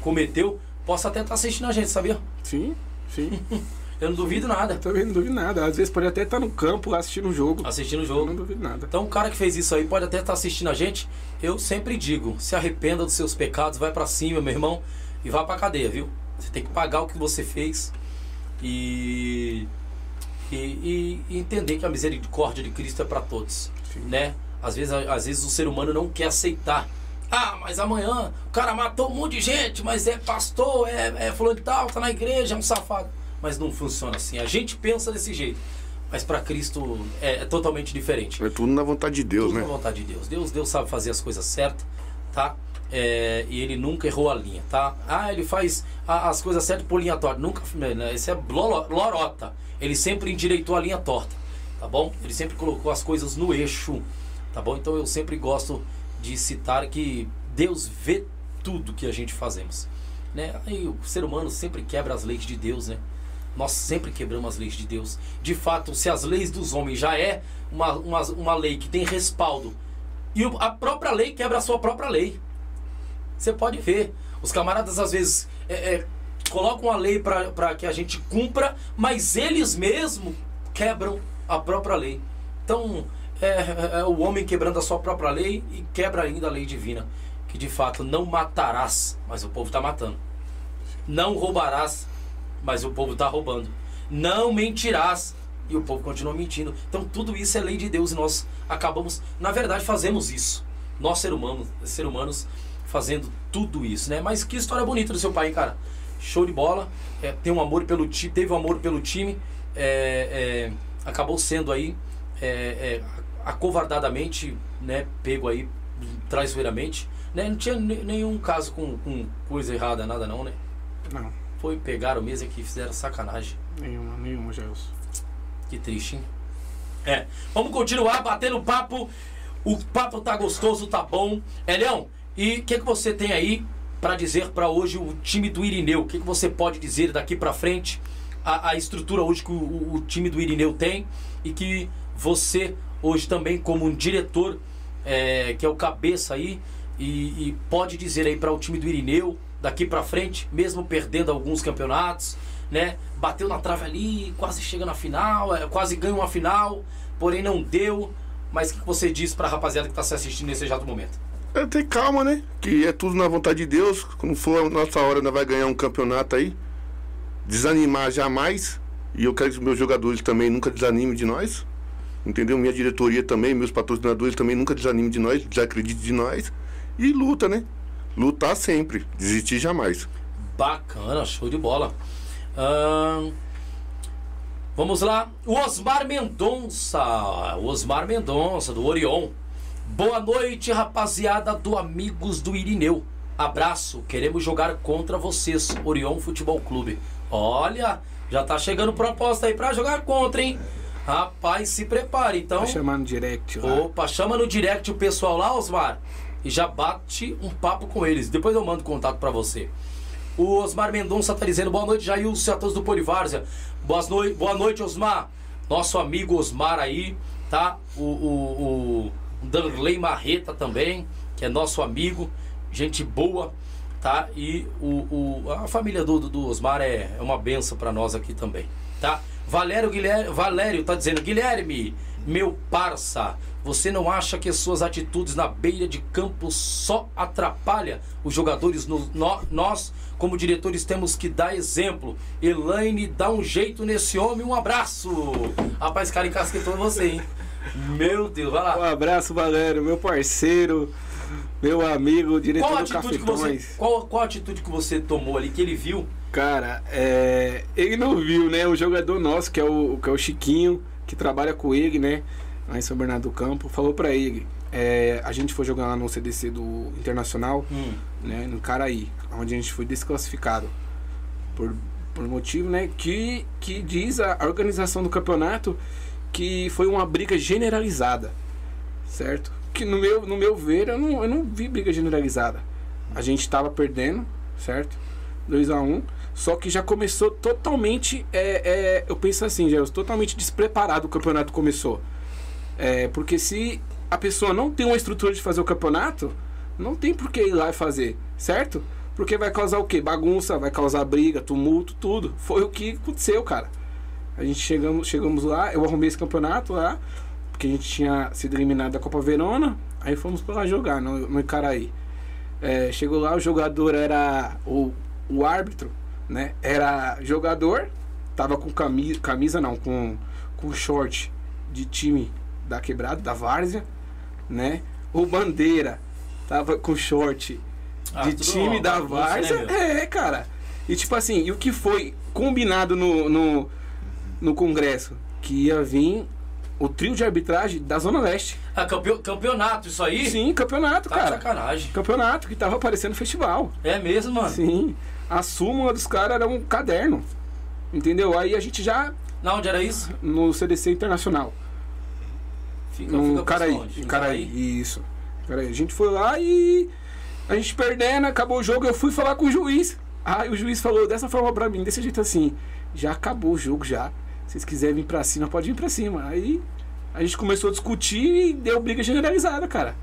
cometeu possa até estar assistindo a gente, sabia? Sim, sim. Eu não duvido nada. Também não duvido nada. Às vezes pode até estar no campo assistindo um jogo. Assistindo o Eu jogo. não duvido nada. Então o cara que fez isso aí pode até estar assistindo a gente. Eu sempre digo, se arrependa dos seus pecados, vai pra cima, meu irmão, e vá pra cadeia, viu? Você tem que pagar o que você fez e e, e- e entender que a misericórdia de Cristo é pra todos, Sim. né? Às vezes, às vezes o ser humano não quer aceitar. Ah, mas amanhã o cara matou um monte de gente, mas é pastor, é, é fulano de tal, tá na igreja, é um safado. Mas não funciona assim. A gente pensa desse jeito. Mas pra Cristo é- é totalmente diferente. É tudo na vontade de Deus, Tudo né? na vontade de Deus. Deus, Deus sabe fazer as coisas certas, tá? É, e ele nunca errou a linha, tá? Ah, ele faz a- as coisas certas por linha torta. Nunca, né, isso é lolo- lorota. Ele sempre endireitou a linha torta, tá bom? Ele sempre colocou as coisas no eixo, tá bom? Então eu sempre gosto de citar que Deus vê tudo que a gente fazemos, né? Aí o ser humano sempre quebra as leis de Deus, né? Nós sempre quebramos as leis de Deus. De fato, se as leis dos homens já é uma, uma, uma lei que tem respaldo e a própria lei quebra a sua própria lei. Você pode ver. Os camaradas às vezes é, é, colocam a lei para que a gente cumpra, mas eles mesmos quebram a própria lei. Então, é, é- é o homem quebrando a sua própria lei e quebra ainda a lei divina. Que de fato não matarás, mas o povo está matando. Não roubarás, mas o povo está roubando. Não mentirás, e o povo continua mentindo. Então tudo isso é lei de Deus e nós acabamos, na verdade, fazemos isso. Nós, ser humanos, ser humanos fazendo tudo isso, né? Mas que história bonita do seu pai, hein, cara? Show de bola. É, tem um amor pelo time, teve um amor pelo time. é, é, acabou sendo aí é, é, acovardadamente, né? Pego aí traiçoeiramente. Né? Não tinha ne- nenhum caso com, com coisa errada, nada não, né? Não, Foi pegar o mesmo que fizeram sacanagem. nenhuma, nenhuma, Jailson. Que triste, hein? É. Vamos continuar batendo papo. O papo tá gostoso, tá bom. É, Leão, e o que, que você tem aí pra dizer pra hoje o time do Irineu? O que, que você pode dizer daqui pra frente? A, a estrutura hoje que o, o- o time do Irineu tem e que você hoje também como um diretor, é, que é o cabeça aí, e, e pode dizer aí para o time do Irineu daqui pra frente, mesmo perdendo alguns campeonatos, né? Bateu na trave ali, quase chega na final, é, quase ganha uma final, porém não deu. Mas o que você diz pra rapaziada que tá se assistindo nesse exato momento? É ter calma, né? Que é tudo na vontade de Deus. Quando for a nossa hora, nós vai ganhar um campeonato aí. Desanimar jamais. E eu quero que os meus jogadores também nunca desanimem de nós. Entendeu? Minha diretoria também, meus patrocinadores também nunca desanimem de nós, desacreditem de nós. E luta, né? Lutar sempre. Desistir jamais. Bacana, show de bola. Ahn, vamos lá. O Osmar Mendonça. O Osmar Mendonça, do Orion. Boa noite, rapaziada do Amigos do Irineu. Abraço, queremos jogar contra vocês, Orion Futebol Clube. Olha, já tá chegando proposta aí pra jogar contra, hein? Rapaz, se prepare, então. Vou chamar no direct lá. Opa, chama no direct o pessoal lá, Osmar, e já bate um papo com eles. Depois eu mando contato pra você. O Osmar Mendonça tá dizendo boa noite, Jailson, a todos do Polivárzia. Boas noi boa noite, Osmar. Nosso amigo Osmar aí, tá? O, o, o Danley Marreta também, que é nosso amigo, gente boa, tá? E o, o a família do, do- Osmar é, é uma benção pra nós aqui também, tá? Valério, Guilherme, Valério tá dizendo, Guilherme, meu parça, você não acha que suas atitudes na beira de campo só atrapalha os jogadores? No, nó- nós, como diretores, temos que dar exemplo. Elaine, dá um jeito nesse homem, um abraço. Rapaz, cara encasquetou você, hein? Meu Deus, vai Um lá. abraço, Valério, meu parceiro, meu amigo, diretor Qual do que você, Cafetões. qual, qual a atitude que você tomou ali, que ele viu? Cara, é, ele não viu, né? O jogador nosso, que é o, que é o Chiquinho, que trabalha com ele, né? Lá em São Bernardo do Campo, falou pra ele. é, a gente foi jogar lá no CDC do Internacional, Hum. né? No Caraí, onde a gente foi desclassificado. Por, por motivo, né? Que, que diz a organização do campeonato que foi uma briga generalizada, certo? Que no meu, no meu ver, eu não, eu não vi briga generalizada. A gente tava perdendo, certo? 2 a 1 Só que já começou totalmente. É, é, eu penso assim, já totalmente despreparado o campeonato começou. É, porque se a pessoa não tem uma estrutura de fazer o campeonato, não tem por que ir lá e fazer, certo? Porque vai causar o quê? Bagunça, vai causar briga, tumulto, tudo. Foi o que aconteceu, cara. A gente chegamos, chegamos lá, eu arrumei esse campeonato lá, porque a gente tinha sido eliminado da Copa Verona, aí fomos pra lá jogar, no, no Icaraí. É, chegou lá, o jogador era. O, o árbitro, né? Era jogador, tava com camisa, camisa não, com, com short de time da quebrada, da várzea, né? O bandeira tava com short Ah, de time uma da bagunça, né, várzea. é, cara. E tipo assim, e o que foi combinado no, no, no congresso? Que ia vir o trio de arbitragem da Zona Leste. Ah, campe- campeonato, isso aí? Sim, campeonato, Tá cara. sacanagem. Campeonato que tava aparecendo no festival. É mesmo, mano? Sim. A súmula dos caras era um caderno. Entendeu? Aí a gente já Na onde era isso? no CDC Internacional. Fica, No fica Caraí. onde? No Caraí. Isso. Caraí. A gente foi lá e a gente perdendo, acabou o jogo, eu fui falar com o juiz. Aí o juiz falou dessa forma pra mim, desse jeito assim. Já acabou o jogo já. Se vocês quiserem vir pra cima, pode vir pra cima. Aí a gente começou a discutir e deu briga generalizada, cara.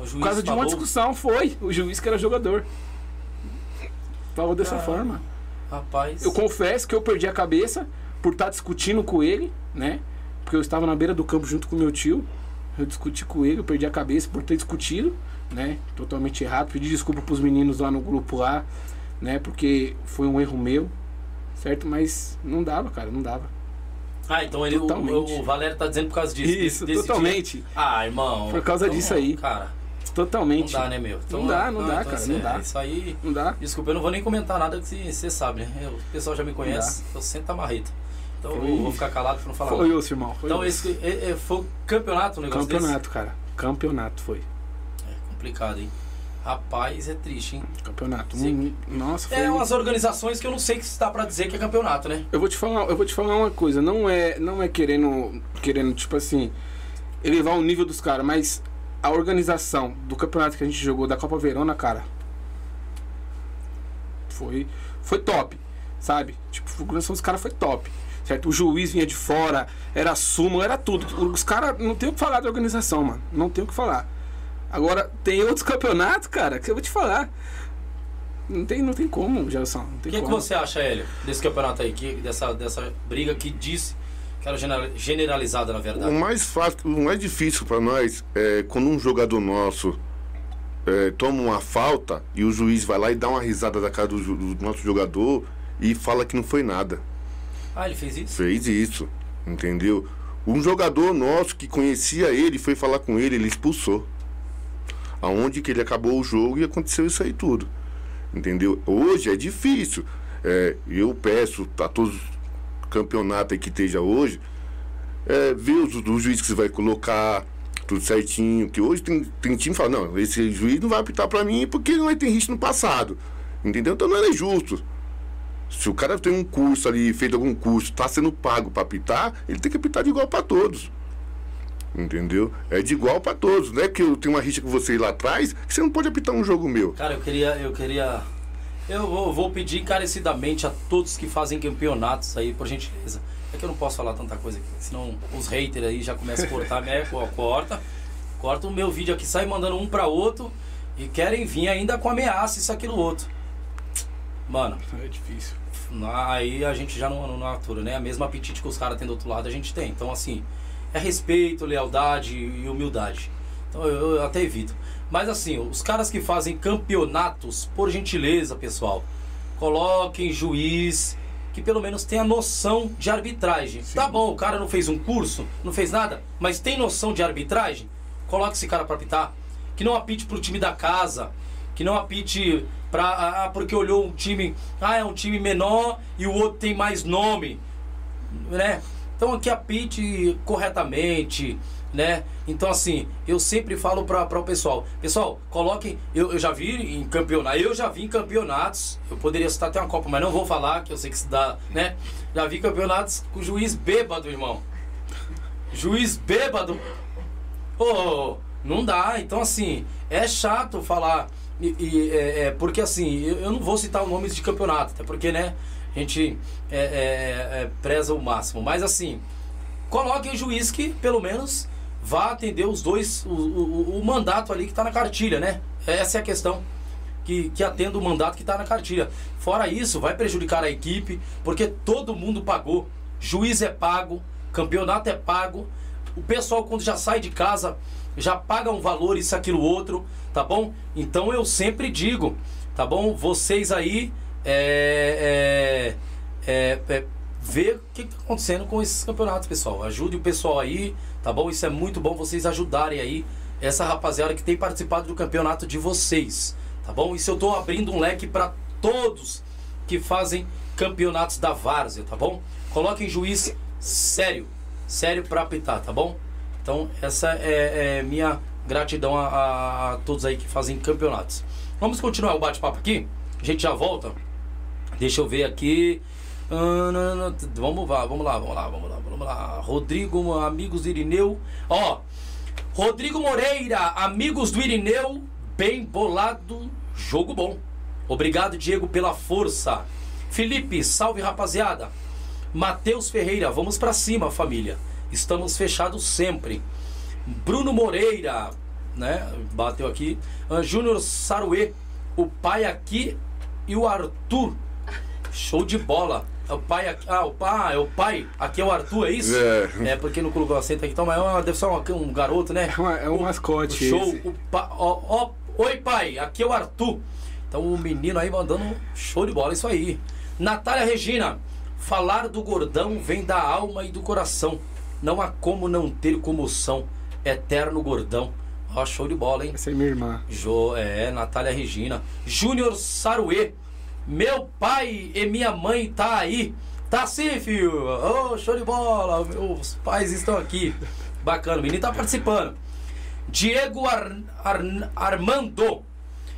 Juiz Por causa de uma falou- discussão, foi. O juiz que era jogador. Falou dessa Caramba. forma. Rapaz. Eu confesso que eu perdi a cabeça por estar discutindo com ele, né? Porque eu estava na beira do campo junto com meu tio. Eu discuti com ele, eu perdi a cabeça por ter discutido, né? Totalmente errado. Pedi desculpa pros meninos lá no grupo lá, né? Porque foi um erro meu, certo? Mas não dava, cara, não dava. Ah, então ele, o, Totalmente. o Valério tá dizendo por causa disso. Isso, desse- desse totalmente. dia. Ah, irmão. Por causa então, disso aí. Cara, não Totalmente. dá, né, meu? Não dá, não dá, cara, assim, não dá. é, Isso aí. Não dá? Desculpa, eu não vou nem comentar nada que você sabe, né? Eu- o pessoal já me conhece, eu sento a marreta. Então eu Foi- vou ficar calado pra não falar Foi isso, irmão. Foi Então isso. esse é- é- foi o campeonato o negócio Campeonato, cara. Campeonato foi. desse? É complicado, hein? Rapaz, é triste, hein? Campeonato. Hum, Nossa, foi. É umas organizações que eu não sei que está pra dizer que é campeonato, né? Eu vou te falar, eu vou te falar uma coisa, não é, não é querendo, querendo tipo assim, elevar o nível dos caras, mas a organização do campeonato que a gente jogou da Copa Verona, cara, foi foi top, sabe? Tipo, a organização dos caras foi top. Certo? O juiz vinha de fora, era súmula, era tudo. Os caras não tem o que falar da organização, mano. Não tem o que falar. Agora, tem outros campeonatos, cara, que eu vou te falar. Não tem, não tem como, Gelson. Não O tem que, que você acha, Hélio, desse campeonato aí, que, dessa, dessa briga que disse que era genera- generalizada, na O verdade? mais fácil, o mais difícil para nós é quando um jogador nosso é, toma uma falta e o juiz vai lá e dá uma risada da cara do, do nosso jogador e fala que não foi nada. Ah, ele fez isso? Fez isso, entendeu? Um jogador nosso que conhecia ele foi falar com ele, ele expulsou. Aonde que ele acabou o jogo e aconteceu isso aí tudo. Entendeu? Hoje é difícil. É, eu peço a todos os campeonatos que esteja hoje, é, ver os, os juízes que você vai colocar, tudo certinho. Que hoje tem, tem time que fala, não, esse juiz não vai apitar pra mim porque não tem risco no passado. Entendeu? Então não é justo. Se o cara tem um curso ali, feito algum curso, tá sendo pago para apitar, ele tem que apitar de igual para todos. Entendeu? É de igual para todos. Não é que eu tenho uma rixa com você lá atrás que você não pode apitar um jogo meu. Cara, eu queria. Eu queria. Eu vou, vou pedir encarecidamente a todos que fazem campeonatos aí, por gentileza. É que eu não posso falar tanta coisa aqui, senão os haters aí já começam a cortar, né? Co- Corta. Corta o meu vídeo aqui, sai mandando um pra outro e querem vir ainda com ameaça, isso, aquilo, outro. Mano, É difícil. aí a gente já não, não atura, né? A mesma apetite que os caras têm do outro lado a gente tem. Então, assim, é respeito, lealdade e humildade. Então eu, eu até evito. Mas assim, os caras que fazem campeonatos, por gentileza, pessoal, coloquem juiz que pelo menos tenha noção de arbitragem. Tá bom, o cara não fez um curso, não fez nada, mas tem noção de arbitragem? Coloque esse cara pra apitar. Que não apite pro time da casa, que não apite pra. Ah, porque olhou um time. Ah, é um time menor e o outro tem mais nome. Né? Então aqui apite corretamente, né? Então assim, eu sempre falo para o pessoal, pessoal, coloquem, eu, eu já vi em campeonato, eu já vi em campeonatos, eu poderia citar até uma Copa, mas não vou falar, que eu sei que se dá, né? Já vi campeonatos com juiz bêbado, irmão. Juiz bêbado. Ô, não dá. Então, assim, é chato falar. E, e, é, é, porque, assim, eu, eu não vou citar o nome de campeonato, até porque, né, a gente é, é, é, preza o máximo. Mas, assim, coloquem o juiz que, pelo menos, vá atender os dois, o, o, o mandato ali que está na cartilha, né? Essa é a questão. Que, que atenda o mandato que está na cartilha. Fora isso, vai prejudicar a equipe, porque todo mundo pagou. Juiz é pago, campeonato é pago. O pessoal, quando já sai de casa, já paga um valor, isso, aquilo, outro, tá bom? Então eu sempre digo, tá bom? Vocês aí, é, é, é, é, ver o que está acontecendo com esses campeonatos, pessoal. Ajude o pessoal aí, tá bom? Isso é muito bom vocês ajudarem aí essa rapaziada que tem participado do campeonato de vocês, tá bom? Isso eu tô abrindo um leque para todos que fazem campeonatos da várzea, tá bom? Coloquem juiz sério, sério para apitar, tá bom? Então essa é, é minha gratidão a, a- a todos aí que fazem campeonatos. Vamos continuar o bate-papo aqui. A gente já volta. Deixa eu ver aqui. Vamos lá, vamos lá, vamos lá, vamos lá, vamos lá. Rodrigo, amigos Irineu. Ó, Rodrigo Moreira, amigos do Irineu, bem bolado, jogo bom. Obrigado, Diego, pela força. Felipe, salve rapaziada. Matheus Ferreira, vamos pra cima, família. Estamos fechados sempre. Bruno Moreira, né? Bateu aqui. Ah, Júnior Saruê, o pai aqui e o Arthur. Show de bola. É o pai aqui. Ah, o pai, é o pai. Aqui é o Arthur, é isso? É. É porque não colocou acento aqui, então, mas é deve ser uma- um garoto, né? É, uma- é um O- mascote o show. O pa, ó, ó, oi, pai, aqui é o Arthur. Então o menino aí mandando um show de bola, isso aí. Natália Regina, falar do gordão vem da alma e do coração. Não há como não ter comoção. Eterno gordão. Ó, show de bola, hein? Essa é minha irmã. Jo, é, Natália Regina. Júnior Saruê. Meu pai e minha mãe tá aí. Tá sim, filho. Ô, show de bola. Meus pais estão aqui. Bacana, o menino tá participando. Diego Ar- Ar- Armando.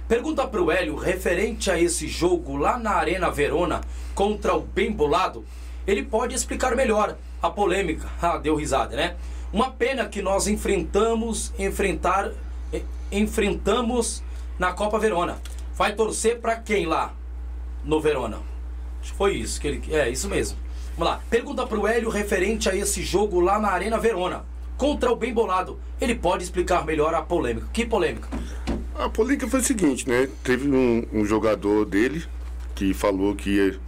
Pergunta pro Hélio, referente a esse jogo lá na Arena Verona contra o Bem Bolado, ele pode explicar melhor a polêmica. Ah, deu risada, né? Uma pena que nós enfrentamos, enfrentar, enfrentamos na Copa Verona. Vai torcer pra quem lá no Verona? Acho que foi isso que ele, é isso mesmo. Vamos lá. Pergunta pro Hélio referente a esse jogo lá na Arena Verona contra o Bem Bolado. Ele pode explicar melhor a polêmica. Que polêmica? A polêmica foi o seguinte, né? Teve um, um jogador dele que falou que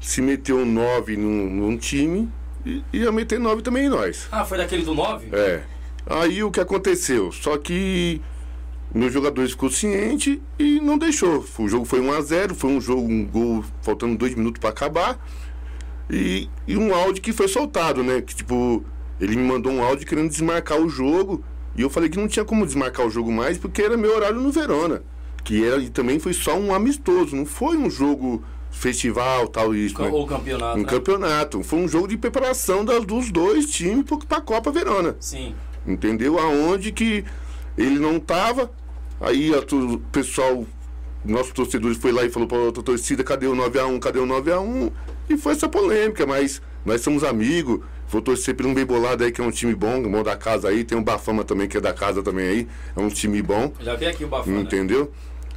se meteu um 9 num, num time e ia meter 9 também em nós. Ah, foi daquele do 9? É. Aí o que aconteceu? Só que meus jogadores ficou ciente e não deixou. O jogo foi 1 a 0 foi um jogo, um gol faltando dois minutos para acabar. E, e um áudio que foi soltado, né? Que tipo, ele me mandou um áudio querendo desmarcar o jogo. E eu falei que não tinha como desmarcar o jogo mais porque era meu horário no Verona. Que era, e também foi só um amistoso, não foi um jogo festival, tal, isso. né? Ou campeonato, Um né? campeonato. Foi um jogo de preparação das, dos dois times para a Copa Verona. Sim. Entendeu? Aonde que ele não tava, aí o pessoal nossos torcedores foi lá e falou pra outra torcida, cadê o 9x1, cadê o 9x1? E foi essa polêmica, mas nós somos amigos. Vou torcer por um bem bolado aí, que é um time bom, bom da casa aí. Tem um Bafama também, que é da casa também aí. É um time bom, Já vi aqui o Bafana. entendeu?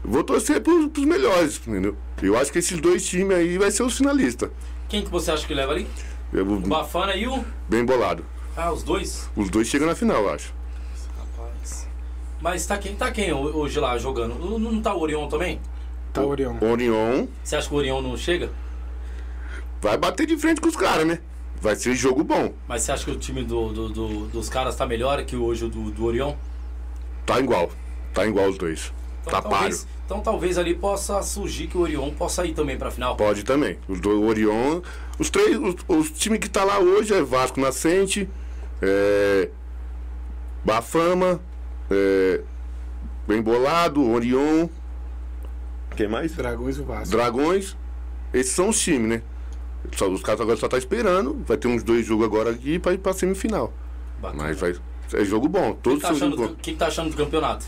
Vou torcer pros, pros melhores, entendeu? Eu acho que esses dois times aí vai ser os finalistas. Quem que você acha que leva ali? Eu O Bafana e o. Bem bolado. Ah, os dois? Os dois chegam na final, eu acho. Mas tá quem, tá quem ho- hoje lá jogando? Não, não tá o Orion também? Tá, Orion. Orion Você acha que o Orion não chega? vai bater de frente com os caras, né? Vai ser jogo bom. Mas você acha que o time do, do- do- dos caras tá melhor que hoje o do, do Orion? Tá igual. Tá igual os dois. Então, tá talvez, páreo. então talvez ali possa surgir que o Orion possa ir também pra final. Pode também. Os dois, o Orion. Os três. Os, os times que tá lá hoje é Vasco Nascente, é, Bafama, é, Bem Bolado, Orion. Quem mais? Dragões e o Vasco. Dragões. Esses são os times, né? Só- os caras agora só tá esperando. Vai ter uns dois jogos agora aqui pra ir pra semifinal. Bacana. Mas vai. É jogo bom. O que, Todos tá são do- o que, que tá achando do campeonato?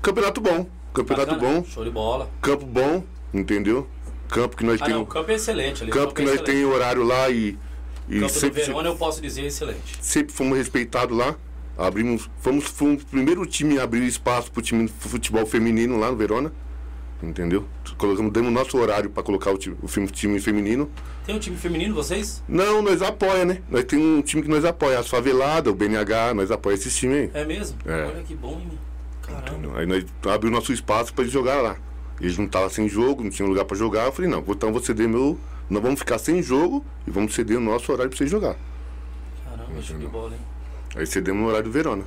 Campeonato bom. Campeonato Bacana? bom. Show de bola. Campo bom, entendeu? Campo que nós Ah, tem. não, o campo é excelente ali. o campo que é nós excelente. tem horário lá e. E campo do sempre, Verona eu posso dizer excelente. sempre fomos respeitados lá. Abrimos, fomos, fomos o primeiro time a abrir espaço pro time de futebol feminino lá no Verona. Entendeu? Colocamos, demos nosso horário para colocar o time, o time feminino. Tem um time feminino, vocês? Não, nós apoia, né? Nós temos um time que nós apoia, as faveladas, o BNH, nós apoia esses times aí. É mesmo? É. Olha que bom, hein? Caramba. Aí nós abrimos nosso espaço para eles jogar lá. Eles não estavam sem jogo, não tinham lugar para jogar. Eu falei, não, então vou ceder meu. Nós vamos ficar sem jogo e vamos ceder o nosso horário para vocês jogar. Caramba, show de bola, hein? Aí cedemos no horário do Verona.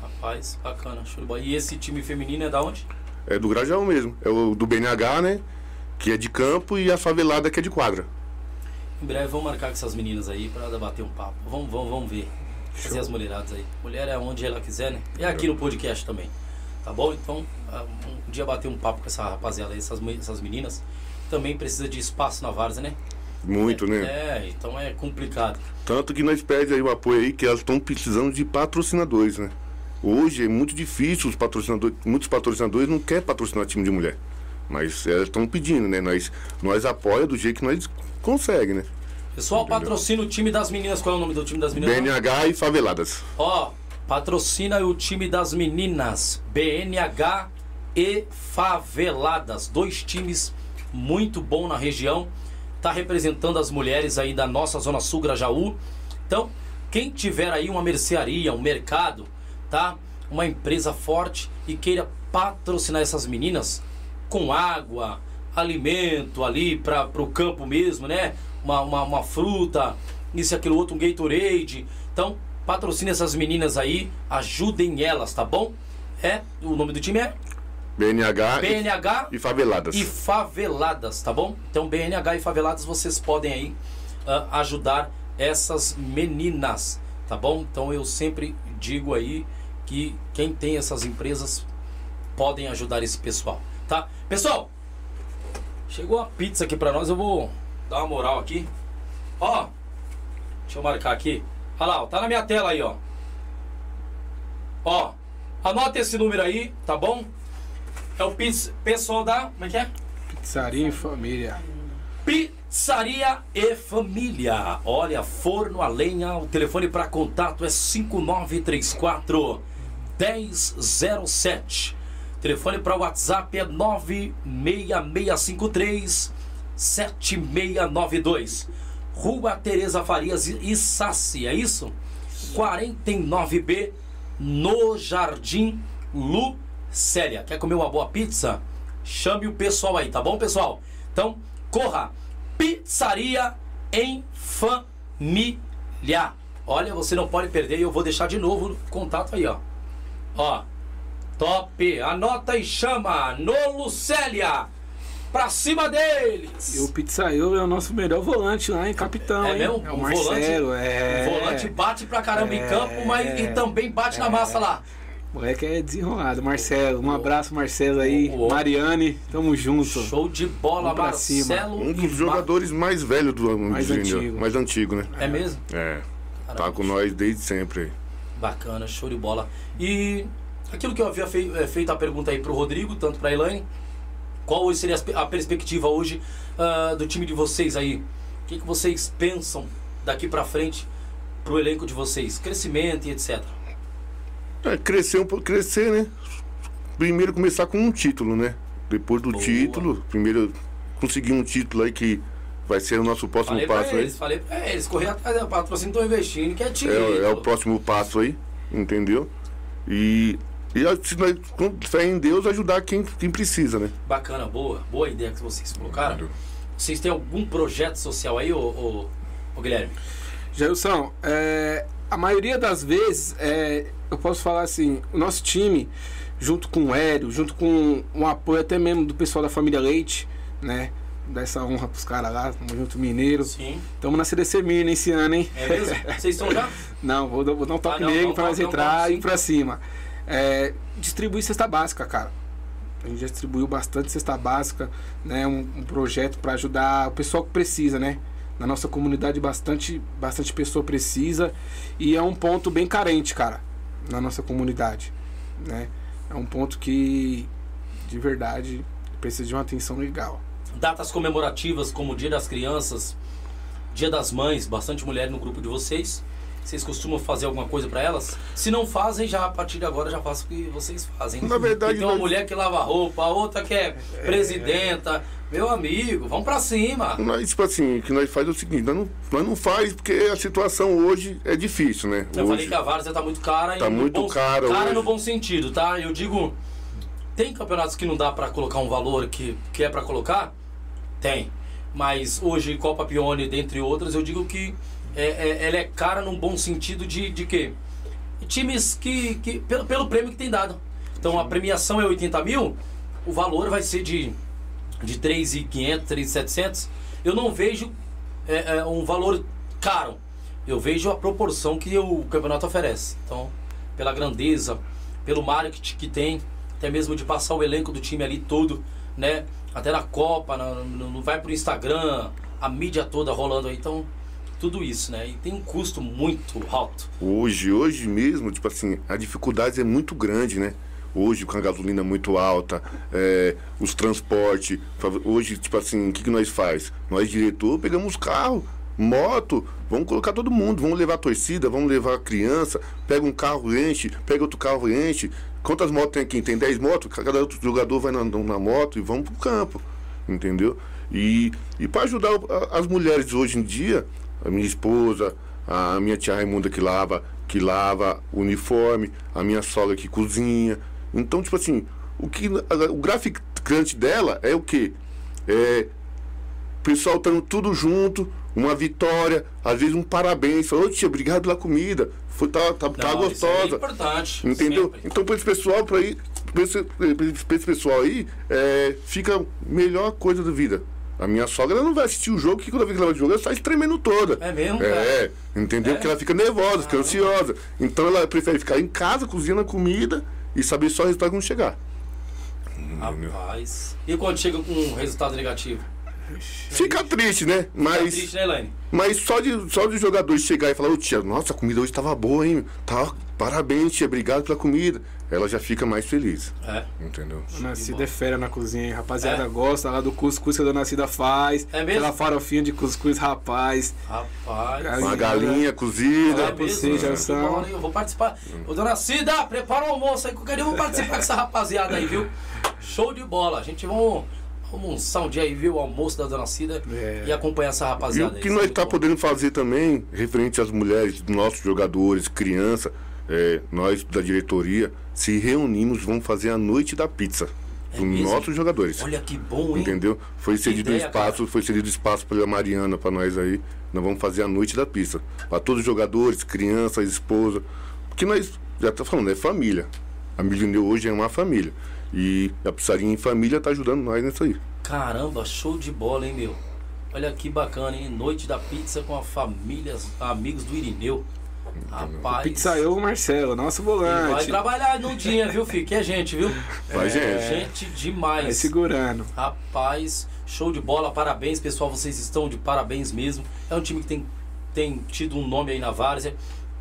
Rapaz, bacana, show de bola. E esse time feminino é da onde? É do Grajaú mesmo. É o do BNH, né? Que é de campo e a favelada que é de quadra. Em breve vamos marcar com essas meninas aí pra debater um papo. Vamos, vamos, vamos ver. Fazer as mulheradas aí. Mulher é onde ela quiser, né? E aqui no podcast também. Tá bom? Então, ah, um dia bater um papo com essa rapaziada aí, essas, essas meninas. Também precisa de espaço na várzea, né? Muito, né? É, então é complicado. Tanto que nós pedimos aí o apoio aí que elas estão precisando de patrocinadores, né? Hoje é muito difícil os patrocinadores, muitos patrocinadores não querem patrocinar time de mulher. Mas elas estão pedindo, né? Nós, nós apoia do jeito que nós consegue, né? Pessoal, patrocina o time das meninas. Qual é o nome do time das meninas? BNH e faveladas. Ó, patrocina o time das meninas, BNH e Faveladas, dois times muito bom na região, tá representando as mulheres aí da nossa zona sul Grajaú. Então, quem tiver aí uma mercearia, um mercado, tá? Uma empresa forte e queira patrocinar essas meninas com água, alimento ali para o campo mesmo, né? Uma, uma, uma fruta, isso e aquilo outro, um Gatorade. Então, patrocine essas meninas aí, ajudem elas, tá bom? É, o nome do time é BNH e- BNH e faveladas. e faveladas, tá bom? Então, BNH e faveladas, vocês podem aí ah, ajudar essas meninas, tá bom? Então, eu sempre digo aí que quem tem essas empresas podem ajudar esse pessoal, tá? Pessoal, chegou a pizza aqui pra nós, eu vou dar uma moral aqui. Ó, deixa eu marcar aqui. Olha lá, ó, tá na minha tela aí, ó. Ó, anota esse número aí, tá bom? É o pizza, pessoal da. Como é que é? Pizzaria em família. Pizzaria e Família. Olha, forno a lenha. O telefone para contato é 5934 1007. Telefone para WhatsApp é 96653 7692. Rua Tereza Farias e Sassi, é isso? 49B no Jardim Lucélia. Quer comer uma boa pizza? Chame o pessoal aí, tá bom, pessoal? Então, corra! Pizzaria em Família. Olha, você não pode perder e eu vou deixar de novo o contato aí, ó. Ó, top! Anota e chama no Lucélia! Pra cima deles! E o Pizzaiolo é o nosso melhor volante lá em Capitão, É hein? mesmo? É o O Marcelo, volante- é. O volante bate pra caramba em É. campo, mas e também bate na massa lá. O moleque é desenrolado. Marcelo, um abraço, Marcelo aí. O- o- Mariane, tamo junto. Show de bola, pra Marcelo. Um dos jogadores mais velhos do Mais do- antigo. Mais antigo, né? É mesmo? É. Tá Caramba. com nós desde sempre aí. Bacana, show de bola. E aquilo que eu havia fei- eh, feito a pergunta aí pro Rodrigo, tanto pra Elaine, Qual hoje seria a perspectiva hoje uh, do time de vocês aí? O que, que vocês pensam daqui para frente pro elenco de vocês? Crescimento e etc. É, crescer um pouco, crescer, né? Primeiro começar com um título, né? Depois do Boa. título, primeiro conseguir um título aí que vai ser o nosso próximo Falei passo pra aí. eles, falei pra eles, correr atrás do patrocínio, estão investindo, que é time. É, é o próximo passo aí, entendeu? E, e a- se nós, com fé em Deus, ajudar quem, quem precisa, né? Bacana, boa, boa ideia que vocês colocaram. Vocês têm algum projeto social aí, ô, ô, ô Guilherme? Jailson, é, a maioria das vezes, é, eu posso falar assim, o nosso time, junto com o Hélio, junto com um apoio até mesmo do pessoal da família Leite, né? Dar essa honra pros caras lá, tamo junto mineiro. Sim. Estamos na CDC Mirna esse ano, hein? É mesmo? Vocês estão já? Não, vou, dar- vou dar um toque Ah, não, negro não, pra nós entrar não, e ir pra cima. É, distribuir cesta básica, cara. A gente já distribuiu bastante cesta básica, né? Um, um projeto para ajudar o pessoal que precisa, né? Na nossa comunidade bastante, bastante pessoa precisa e é um ponto bem carente, cara, na nossa comunidade, né? É um ponto que de verdade precisa de uma atenção legal. Datas comemorativas como Dia das Crianças, Dia das Mães, bastante mulher no grupo de vocês. Vocês costumam fazer alguma coisa pra elas? Se não fazem, já a partir de agora já faço o que vocês fazem. Na verdade, E tem uma nós- mulher que lava roupa, a outra que é presidenta. Meu amigo, vamos pra cima. Nós, tipo assim, o que nós faz é o seguinte, nós não, nós não faz porque a situação hoje é difícil, né? Eu hoje, falei que a várzea tá muito cara. Tá muito bom, cara Cara hoje. no bom sentido, tá? Eu digo, tem campeonatos que não dá pra colocar um valor que, que é pra colocar? Tem. Mas hoje, Copa Pione, dentre outras, eu digo que é, é- ela é cara num bom sentido de, de quê? Times que, que pelo, pelo prêmio que tem dado. Então a premiação é 80 mil, o valor vai ser de, de 3.500, 3.700. Eu não vejo é, é, um valor caro. Eu vejo a proporção que o campeonato oferece. Então, pela grandeza, pelo marketing que tem, até mesmo de passar o elenco do time ali todo, né? Até na Copa, na- no- vai pro Instagram, a mídia toda rolando aí. Então, tudo isso, né? E tem um custo muito alto. Hoje, hoje mesmo, tipo assim, a dificuldade é muito grande, né? Hoje, com a gasolina muito alta, é, os transportes. Hoje, tipo assim, o que, que nós faz? Nós, diretor, pegamos carro, moto, vamos colocar todo mundo, vamos levar a torcida, vamos levar a criança, pega um carro, enche, pega outro carro, enche. Quantas motos tem aqui? Tem 10 motos, cada outro jogador vai na, na moto e vamos pro campo, entendeu? E, e para ajudar as mulheres hoje em dia, a minha esposa, a minha tia Raimunda que lava, que lava o uniforme, a minha sogra que cozinha. Então, tipo assim, o que o graficante dela é o quê? É o pessoal estando tudo junto, uma vitória, às vezes um parabéns, falou, tia, obrigado pela comida, foi, tá, tá, tá Não, é gostosa. importante. Entendeu? sempre. Então, para esse pessoal, para aí, pra esse, pra esse pessoal aí, é, fica a melhor coisa da vida. A minha sogra não vai assistir o jogo, que toda vez que ela vai jogar, ela sai tremendo toda. É mesmo, É, entendeu? É? Porque ela fica nervosa, fica ansiosa. Então ela prefere ficar em casa, cozinhando a comida e saber só o resultado quando chegar. Rapaz. E quando chega com um resultado negativo? Fica triste, né? Fica Mas, triste, né, Elaine? mas só de só de jogadores chegar e falar, ô tia, nossa, a comida hoje estava boa, hein? Tá, parabéns, tia, obrigado pela comida. Ela já fica mais feliz. É. Entendeu? Dona Cida é fera na cozinha, hein? Rapaziada É? gosta lá do cuscuz que a Dona Cida faz. É mesmo? Aquela farofinha de cuscuz, rapaz. Rapaz. Aí, Uma né? galinha cozida. É mesmo? bom, hein? Eu vou participar. Ô, dona Cida, prepara o almoço aí que eu quero eu vou participar com essa rapaziada aí, viu? Show de bola. A gente vamos, almoçar um dia aí, ver o almoço da dona Cida É. e acompanhar essa E rapaziada o aí. que nós tá bom. podendo fazer também, referente às mulheres, nossos jogadores, criança, é, nós da diretoria, se reunimos, vamos fazer a noite da pizza. É Dos nossos jogadores. Olha que bom, hein? Entendeu? Foi cedido ideia, espaço, cara. foi cedido espaço pela Mariana para nós aí. Nós vamos fazer a noite da pizza. Para todos os jogadores, crianças, esposa. Porque nós, já tá falando, é família. A Milioneu hoje é uma família. E a Pizzaria em Família tá ajudando nós nisso aí. Caramba, show de bola, hein, meu? Olha que bacana, hein? Noite da pizza com a família, amigos do Irineu. Rapaz. Pizzaiolo Marcelo, nosso ele vai volante. trabalhar no dia, viu, filho? Que é gente, viu? Vai, gente. Gente demais. Vai segurando. Rapaz, show de bola, parabéns, pessoal. Vocês estão de parabéns mesmo. É um time que tem, tem tido um nome aí na várzea.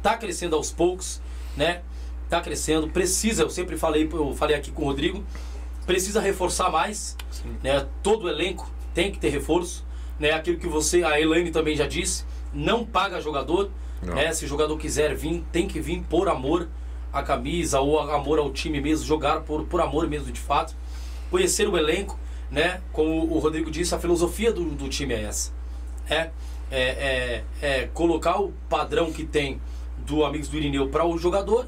Tá crescendo aos poucos, né? Tá crescendo, precisa, eu sempre falei, eu falei aqui com o Rodrigo. precisa reforçar mais, né? Todo o elenco tem que ter reforço, né? Aquilo que você, a Elaine também já disse, não paga jogador, Não. Né? Se o jogador quiser vir, tem que vir por amor à camisa ou amor ao time mesmo, jogar por, por amor mesmo de fato. Conhecer o elenco, né? Como o Rodrigo disse, a filosofia do, do time é essa. É, é, é, é colocar o padrão que tem do Amigos do Irineu para o jogador.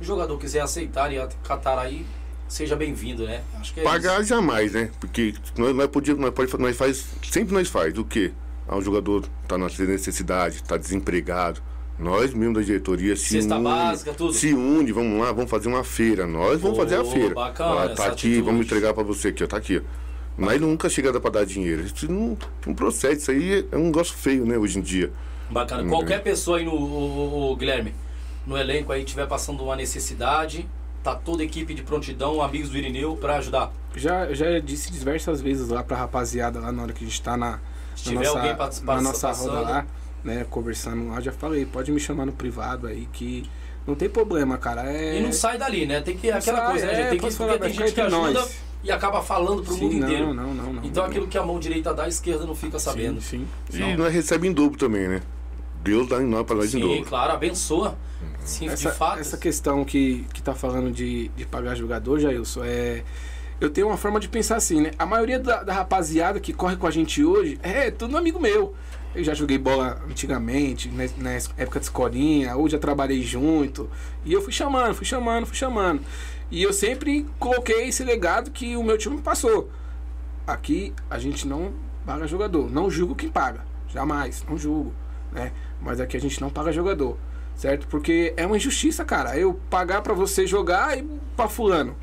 O jogador quiser aceitar e acatar aí, seja bem-vindo, né? Acho que é Pagar jamais, né? Porque nós, nós podíamos, nós, pode, nós faz, sempre nós faz o quê? Ah, o jogador tá na necessidade, tá desempregado. Nós mesmo da diretoria se Cesta une, básica, tudo. se une, vamos lá, vamos fazer uma feira. Nós vamos fazer a feira. bacana Ó, essa tá aqui, atitude. vamos entregar pra você aqui, ó, tá aqui. ó. Mas nunca chega pra dar dinheiro. Isso não, não procede, isso aí é um negócio feio, né, hoje em dia. Bacana. Hum, Qualquer pessoa aí no o- o- o Guilherme, no elenco aí tiver passando uma necessidade, tá toda a equipe de prontidão, amigos do Irineu para ajudar. Já, já disse diversas vezes lá pra rapaziada lá na hora que a gente tá na, Se tiver nossa, alguém participa- na nossa passando. roda lá, né, conversando lá, já falei, pode me chamar no privado aí que não tem problema, cara. É... E não sai dali, né? Tem que Não aquela sai, coisa, né, é, gente? Tem que falar, tem gente que ajuda nós. e acaba falando pro Sim, mundo não, inteiro. não, não, não. Então não. aquilo que a mão direita dá, a esquerda não fica sabendo. Sim, sim. E nós recebemos em dobro também, né? Deus dá em nós pra nós em Sim, dobro. claro, abençoa. Sim, Essa, de fato. essa questão que, que tá falando de, de pagar jogador, Jailson, é. Eu tenho uma forma de pensar assim, né? A maioria da, da rapaziada que corre com a gente hoje é tudo amigo meu. Eu já joguei bola antigamente, né, na época de escolinha, ou já trabalhei junto. E eu fui chamando, fui chamando, fui chamando. E eu sempre coloquei esse legado que o meu time me passou. Aqui a gente não paga jogador. Não julgo quem paga. Jamais, não julgo. Né? Mas aqui a gente não paga jogador. Certo? Porque é uma injustiça, cara. Eu pagar pra você jogar e pra fulano.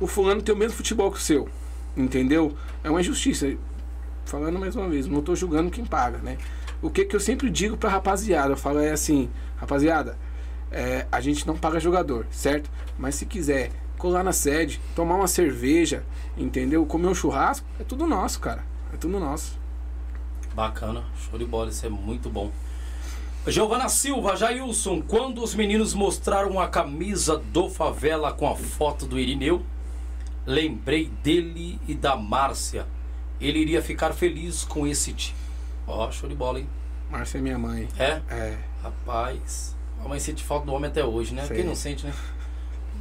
O fulano tem o mesmo futebol que o seu. Entendeu? É uma injustiça. Falando mais uma vez, não tô julgando quem paga, né? O que que eu sempre digo pra rapaziada, eu falo é assim, rapaziada, é, a gente não paga jogador, certo? Mas se quiser colar na sede, tomar uma cerveja, entendeu? Comer um churrasco, é tudo nosso, cara. É tudo nosso. Bacana, show de bola, isso é muito bom. Giovana Silva, Jailson, quando os meninos mostraram a camisa do Favela com a foto do Irineu, lembrei dele e da Márcia. Ele iria ficar feliz com esse time. Ó, show de bola, hein? Márcia é minha mãe. É? É. Rapaz, a mãe sente falta do homem até hoje, né? Sei. Quem não sente, né?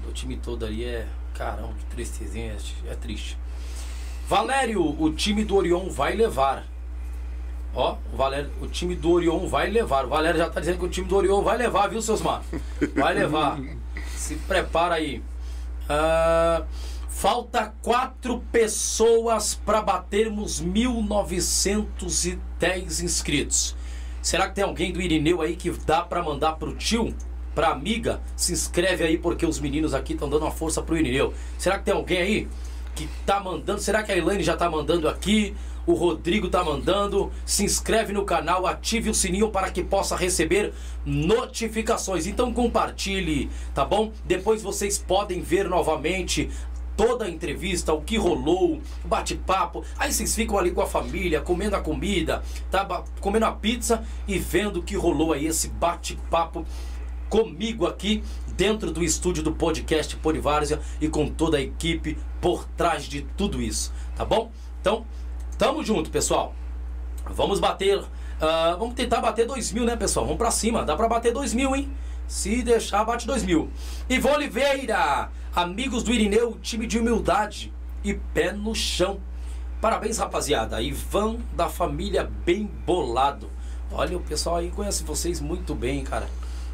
O time todo ali é. Caramba, que tristezinha, é triste. Valério, o time do Orion vai levar. Ó, o Valério, o time do Orion vai levar. O Valério já tá dizendo que o time do Orion vai levar, viu, seus mar? Vai levar. Se prepara aí. Ah, falta quatro pessoas para batermos 1910 inscritos. Será que tem alguém do Irineu aí que dá para mandar pro tio? Pra amiga? Se inscreve aí porque os meninos aqui estão dando uma força pro Irineu. Será que tem alguém aí que tá mandando? Será que a Elaine já tá mandando aqui? O Rodrigo tá mandando. Se inscreve no canal, ative o sininho para que possa receber notificações. Então compartilhe, tá bom? Depois vocês podem ver novamente toda a entrevista, o que rolou, bate-papo. Aí vocês ficam ali com a família, comendo a comida, tá? Comendo a pizza e vendo o que rolou aí, esse bate-papo comigo aqui dentro do estúdio do podcast Polivárzia e com toda a equipe por trás de tudo isso, tá bom? Então, tamo junto, pessoal. Vamos bater, ah, vamos tentar bater 2 mil, né, pessoal? Vamos pra cima, dá pra bater 2 mil, hein? Se deixar, bate 2 mil. Ivan Oliveira, amigos do Irineu, time de humildade e pé no chão. Parabéns, rapaziada. Ivan da família Bem Bolado. Olha, o pessoal aí conhece vocês muito bem, cara.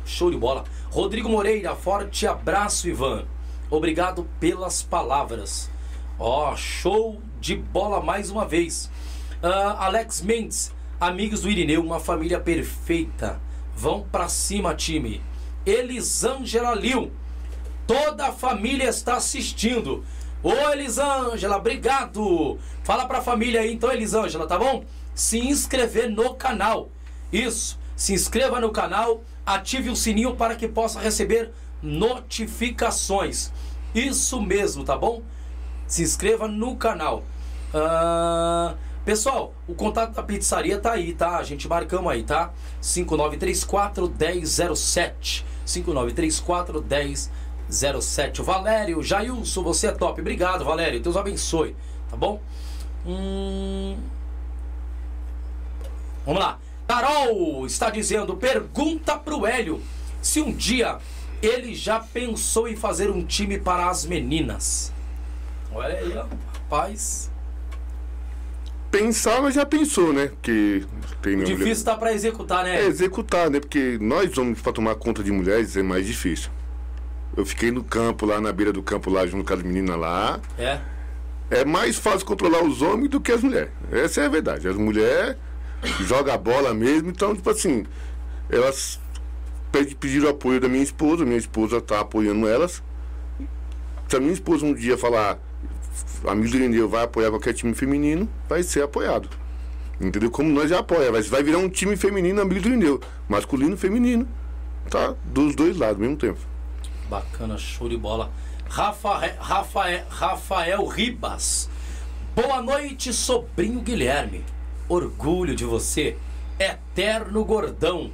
Show de bola. Rodrigo Moreira, forte abraço, Ivan. Obrigado pelas palavras. Ó, show de bola mais uma vez. Ah, Alex Mendes, amigos do Irineu, uma família perfeita. Vão pra cima, time. Elisângela Liu, toda a família está assistindo. Ô Elisângela, obrigado. Fala pra família aí então, Elisângela, tá bom? Se inscrever no canal. Isso, se inscreva no canal, ative o sininho para que possa receber notificações. Isso mesmo, tá bom? Se inscreva no canal. Ah, pessoal, o contato da pizzaria tá aí, tá? A gente marcamos aí, tá? 5934 1007. 5934 07. O Valério, Jailson, você é top. Obrigado, Valério. Deus abençoe. Tá bom? Hum... Vamos lá. Carol está dizendo: pergunta pro Hélio se um dia ele já pensou em fazer um time para as meninas. Olha aí, rapaz. Pensar, mas já pensou, né? Que tem O mulher- difícil tá para executar, né? É executar, né? Porque nós homens, para tomar conta de mulheres, é mais difícil. Eu fiquei no campo, lá na beira do campo, lá junto com as meninas lá. É. É mais fácil controlar os homens do que as mulheres. Essa é a verdade. As mulheres jogam a bola mesmo, então, tipo assim, elas pedi- pediram apoio da minha esposa, minha esposa tá apoiando elas. Se a minha esposa um dia falar, amigo do Irineu vai apoiar qualquer time feminino, vai ser apoiado. Entendeu? Como nós já apoia, vai, virar um time feminino amigo do Irineu. Masculino feminino. Tá? Dos dois lados, ao mesmo tempo. Bacana, show de bola. Rafa, Rafael, Rafael Ribas. Boa noite, sobrinho Guilherme. Orgulho de você. Eterno gordão.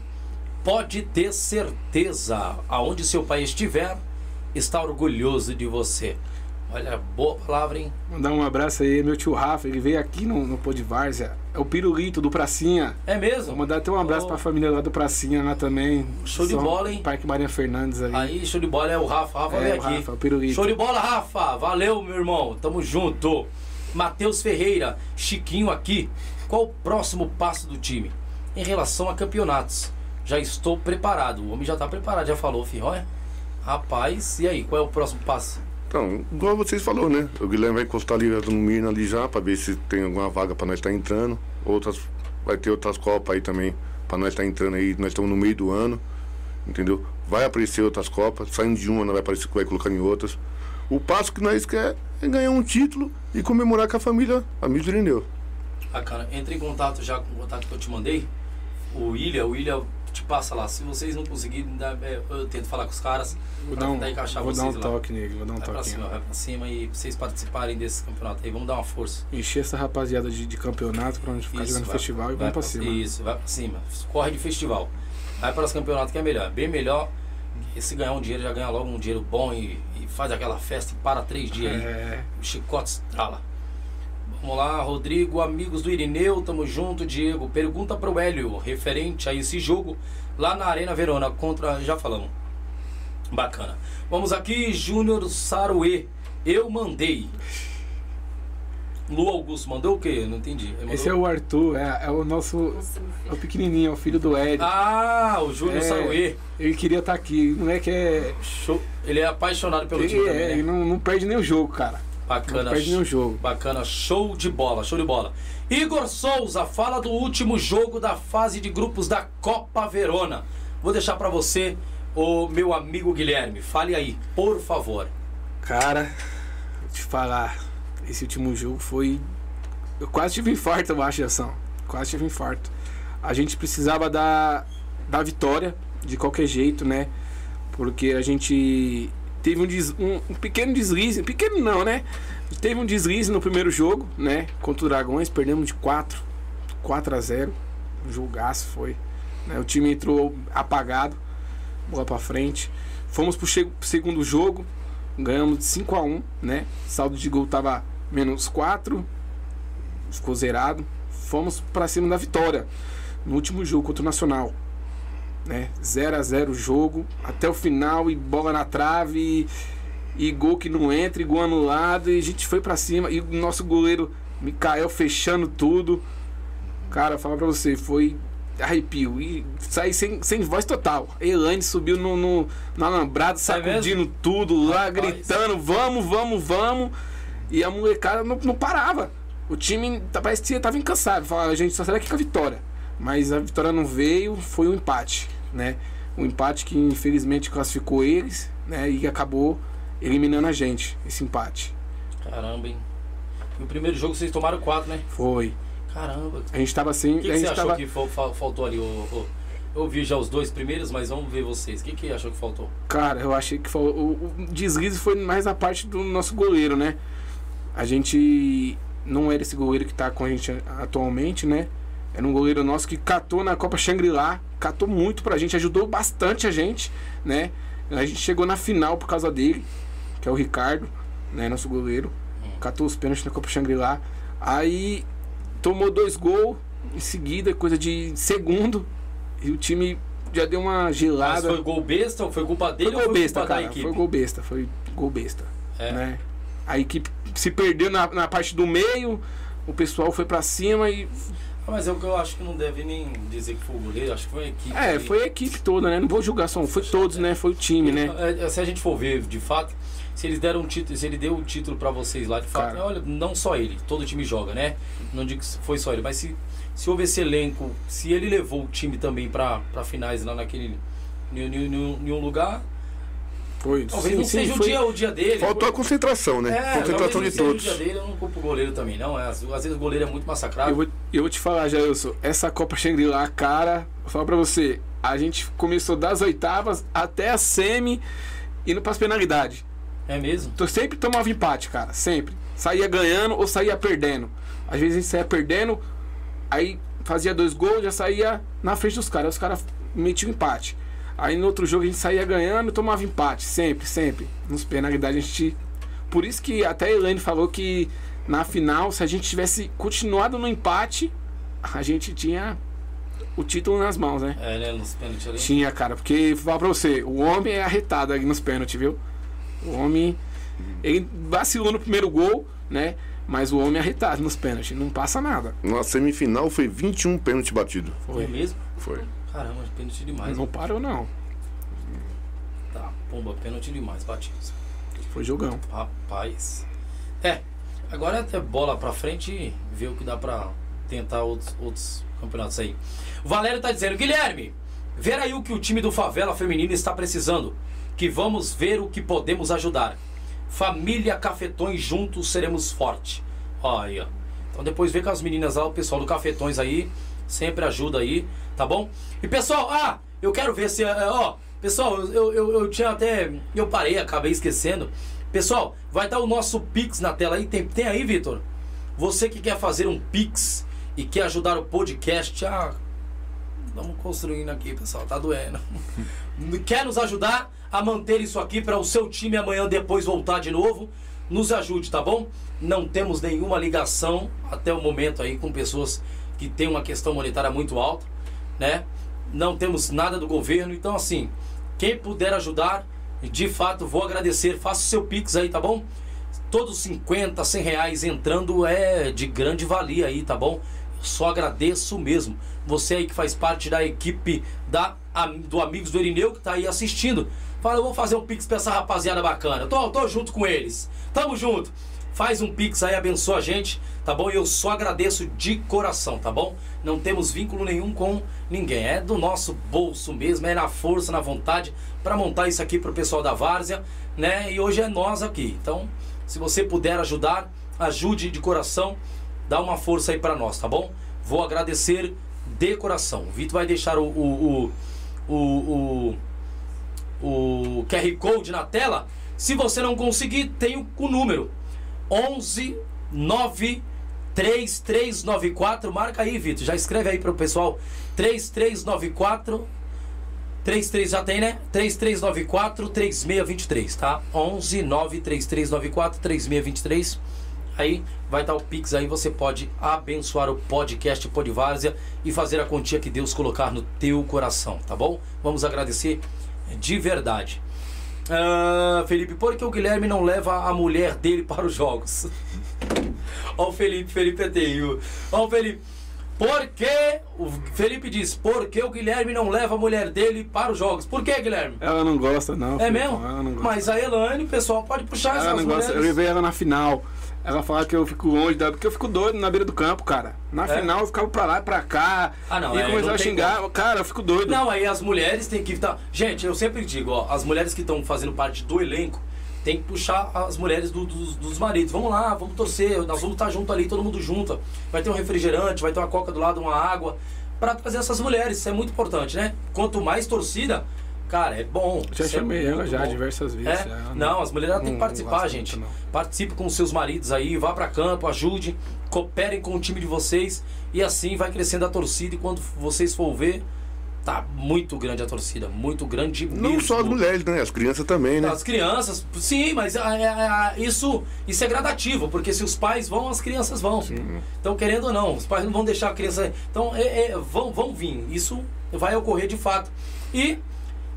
Pode ter certeza, aonde seu pai estiver, está orgulhoso de você. Olha, boa palavra, hein? Mandar um abraço aí, meu tio Rafa, ele veio aqui no, no Pô de Várzea. É o Pirulito do Pracinha. É mesmo? Vou mandar até um abraço Oh. pra família lá do Pracinha lá também. Show de São bola, hein? Parque Maria Fernandes aí. Aí, show de bola, é o Rafa. Rafa É, veio o aqui. Rafa, o pirulito. Show de bola, Rafa. Valeu, meu irmão. Tamo junto. Matheus Ferreira, Chiquinho aqui. Qual o próximo passo do time? Em relação a campeonatos. Já estou preparado. O homem já tá preparado, já falou, filho. Olha. Rapaz, e aí, qual é o próximo passo? Então, igual vocês falou, né? O Guilherme vai encostar ali no Mirna ali já, pra ver se tem alguma vaga pra nós estar entrando. Outras, vai ter outras copas aí também, pra nós estar entrando aí. Nós estamos no meio do ano, entendeu? Vai aparecer outras copas, saindo de uma, vai aparecer, vai colocar em outras. O passo que nós quer é ganhar um título e comemorar com a família Amigos do Irineu. Bacana. Entre em contato já com o contato que eu te mandei. O William, o William passa lá. Se vocês não conseguirem, é, eu tento falar com os caras. Vou pra dar um, tentar encaixar vou dar vocês um lá. toque nele, vou dar um Vai pra toquinho. cima, vai pra cima e pra vocês participarem desse campeonato aí. Vamos dar uma força. Encher essa rapaziada de, de campeonato pra gente ficar jogando vai- festival e vamos pra cima. Isso, vai pra cima. Corre de festival. Vai para os campeonatos que é melhor. Bem melhor. se ganhar um dinheiro, já ganha logo um dinheiro bom e, e faz aquela festa e para três dias aí. É, O chicote estrala. Vamos lá, Rodrigo, amigos do Irineu, tamo junto, Diego. Pergunta pro Hélio, referente a esse jogo lá na Arena Verona contra. Já falamos. Bacana. Vamos aqui, Júnior Saruê. Eu mandei. Lu Augusto mandou o quê? Não entendi. Mandou- esse é o Arthur, é, é o nosso. É o pequenininho, é o filho do Ed. Ah, o Júnior É. Saruê. Ele queria estar aqui. O moleque é. Show. Ele é apaixonado pelo time Ele, também, é, né? ele não, não perde nem o jogo, cara. Bacana. Não perde nenhum jogo. Bacana, show de bola, show de bola. Igor Souza, fala do último jogo da fase de grupos da Copa Verona. Vou deixar pra você, o meu amigo Guilherme. Fale aí, por favor. Cara, vou te falar. Esse último jogo foi. Eu quase tive infarto, eu acho, ação. Quase tive infarto. A gente precisava da, da vitória, de qualquer jeito, né? Porque a gente teve um, des- um, um pequeno deslize. Pequeno não, né? Teve um deslize no primeiro jogo, né? Contra o Dragões, perdemos de 4. 4 a 0 Um jogaço foi. né? O time entrou apagado, bola pra frente. Fomos pro che- pro segundo jogo, ganhamos de 5 a 1 né? Saldo de gol tava menos 4, ficou zerado. Fomos pra cima da vitória no último jogo contra o Nacional. Né? 0 a 0 o jogo, até o final e bola na trave e, e gol que não entra, e gol anulado e a gente foi pra cima e o nosso goleiro Mikael fechando tudo. Cara, falar pra você, foi arrepio e saí sem, sem voz total. Elaine subiu no, no, no alambrado, sacudindo tudo lá, Rapaz. gritando: vamos, vamos, vamos. E a molecada não, não parava. O time tá- parece que tava incansável. Falava, gente, só será que com a vitória. Mas a vitória não veio, foi um empate, né? Um empate que infelizmente classificou eles, né? E acabou eliminando a gente, esse empate. Caramba, hein? E o primeiro jogo vocês tomaram 4, né? Foi. Caramba. A gente tava sem. O que, a que gente você achou tava... que fal- fal- faltou ali? ô? Eu vi já os dois primeiros, mas vamos ver vocês. O que, que achou que faltou? Cara, eu achei que foi, o, o deslize foi mais a parte do nosso goleiro, né? A gente não era esse goleiro que tá com a gente atualmente, né? Era um goleiro nosso que catou na Copa Shangri-La, catou muito pra gente, ajudou bastante a gente, né? A gente chegou na final por causa dele, que é o Ricardo, né? Nosso goleiro. Catou os pênaltis na Copa Shangri-La. Aí tomou dois gols em seguida, coisa de segundo. E o time já deu uma Mas gelada. foi gol besta ou foi culpa dele Foi gol besta, cara. equipe? Foi gol besta, foi gol besta. É. Né? A equipe se perdeu na, na parte do meio, o pessoal foi pra cima e. Ah, Mas eu, eu acho que não deve nem dizer que foi o goleiro, acho que foi a equipe. É, que- foi a equipe toda, né? Não vou julgar só um, foi todos, né? Foi o time, né? É, Se a gente for ver, de fato, se eles deram um título, se ele deu o título pra vocês lá, de fato, Cara. olha, não só ele, todo time joga, né? Não digo que foi só ele, mas se, se houve esse elenco, se ele levou o time também pra, pra finais lá naquele. Em, em- em- em um lugar, Foi. talvez sim, não sim, seja foi- o, dia, o dia dele. Faltou a concentração, né? É, concentração de todos. seja o dia dele, eu não culpo o goleiro também, não. É, às, às vezes o goleiro é muito massacrado. Eu vou, eu vou te falar, Jailson, essa Copa Shangri-La, cara, vou falar pra você, a gente começou das oitavas até a semi, indo pras penalidades. É mesmo? Então sempre tomava empate, cara, sempre. Saía ganhando ou saía perdendo. Às vezes a gente saía perdendo, aí fazia dois gols, já saía na frente dos caras. Aí Os caras metiam empate. Aí no outro jogo a gente saía ganhando e tomava empate, sempre, sempre. Nos penalidades a gente. Por isso que até a Elaine falou que na final, se a gente tivesse continuado no empate, a gente tinha o título nas mãos, né? É, né? Nos pênaltis ali. Tinha, cara, porque vou falar pra você, o homem é arretado aí nos pênaltis, viu? O homem. Ele vacilou no primeiro gol, né? Mas o homem é arretado nos pênaltis, não passa nada. Na semifinal foi 21 pênalti batido. Foi mesmo? Foi. Caramba, pênalti demais. não parou, não. Tá, pomba, pênalti demais, batidos. Foi jogão. Rapaz. É, agora é até bola pra frente e ver o que dá pra tentar outros, outros campeonatos aí. O Valério tá dizendo, Guilherme, ver aí o que o time do Favela Feminino está precisando. Que vamos ver o que podemos ajudar. Família Cafetões, juntos seremos forte. Ó. Então depois vê com as meninas lá, o pessoal do Cafetões aí. Sempre ajuda aí, tá bom? E pessoal, ah, eu quero ver se. é, Ó, pessoal, eu, eu, eu tinha até. Eu parei, acabei esquecendo. Pessoal, vai estar o nosso Pix na tela aí. Tem, tem aí, Vitor? Você que quer fazer um Pix e quer ajudar o podcast, ah, Vamos construindo aqui, pessoal. Tá doendo. Quer nos ajudar a manter isso aqui para o seu time amanhã depois voltar de novo? Nos ajude, tá bom? Não temos nenhuma ligação até o momento aí com pessoas que têm uma questão monetária muito alta, né? Não temos nada do governo, então assim, quem puder ajudar, de fato vou agradecer. Faça o seu pix aí, tá bom? Todos 50, 100 reais entrando é de grande valia aí, tá bom? Só agradeço mesmo. Você aí que faz parte da equipe da, do Amigos do Irineu que tá aí assistindo. Fala, eu vou fazer um pix pra essa rapaziada bacana. Tô, tô junto com eles. Tamo junto. Faz um pix aí, abençoa a gente, tá bom? E eu só agradeço de coração, tá bom? Não temos vínculo nenhum com ninguém. É do nosso bolso mesmo, é na força, na vontade, para montar isso aqui pro pessoal da Várzea, né? E hoje é nós aqui. Então, se você puder ajudar, ajude de coração, dá uma força aí para nós, tá bom? Vou agradecer de coração. O Vitor vai deixar o, o, o, o, o, QR Code na tela. Se você não conseguir, tem o, o número 11 9 3394. Marca aí, Vitor. Já escreve aí para o pessoal. 3394 33 já tem, né? 3394 3623, tá? 11 93394 3623. Aí vai estar o Pix aí, você pode abençoar o podcast Podvárzea e fazer a quantia que Deus colocar no teu coração, tá bom? Vamos agradecer de verdade. Ah, Felipe, por que o Guilherme não leva a mulher dele para os jogos? Ó o Felipe, Felipe é terrível. Ó o Felipe. Por que, o Felipe diz, por que o Guilherme não leva a mulher dele para os jogos? Por que, Guilherme? Ela não gosta, não. É Felipe, mesmo? Ela não. Mas a Elaine, o pessoal pode puxar Ela essas não gosta. Eu mulheres. levei ela na final. Ela fala que eu fico longe dela, porque eu fico doido na beira do campo, cara. Na É? final eu ficava pra lá e pra cá. Ah, não, E é, começava a xingar. Cara, eu fico doido. Não, aí as mulheres têm que estar. Gente, eu sempre digo, ó, as mulheres que estão fazendo parte do elenco tem que puxar as mulheres do- dos, dos maridos. Vamos lá, vamos torcer, nós vamos estar junto ali, todo mundo junto. Vai ter um refrigerante, vai ter uma coca do lado, uma água. Pra trazer essas mulheres, isso é muito importante, né? Quanto mais torcida, cara, é bom. Já é chamei ela já bom. diversas vezes. É? já. Não, as mulheres têm que não participar, gente. muito, não. Participe com os seus maridos aí, vá pra campo, ajude, cooperem com o time de vocês e assim vai crescendo a torcida e quando vocês for ver, Tá muito grande a torcida, muito grande Não mesmo. só as mulheres, né? As crianças também, né? As crianças, sim, mas ah, é, é, isso, isso é gradativo, porque se os pais vão, as crianças vão. Então, querendo ou não, os pais não vão deixar a criança. Então, é, é, vão, vão vir. Isso vai ocorrer de fato. E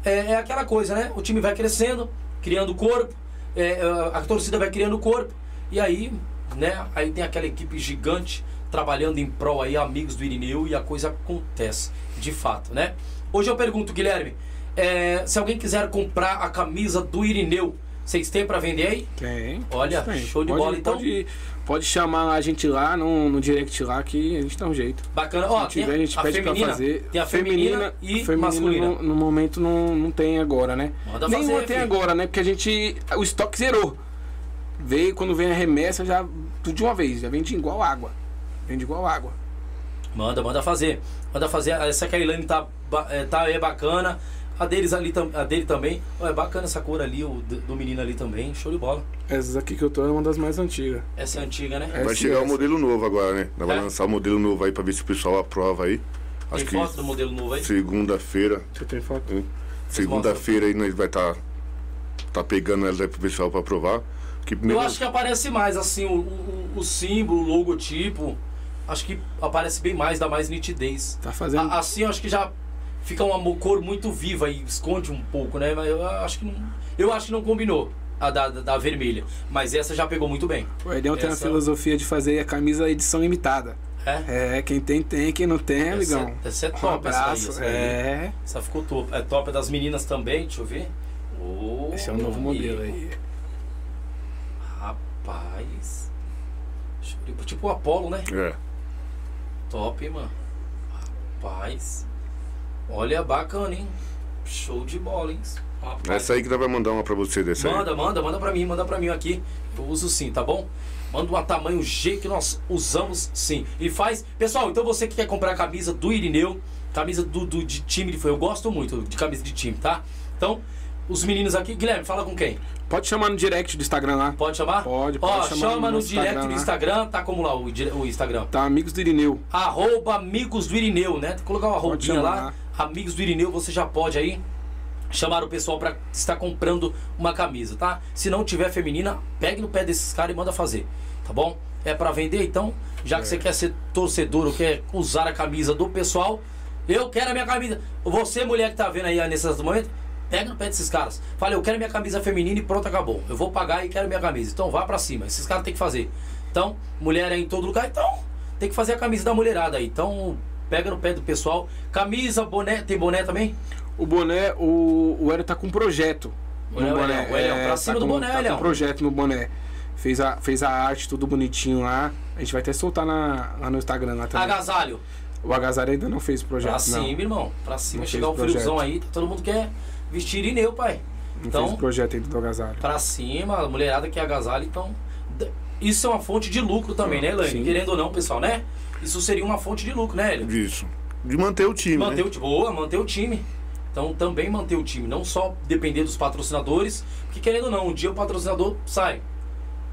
é, é aquela coisa, né? O time vai crescendo, criando corpo, é, a torcida vai criando corpo, e aí, né? Aí tem aquela equipe gigante trabalhando em prol aí, amigos do Irineu, e a coisa acontece, de fato, né? Hoje eu pergunto, Guilherme, é, se alguém quiser comprar a camisa do Irineu, vocês têm para vender aí? Tem. Olha, Tem. show de Pode- bola, então. Pode, pode chamar a gente lá no, no direct lá que a gente dá um jeito. Bacana. Ó, Se tiver, a gente a pede feminina, pra fazer. tem a feminina, e feminina masculina. No, no momento não, não tem agora, né? Manda Nenhuma fazer, tem filho. agora, né? Porque a gente. O estoque zerou. Veio, quando vem a remessa, já tudo de uma vez. Já vende igual água. Vende igual água. Manda, manda fazer. Manda fazer. Essa Kailane tá, ba- é, tá é bacana. A deles ali a dele também. Ó, é bacana essa cor ali, o do menino ali também. Show de bola. Essas aqui que eu tô é uma das mais antigas. Essa é antiga, né? Vai chegar o essa. modelo novo agora, né? Nós É? Vai lançar o modelo novo aí pra ver se o pessoal aprova aí. Acho Tem que foto do modelo novo aí? segunda-feira. Você tem foto? Segunda-feira aí nós vai estar tá, tá pegando elas aí pro pessoal pra aprovar. Que Eu primeiro, acho que aparece mais, assim, o, o, o símbolo, o logotipo. Acho que aparece bem mais, dá mais nitidez. Tá fazendo. A- assim, eu acho que já fica uma cor muito viva e esconde um pouco, né? Mas eu acho que não, eu acho que não combinou a da, da, da vermelha. Mas essa já pegou muito bem. O Edel tem a essa- filosofia de fazer a camisa edição limitada. É? É, quem tem, tem, quem não tem, Essa, amigão. essa é Um top, essa daí, abraço. essa daí. É. Essa ficou top. É top das meninas também, deixa eu ver. Ô, Esse é o novo modelo amigo. aí. Rapaz. Tipo, o Apollo, né? é. Top, hein, mano. Rapaz. Olha, bacana, hein? Show de bola, hein? Rapaz. Essa aí que nós vai mandar uma pra você dessa aí. Manda, manda, manda pra mim, manda pra mim aqui. Eu uso sim, tá bom? Manda um tamanho G que nós usamos sim. E faz. Pessoal, então você que quer comprar a camisa do Irineu, camisa do, do- de time de foi, eu gosto muito de camisa de time, tá? Então, os meninos aqui, Guilherme, fala com quem? Pode chamar no direct do Instagram lá. Pode chamar? Pode, Ó, pode chamar chama no no direct Instagram do lá. Instagram, tá como lá o, o Instagram? Tá, amigos do Irineu. Arroba Amigos do Irineu, né? Tem que colocar uma roupinha chamar. lá. Amigos do Irineu, você já pode aí chamar o pessoal pra estar comprando uma camisa, tá? Se não tiver feminina, pegue no pé desses caras e manda fazer, tá bom? É pra vender, então, já É. que você quer ser torcedor ou quer usar a camisa do pessoal, eu quero a minha camisa. Você, mulher que tá vendo aí nesse momento, pega no pé desses caras. Fala, eu quero minha camisa feminina e pronto, acabou. Eu vou pagar e quero minha camisa. Então vá pra cima. Esses caras têm que fazer. Então, mulher é em todo lugar, então tem que fazer a camisa da mulherada aí. Então, pega no pé do pessoal. Camisa, boné, tem boné também? O boné, o, o Hélio tá com um projeto. Olha, no o Hélio, o Hélio, pra cima tá do com, boné, tá Hélio. um projeto no boné. Fez a, fez a arte, tudo bonitinho lá. A gente vai até soltar na, lá no Instagram lá também. Agasalho. O Agasalho ainda não fez o projeto, Pra não. cima, irmão. Pra cima, Não chegar o o friozão aí. Todo mundo quer vestir Irineu, pai. Não Então, fez o projeto ainda do Agasalho. pra cima, a mulherada que é agasalho, então. Isso é uma fonte de lucro também, né, Elaine? Querendo ou não, pessoal, né? Isso seria uma fonte de lucro, né, Hélio? Isso. De manter o time. Manter né? o. Boa, manter o time. Então também manter o time. Não só depender dos patrocinadores, porque querendo ou não, um dia o patrocinador sai.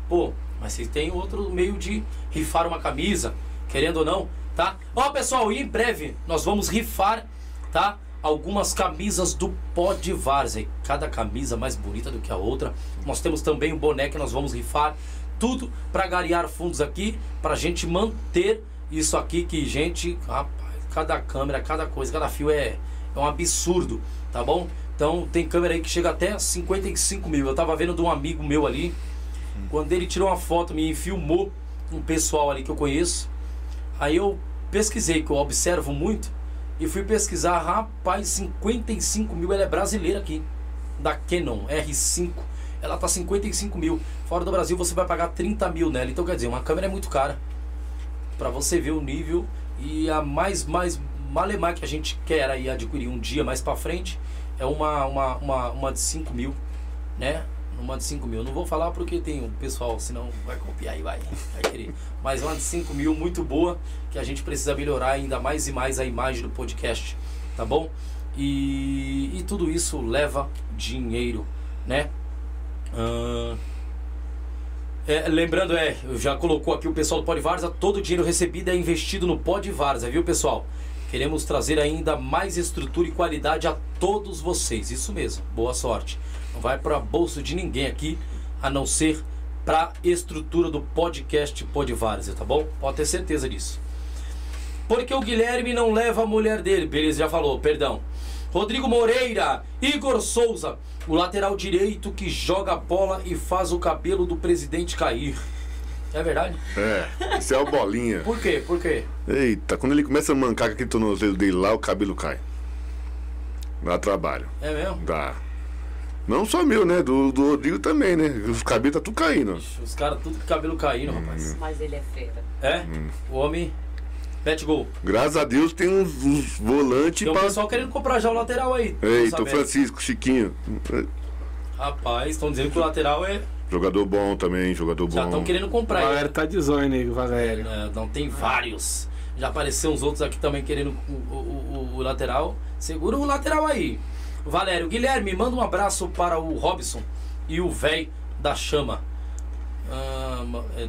Pô, mas vocês têm outro meio de rifar uma camisa, querendo ou não, tá? Ó, pessoal, e em breve nós vamos rifar, tá? Algumas camisas do Pó de Várzea. Cada camisa mais bonita do que a outra. Nós temos também o boné que nós vamos rifar. Tudo para garear fundos aqui, pra gente manter isso aqui que, gente, rapaz, cada câmera, cada coisa, cada fio é, é um absurdo, tá bom? Então tem câmera aí que chega até 55 mil. Eu tava vendo de um amigo meu ali, quando ele tirou uma foto, me filmou um pessoal ali que eu conheço. Aí eu pesquisei, que eu observo muito, e fui pesquisar, rapaz, 55 mil, ela é brasileira aqui, da Canon R5. Ela tá 55 mil. Fora do Brasil você vai pagar 30 mil nela. Então quer dizer, uma câmera é muito cara. Pra você ver o nível e a mais, mais malemar que a gente quer aí adquirir um dia mais pra frente é uma, uma, uma, uma de 5 mil, né? Uma de 5 mil. Não vou falar porque tem um pessoal, senão vai copiar e vai, vai querer. Mas uma de 5 mil muito boa, que a gente precisa melhorar ainda mais e mais a imagem do podcast, tá bom? E, e tudo isso leva dinheiro, né? Ahn, é, lembrando, é, já colocou aqui o pessoal do Pó de Várzea, todo o dinheiro recebido é investido no Pó de Várzea, viu pessoal? Queremos trazer ainda mais estrutura e qualidade a todos vocês. Isso mesmo. Boa sorte. Não vai para bolso de ninguém aqui, a não ser para estrutura do podcast Podvárzea, tá bom? Pode ter certeza disso. Porque o Guilherme não leva a mulher dele. Beleza, já falou, perdão. Rodrigo Moreira, Igor Souza, o lateral direito que joga a bola e faz o cabelo do presidente cair. É verdade? É, esse é o bolinha. Por quê? Por quê? Eita, quando ele começa a mancar com aquele tornozelo dele lá, o cabelo cai. Dá trabalho. É mesmo? Dá. Não só meu, né? Do, do Rodrigo também, né? Os cabelos tá tudo caindo. Ixi, Os caras tudo com cabelo caindo, rapaz. Mas ele é fera. É? Hum. O homem mete gol. Graças a Deus tem uns, uns volantes Tem um pra. pessoal querendo comprar já o lateral aí. tô Eita, o sabendo. Francisco, Chiquinho. Rapaz, estão dizendo que o lateral é. Jogador bom também, jogador Já bom. estão querendo O comprar. Valério ele. tá de zóio, nego, Valério. É, não tem vários. Já apareceu uns outros aqui também querendo o, o- o- o lateral. Segura o lateral aí. Valério, Guilherme, manda um abraço para o Robson e o véi da chama. Ah,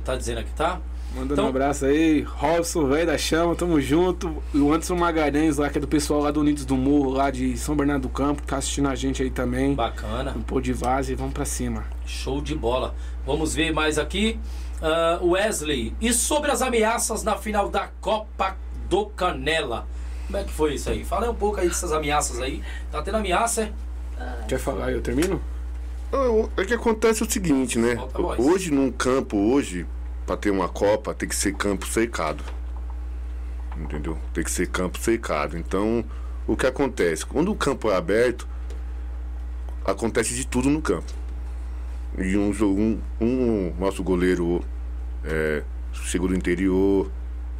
tá dizendo aqui, tá? Mandando Então- um abraço aí, Robson, velho da chama, tamo junto. E o Anderson Magalhães lá, que é do pessoal lá do Unidos do Morro, lá de São Bernardo do Campo, que tá assistindo a gente aí também. Bacana. No Pô de Vase, vamos pra cima. Show de bola. Vamos ver mais aqui. Ah, Wesley. E sobre as ameaças na final da Copa do Canela? Como é que foi isso aí? Fala aí um pouco aí dessas ameaças aí. Tá tendo ameaça, é? Quer falar? Eu termino? É que acontece o seguinte, né? Hoje, num campo, hoje, pra ter uma Copa, tem que ser campo secado. Entendeu? Tem que ser campo secado. Então, o que acontece? Quando o campo é aberto, acontece de tudo no campo. E um, um, um nosso goleiro é, chegou do interior,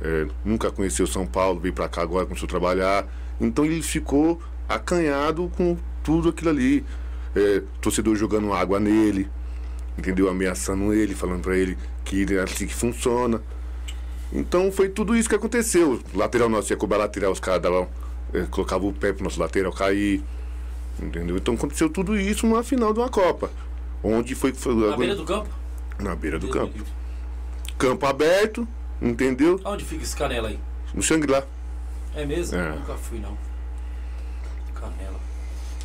é, nunca conheceu São Paulo, veio pra cá agora, começou a trabalhar. Então ele ficou acanhado com tudo aquilo ali. É, torcedor jogando água nele, entendeu? Ameaçando ele, falando pra ele que é assim que funciona. Então foi tudo isso que aconteceu. O lateral nosso ia cobrar lateral, os caras davam, é, colocavam o pé pro nosso lateral cair. Entendeu? Então aconteceu tudo isso numa final de uma Copa. Onde foi. foi Na beira do campo? na beira do campo. Campo aberto, entendeu? Aonde fica esse canela aí? No Xangri-Lá. É mesmo? É. Nunca fui, não. Canela.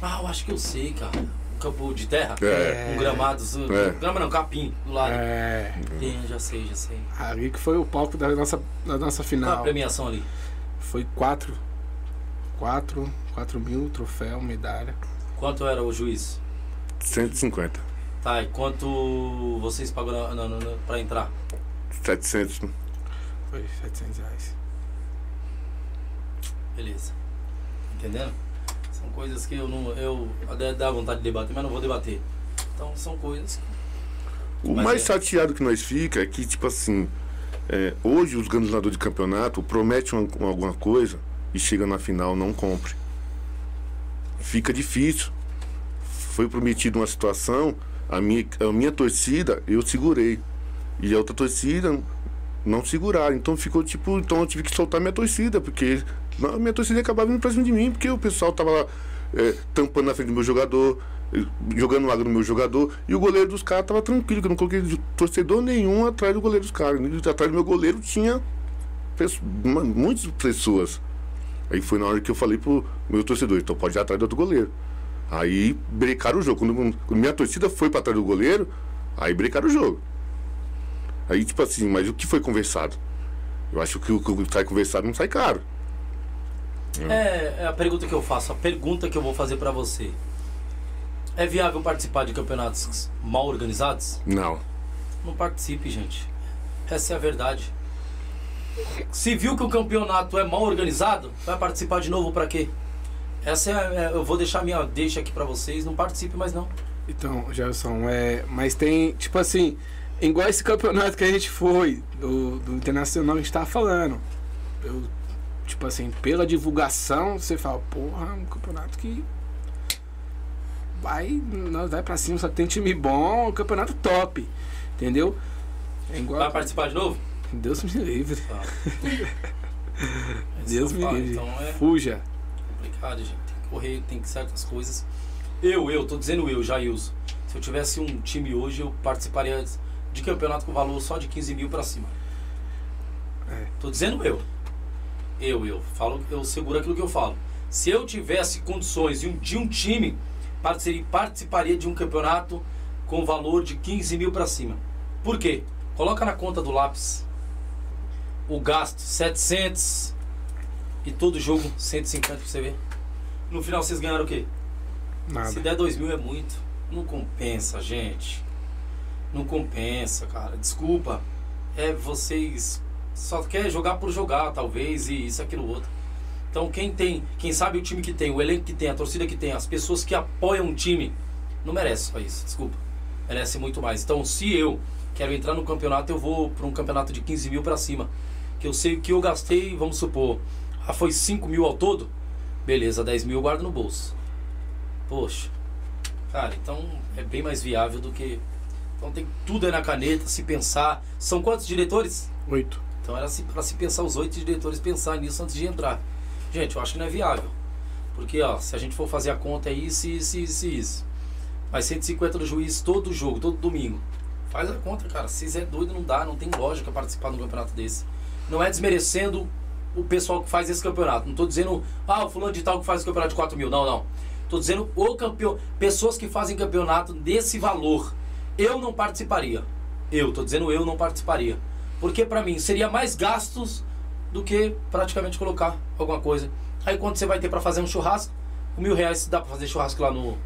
Ah, eu acho que eu sei, cara. Um campo de terra? É. Um gramado. É. Grama não, capim do lado. É. Tem, já sei, já sei. Ali que foi o palco da nossa, da nossa Qual a final. premiação ali? Foi quatro. Quatro, quatro mil, troféu, medalha. Quanto era o juiz? 150. Tá, e quanto vocês na, na, na- pra entrar? 700. Foi 700 reais. Beleza. Entendendo? São coisas que eu não. Eu até dá vontade de debater, mas não vou debater. Então são coisas. que- O Mas mais é. chateado que nós fica é que, tipo assim, é, hoje os organizadores de campeonato prometem uma- uma- alguma coisa e chega na final não cumpre. Fica difícil. Foi prometido uma situação, a minha, a minha torcida eu segurei. E a outra torcida não seguraram. Então ficou tipo, então eu tive que soltar minha torcida, porque a minha torcida acabava vindo pra cima de mim, porque o pessoal tava lá é, tampando na frente do meu jogador, jogando água no meu jogador, e o goleiro dos caras tava tranquilo, que eu não coloquei torcedor nenhum atrás do goleiro dos caras. Atrás do meu goleiro tinha pesso- uma- muitas pessoas. Aí foi na hora que eu falei pro meu torcedor, então pode ir atrás do outro goleiro. Aí brecaram o jogo. Quando, quando minha torcida foi pra trás do goleiro, aí brecaram o jogo. Aí, tipo assim, mas o que foi conversado? Eu acho que o que sai conversado não sai caro. É, é a pergunta que eu faço, a pergunta que eu vou fazer pra você. É viável participar de campeonatos mal organizados? Não. Não participe, gente. Essa é a verdade. Se viu que o campeonato é mal organizado, vai participar de novo pra quê? Essa é, é- eu vou deixar minha deixa aqui pra vocês, não participe mais não. Então, Gerson, é, mas tem, tipo assim, igual esse campeonato que a gente foi, do, do Internacional, a gente tava falando. Eu, tipo assim, pela divulgação, você fala, porra, um campeonato que vai, nós vai pra cima, só tem time bom, um campeonato top, entendeu? É igual, Vai participar de novo? Deus me livre, Tá. É Deus me livre, Então é fuja. complicado, gente. Tem que correr, tem que certas coisas. Eu, eu, tô dizendo eu, Jailson. Se eu tivesse um time hoje, eu participaria de campeonato com valor só de 15 mil pra cima. É. Tô dizendo eu. Eu, eu falo, eu seguro aquilo que eu falo. Se eu tivesse condições de um, de um time, participaria, de um campeonato com valor de 15 mil para cima. Por quê? Coloca na conta do lápis o gasto 700 e todo jogo 150 pra você ver. No final vocês ganharam o quê? Se Nada. der 2 mil é muito. Não compensa, gente. Não compensa, cara. Desculpa. É vocês só quer jogar por jogar, talvez, e isso, aquilo, outro. Então quem tem, quem sabe o time que tem, o elenco que tem, a torcida que tem, as pessoas que apoiam o time, não merece isso, desculpa. Merece muito mais. Então se eu quero entrar no campeonato, eu vou para um campeonato de 15 mil para cima. Que eu sei que eu gastei, vamos supor, ah, foi 5 mil ao todo? Beleza, 10 mil eu guardo no bolso. Poxa, cara, então é bem mais viável do que. Então tem tudo aí na caneta, se pensar. São quantos diretores? Oito. Então era para se pensar os oito diretores pensar nisso antes de entrar. Gente, eu acho que não é viável. Porque, ó, se a gente for fazer a conta é isso, isso, isso, isso. Mas 150 do juiz todo jogo, todo domingo. Faz a conta, cara. Se é doido, não dá, não tem lógica participar de um campeonato desse. Não é desmerecendo o pessoal que faz esse campeonato. Não tô dizendo, ah, o fulano de tal que faz o campeonato de 4 mil. Não, não. Tô dizendo o campeão, pessoas que fazem campeonato desse valor. Eu não participaria. Eu, tô dizendo eu não participaria. Porque pra mim seria mais gastos do que praticamente colocar alguma coisa. Aí quando você vai ter pra fazer um churrasco, com mil reais dá pra fazer churrasco lá no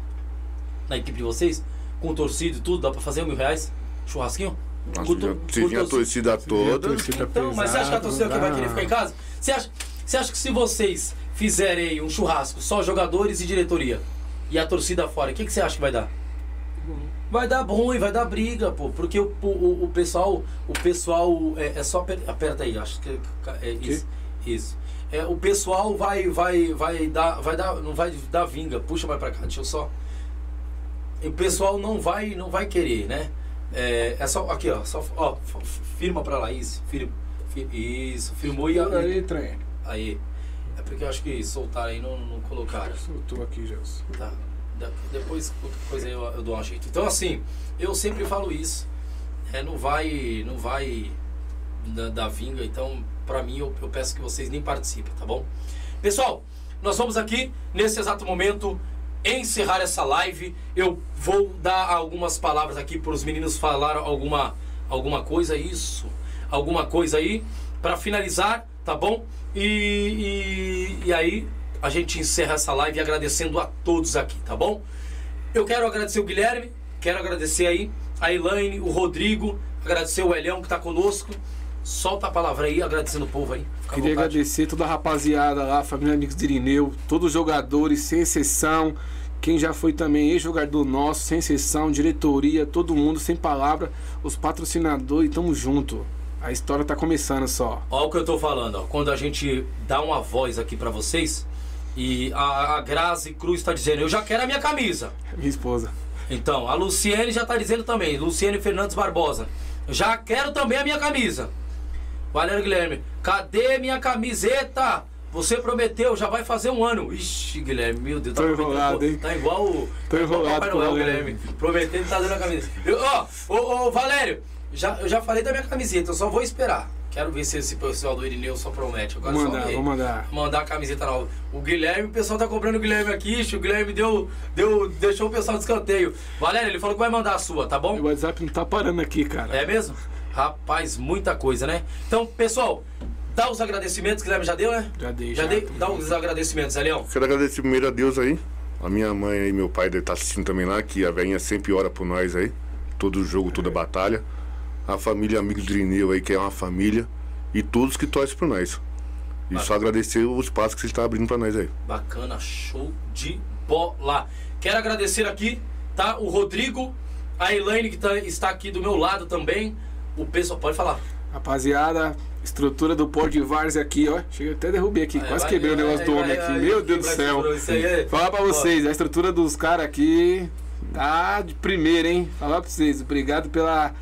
na equipe de vocês, com torcida e tudo, dá pra fazer um mil reais? Churrasquinho? Nossa, Com já- se vinha a torcida toda. torcida então, mas você acha que a torcida que vai querer ficar em casa? Você acha, você acha que se vocês fizerem aí um churrasco, só jogadores e diretoria, e a torcida fora, o que, que você acha que vai dar? Vai dar ruim, vai dar briga, pô. Porque o, o, o pessoal, o pessoal é, é só aper- aperta aí, acho que é isso. Isso. É, o pessoal vai, vai, vai dar, vai dar, não vai dar vinga. Puxa mais pra cá, deixa eu só. O pessoal não vai, não vai querer, né? É, é só aqui, ó, só, ó, firma pra lá isso, firma, fi- isso, firmou e aí, trem. aí. É porque eu acho que soltaram aí não, não colocaram. Soltou aqui, Gelson. Tá. Depois coisa eu, eu dou um jeito. Então assim, eu sempre falo isso. É, não vai, não vai da, da vinga. Então, pra mim, eu, eu peço que vocês nem participem, tá bom? Pessoal, nós vamos aqui nesse exato momento encerrar essa live. Eu vou dar algumas palavras aqui para os meninos falar alguma alguma coisa isso, alguma coisa aí para finalizar, tá bom? E, e, e aí a gente encerra essa live agradecendo a todos aqui, tá bom? Eu quero agradecer o Guilherme, quero agradecer aí a Elaine, o Rodrigo, agradecer o Elião que tá conosco. Solta a palavra aí, agradecendo o povo aí. Queria vontade. agradecer toda a rapaziada lá, família Amigos de Irineu, todos os jogadores, sem exceção. Quem já foi também ex-jogador nosso, sem exceção, diretoria, todo mundo, sem palavra, os patrocinadores, tamo junto. A história tá começando só. Olha o que eu tô falando, ó. Quando a gente dá uma voz aqui pra vocês e a, a Grazi Cruz tá dizendo, eu já quero a minha camisa. Minha esposa. Então, a Luciene já tá dizendo também, Luciene Fernandes Barbosa, já quero também a minha camisa. Valério Guilherme, cadê minha camiseta? Você prometeu, já vai fazer um ano. Ixi, Guilherme, meu Deus, tá enrolado, hein? Tá igual o. Tô tá igual o enrolado Papai Noel, Guilherme. Prometendo tá dando a camisa. Ó, ô, ô, Valério, já, eu já falei da minha camiseta, eu só vou esperar. Quero ver se esse pessoal do Irineu só promete. Agora Vou mandar, vou mandar. Mandar a camiseta nova. O Guilherme, o pessoal tá cobrando o Guilherme aqui, o Guilherme deu, deu, deixou o pessoal de escanteio. Valério, ele falou que vai mandar a sua, tá bom? O WhatsApp não tá parando aqui, cara. É mesmo? Rapaz, muita coisa, né? Então, pessoal, dá os agradecimentos, Guilherme já deu, né? Já dei, Já já. dei? Dá os agradecimentos, Elião. Quero agradecer primeiro a Deus aí. A minha mãe e meu pai devem estar assistindo também lá, que a velhinha sempre ora por nós aí. Todo jogo, toda batalha. A família Amigos do Irineu aí, que é uma família. E todos que torcem por nós. E só agradecer o espaço que vocês estão abrindo pra nós aí. Bacana, show de bola. Quero agradecer aqui, tá? O Rodrigo, a Elaine que tá- está aqui do meu lado também. O pessoal, pode falar. Rapaziada, estrutura do Pó de Várzea aqui, ó. Chega até derrubei aqui, quase Vai, quebrei o vai, negócio do homem aqui. Meu Deus do céu. aí Falar pra Ó. vocês, a estrutura dos caras aqui tá de primeira, hein? Falar pra vocês, obrigado pela,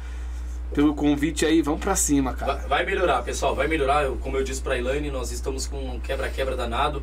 pelo convite aí. Vamos pra cima, cara. Vai, melhorar, pessoal, vai melhorar. Eu- como eu disse pra Elaine, nós estamos com um quebra-quebra danado.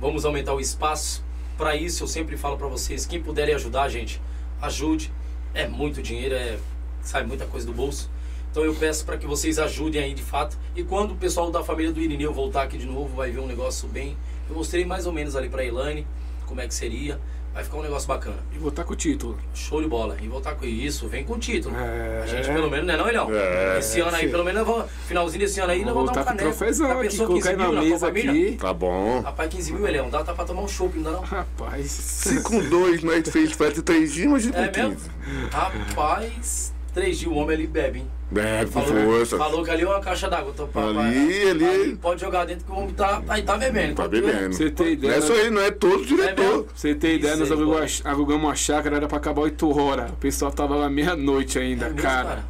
Vamos aumentar o espaço. Pra isso, eu sempre falo pra vocês, quem puderem ajudar, gente, ajude. É muito dinheiro, é sai muita coisa do bolso. Então eu peço para que vocês ajudem aí de fato. E quando o pessoal da família do Irineu voltar aqui de novo, vai ver um negócio bem. Eu mostrei mais ou menos ali para Elaine como é que seria. Vai ficar um negócio bacana. E voltar com o título. Show de bola. E voltar com isso, vem com o título. É. A gente pelo menos, não é não, Ilhão? É. Esse ano aí, sim. pelo menos, vou, finalzinho desse ano aí, nós vamos dar um voltar com o caneco. trofézão Já aqui, pensou colocar 15 na mil mesa família? aqui. Tá bom. Rapaz, 15 mil, Ilhão, dá tá pra tomar um chopp, não dá não? Rapaz. Se com dois nós fez festa três dias, imagina É com mesmo? 15. Rapaz, três dias o homem ali bebe, hein? Bebe com Falou, força. falou que ali é uma caixa d'água. pa- Ali, ali. Pode jogar dentro que o homem tá, aí tá bebendo. Tá eu- bebendo. Você tem Não ideia? é só ele, não é todo É diretor. você ter ideia, nós aí, alugamos, uma chácara, era pra acabar 8 horas. O pessoal tava lá meia-noite ainda, É mesmo, cara.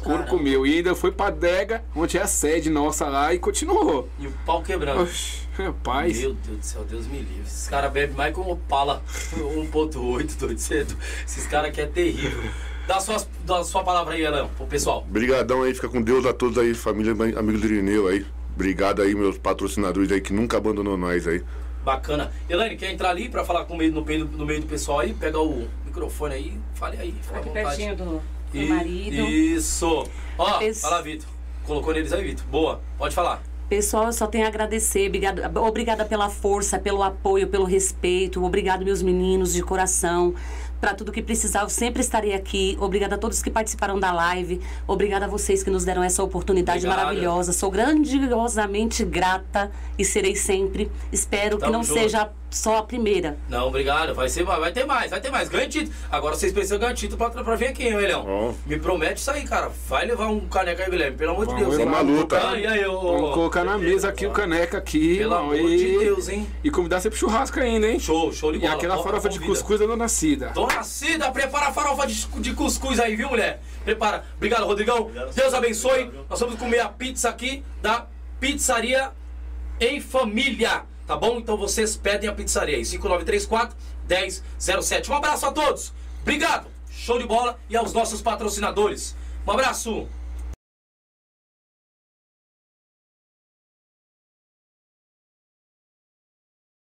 O couro comeu. E ainda foi pra adega, onde é a sede nossa lá, e continuou. E o pau quebrando. Oxi, rapaz. Meu Deus do céu, Deus me livre. Esses caras bebem mais que um Opala 1.8, doido cedo. Esses caras aqui é terrível. Dá, suas, dá a sua palavra aí, Elão, pro pessoal. Brigadão aí, fica com Deus a todos aí, família, amigos do Irineu aí. Obrigado aí, meus patrocinadores aí que nunca abandonou nós aí. Bacana. Elaine, quer entrar ali pra falar com meio, no, meio, no meio do pessoal aí? Pega o microfone aí, fale aí, fica Aqui pertinho do, do E- marido. Isso. Ó, Esse- fala, Vitor. Colocou neles aí, Vitor. Boa, pode falar. Pessoal, eu só tenho a agradecer. Obrigada, obrigada pela força, pelo apoio, pelo respeito. Obrigado, meus meninos, de coração. Para tudo que precisar, eu sempre estarei aqui. Obrigada a todos que participaram da live. Obrigada a vocês que nos deram essa oportunidade Obrigado. maravilhosa. Sou grandiosamente grata e serei sempre. Espero que Tamo não junto. seja só a primeira. Não, obrigado. Vai, ser, vai ter mais, vai ter mais. Ganha título. Agora vocês precisam ganhar título pra, pra vir aqui, hein, Elhão? Ó. Me promete isso aí, cara. Vai levar um caneca aí, Guilherme. Pelo amor de Deus. hein? levar uma luta. Ah, e aí, ô, Vamos colocar na mesa aqui o caneca aqui, Pelo irmão, amor e... de Deus, hein? E convidar você pro churrasco ainda, hein? Show, show de E bola. aquela Ó, farofa de convida. cuscuz da Dona Cida. Dona Cida, prepara a farofa de, de cuscuz aí, viu, mulher? Prepara. Obrigado, Rodrigão. Deus abençoe. Nós vamos comer a pizza aqui da Pizzaria em Família. Tá bom? Então vocês pedem a pizzaria aí. 5934 1007. Um abraço a todos. Obrigado. Show de bola. E aos nossos patrocinadores. Um abraço.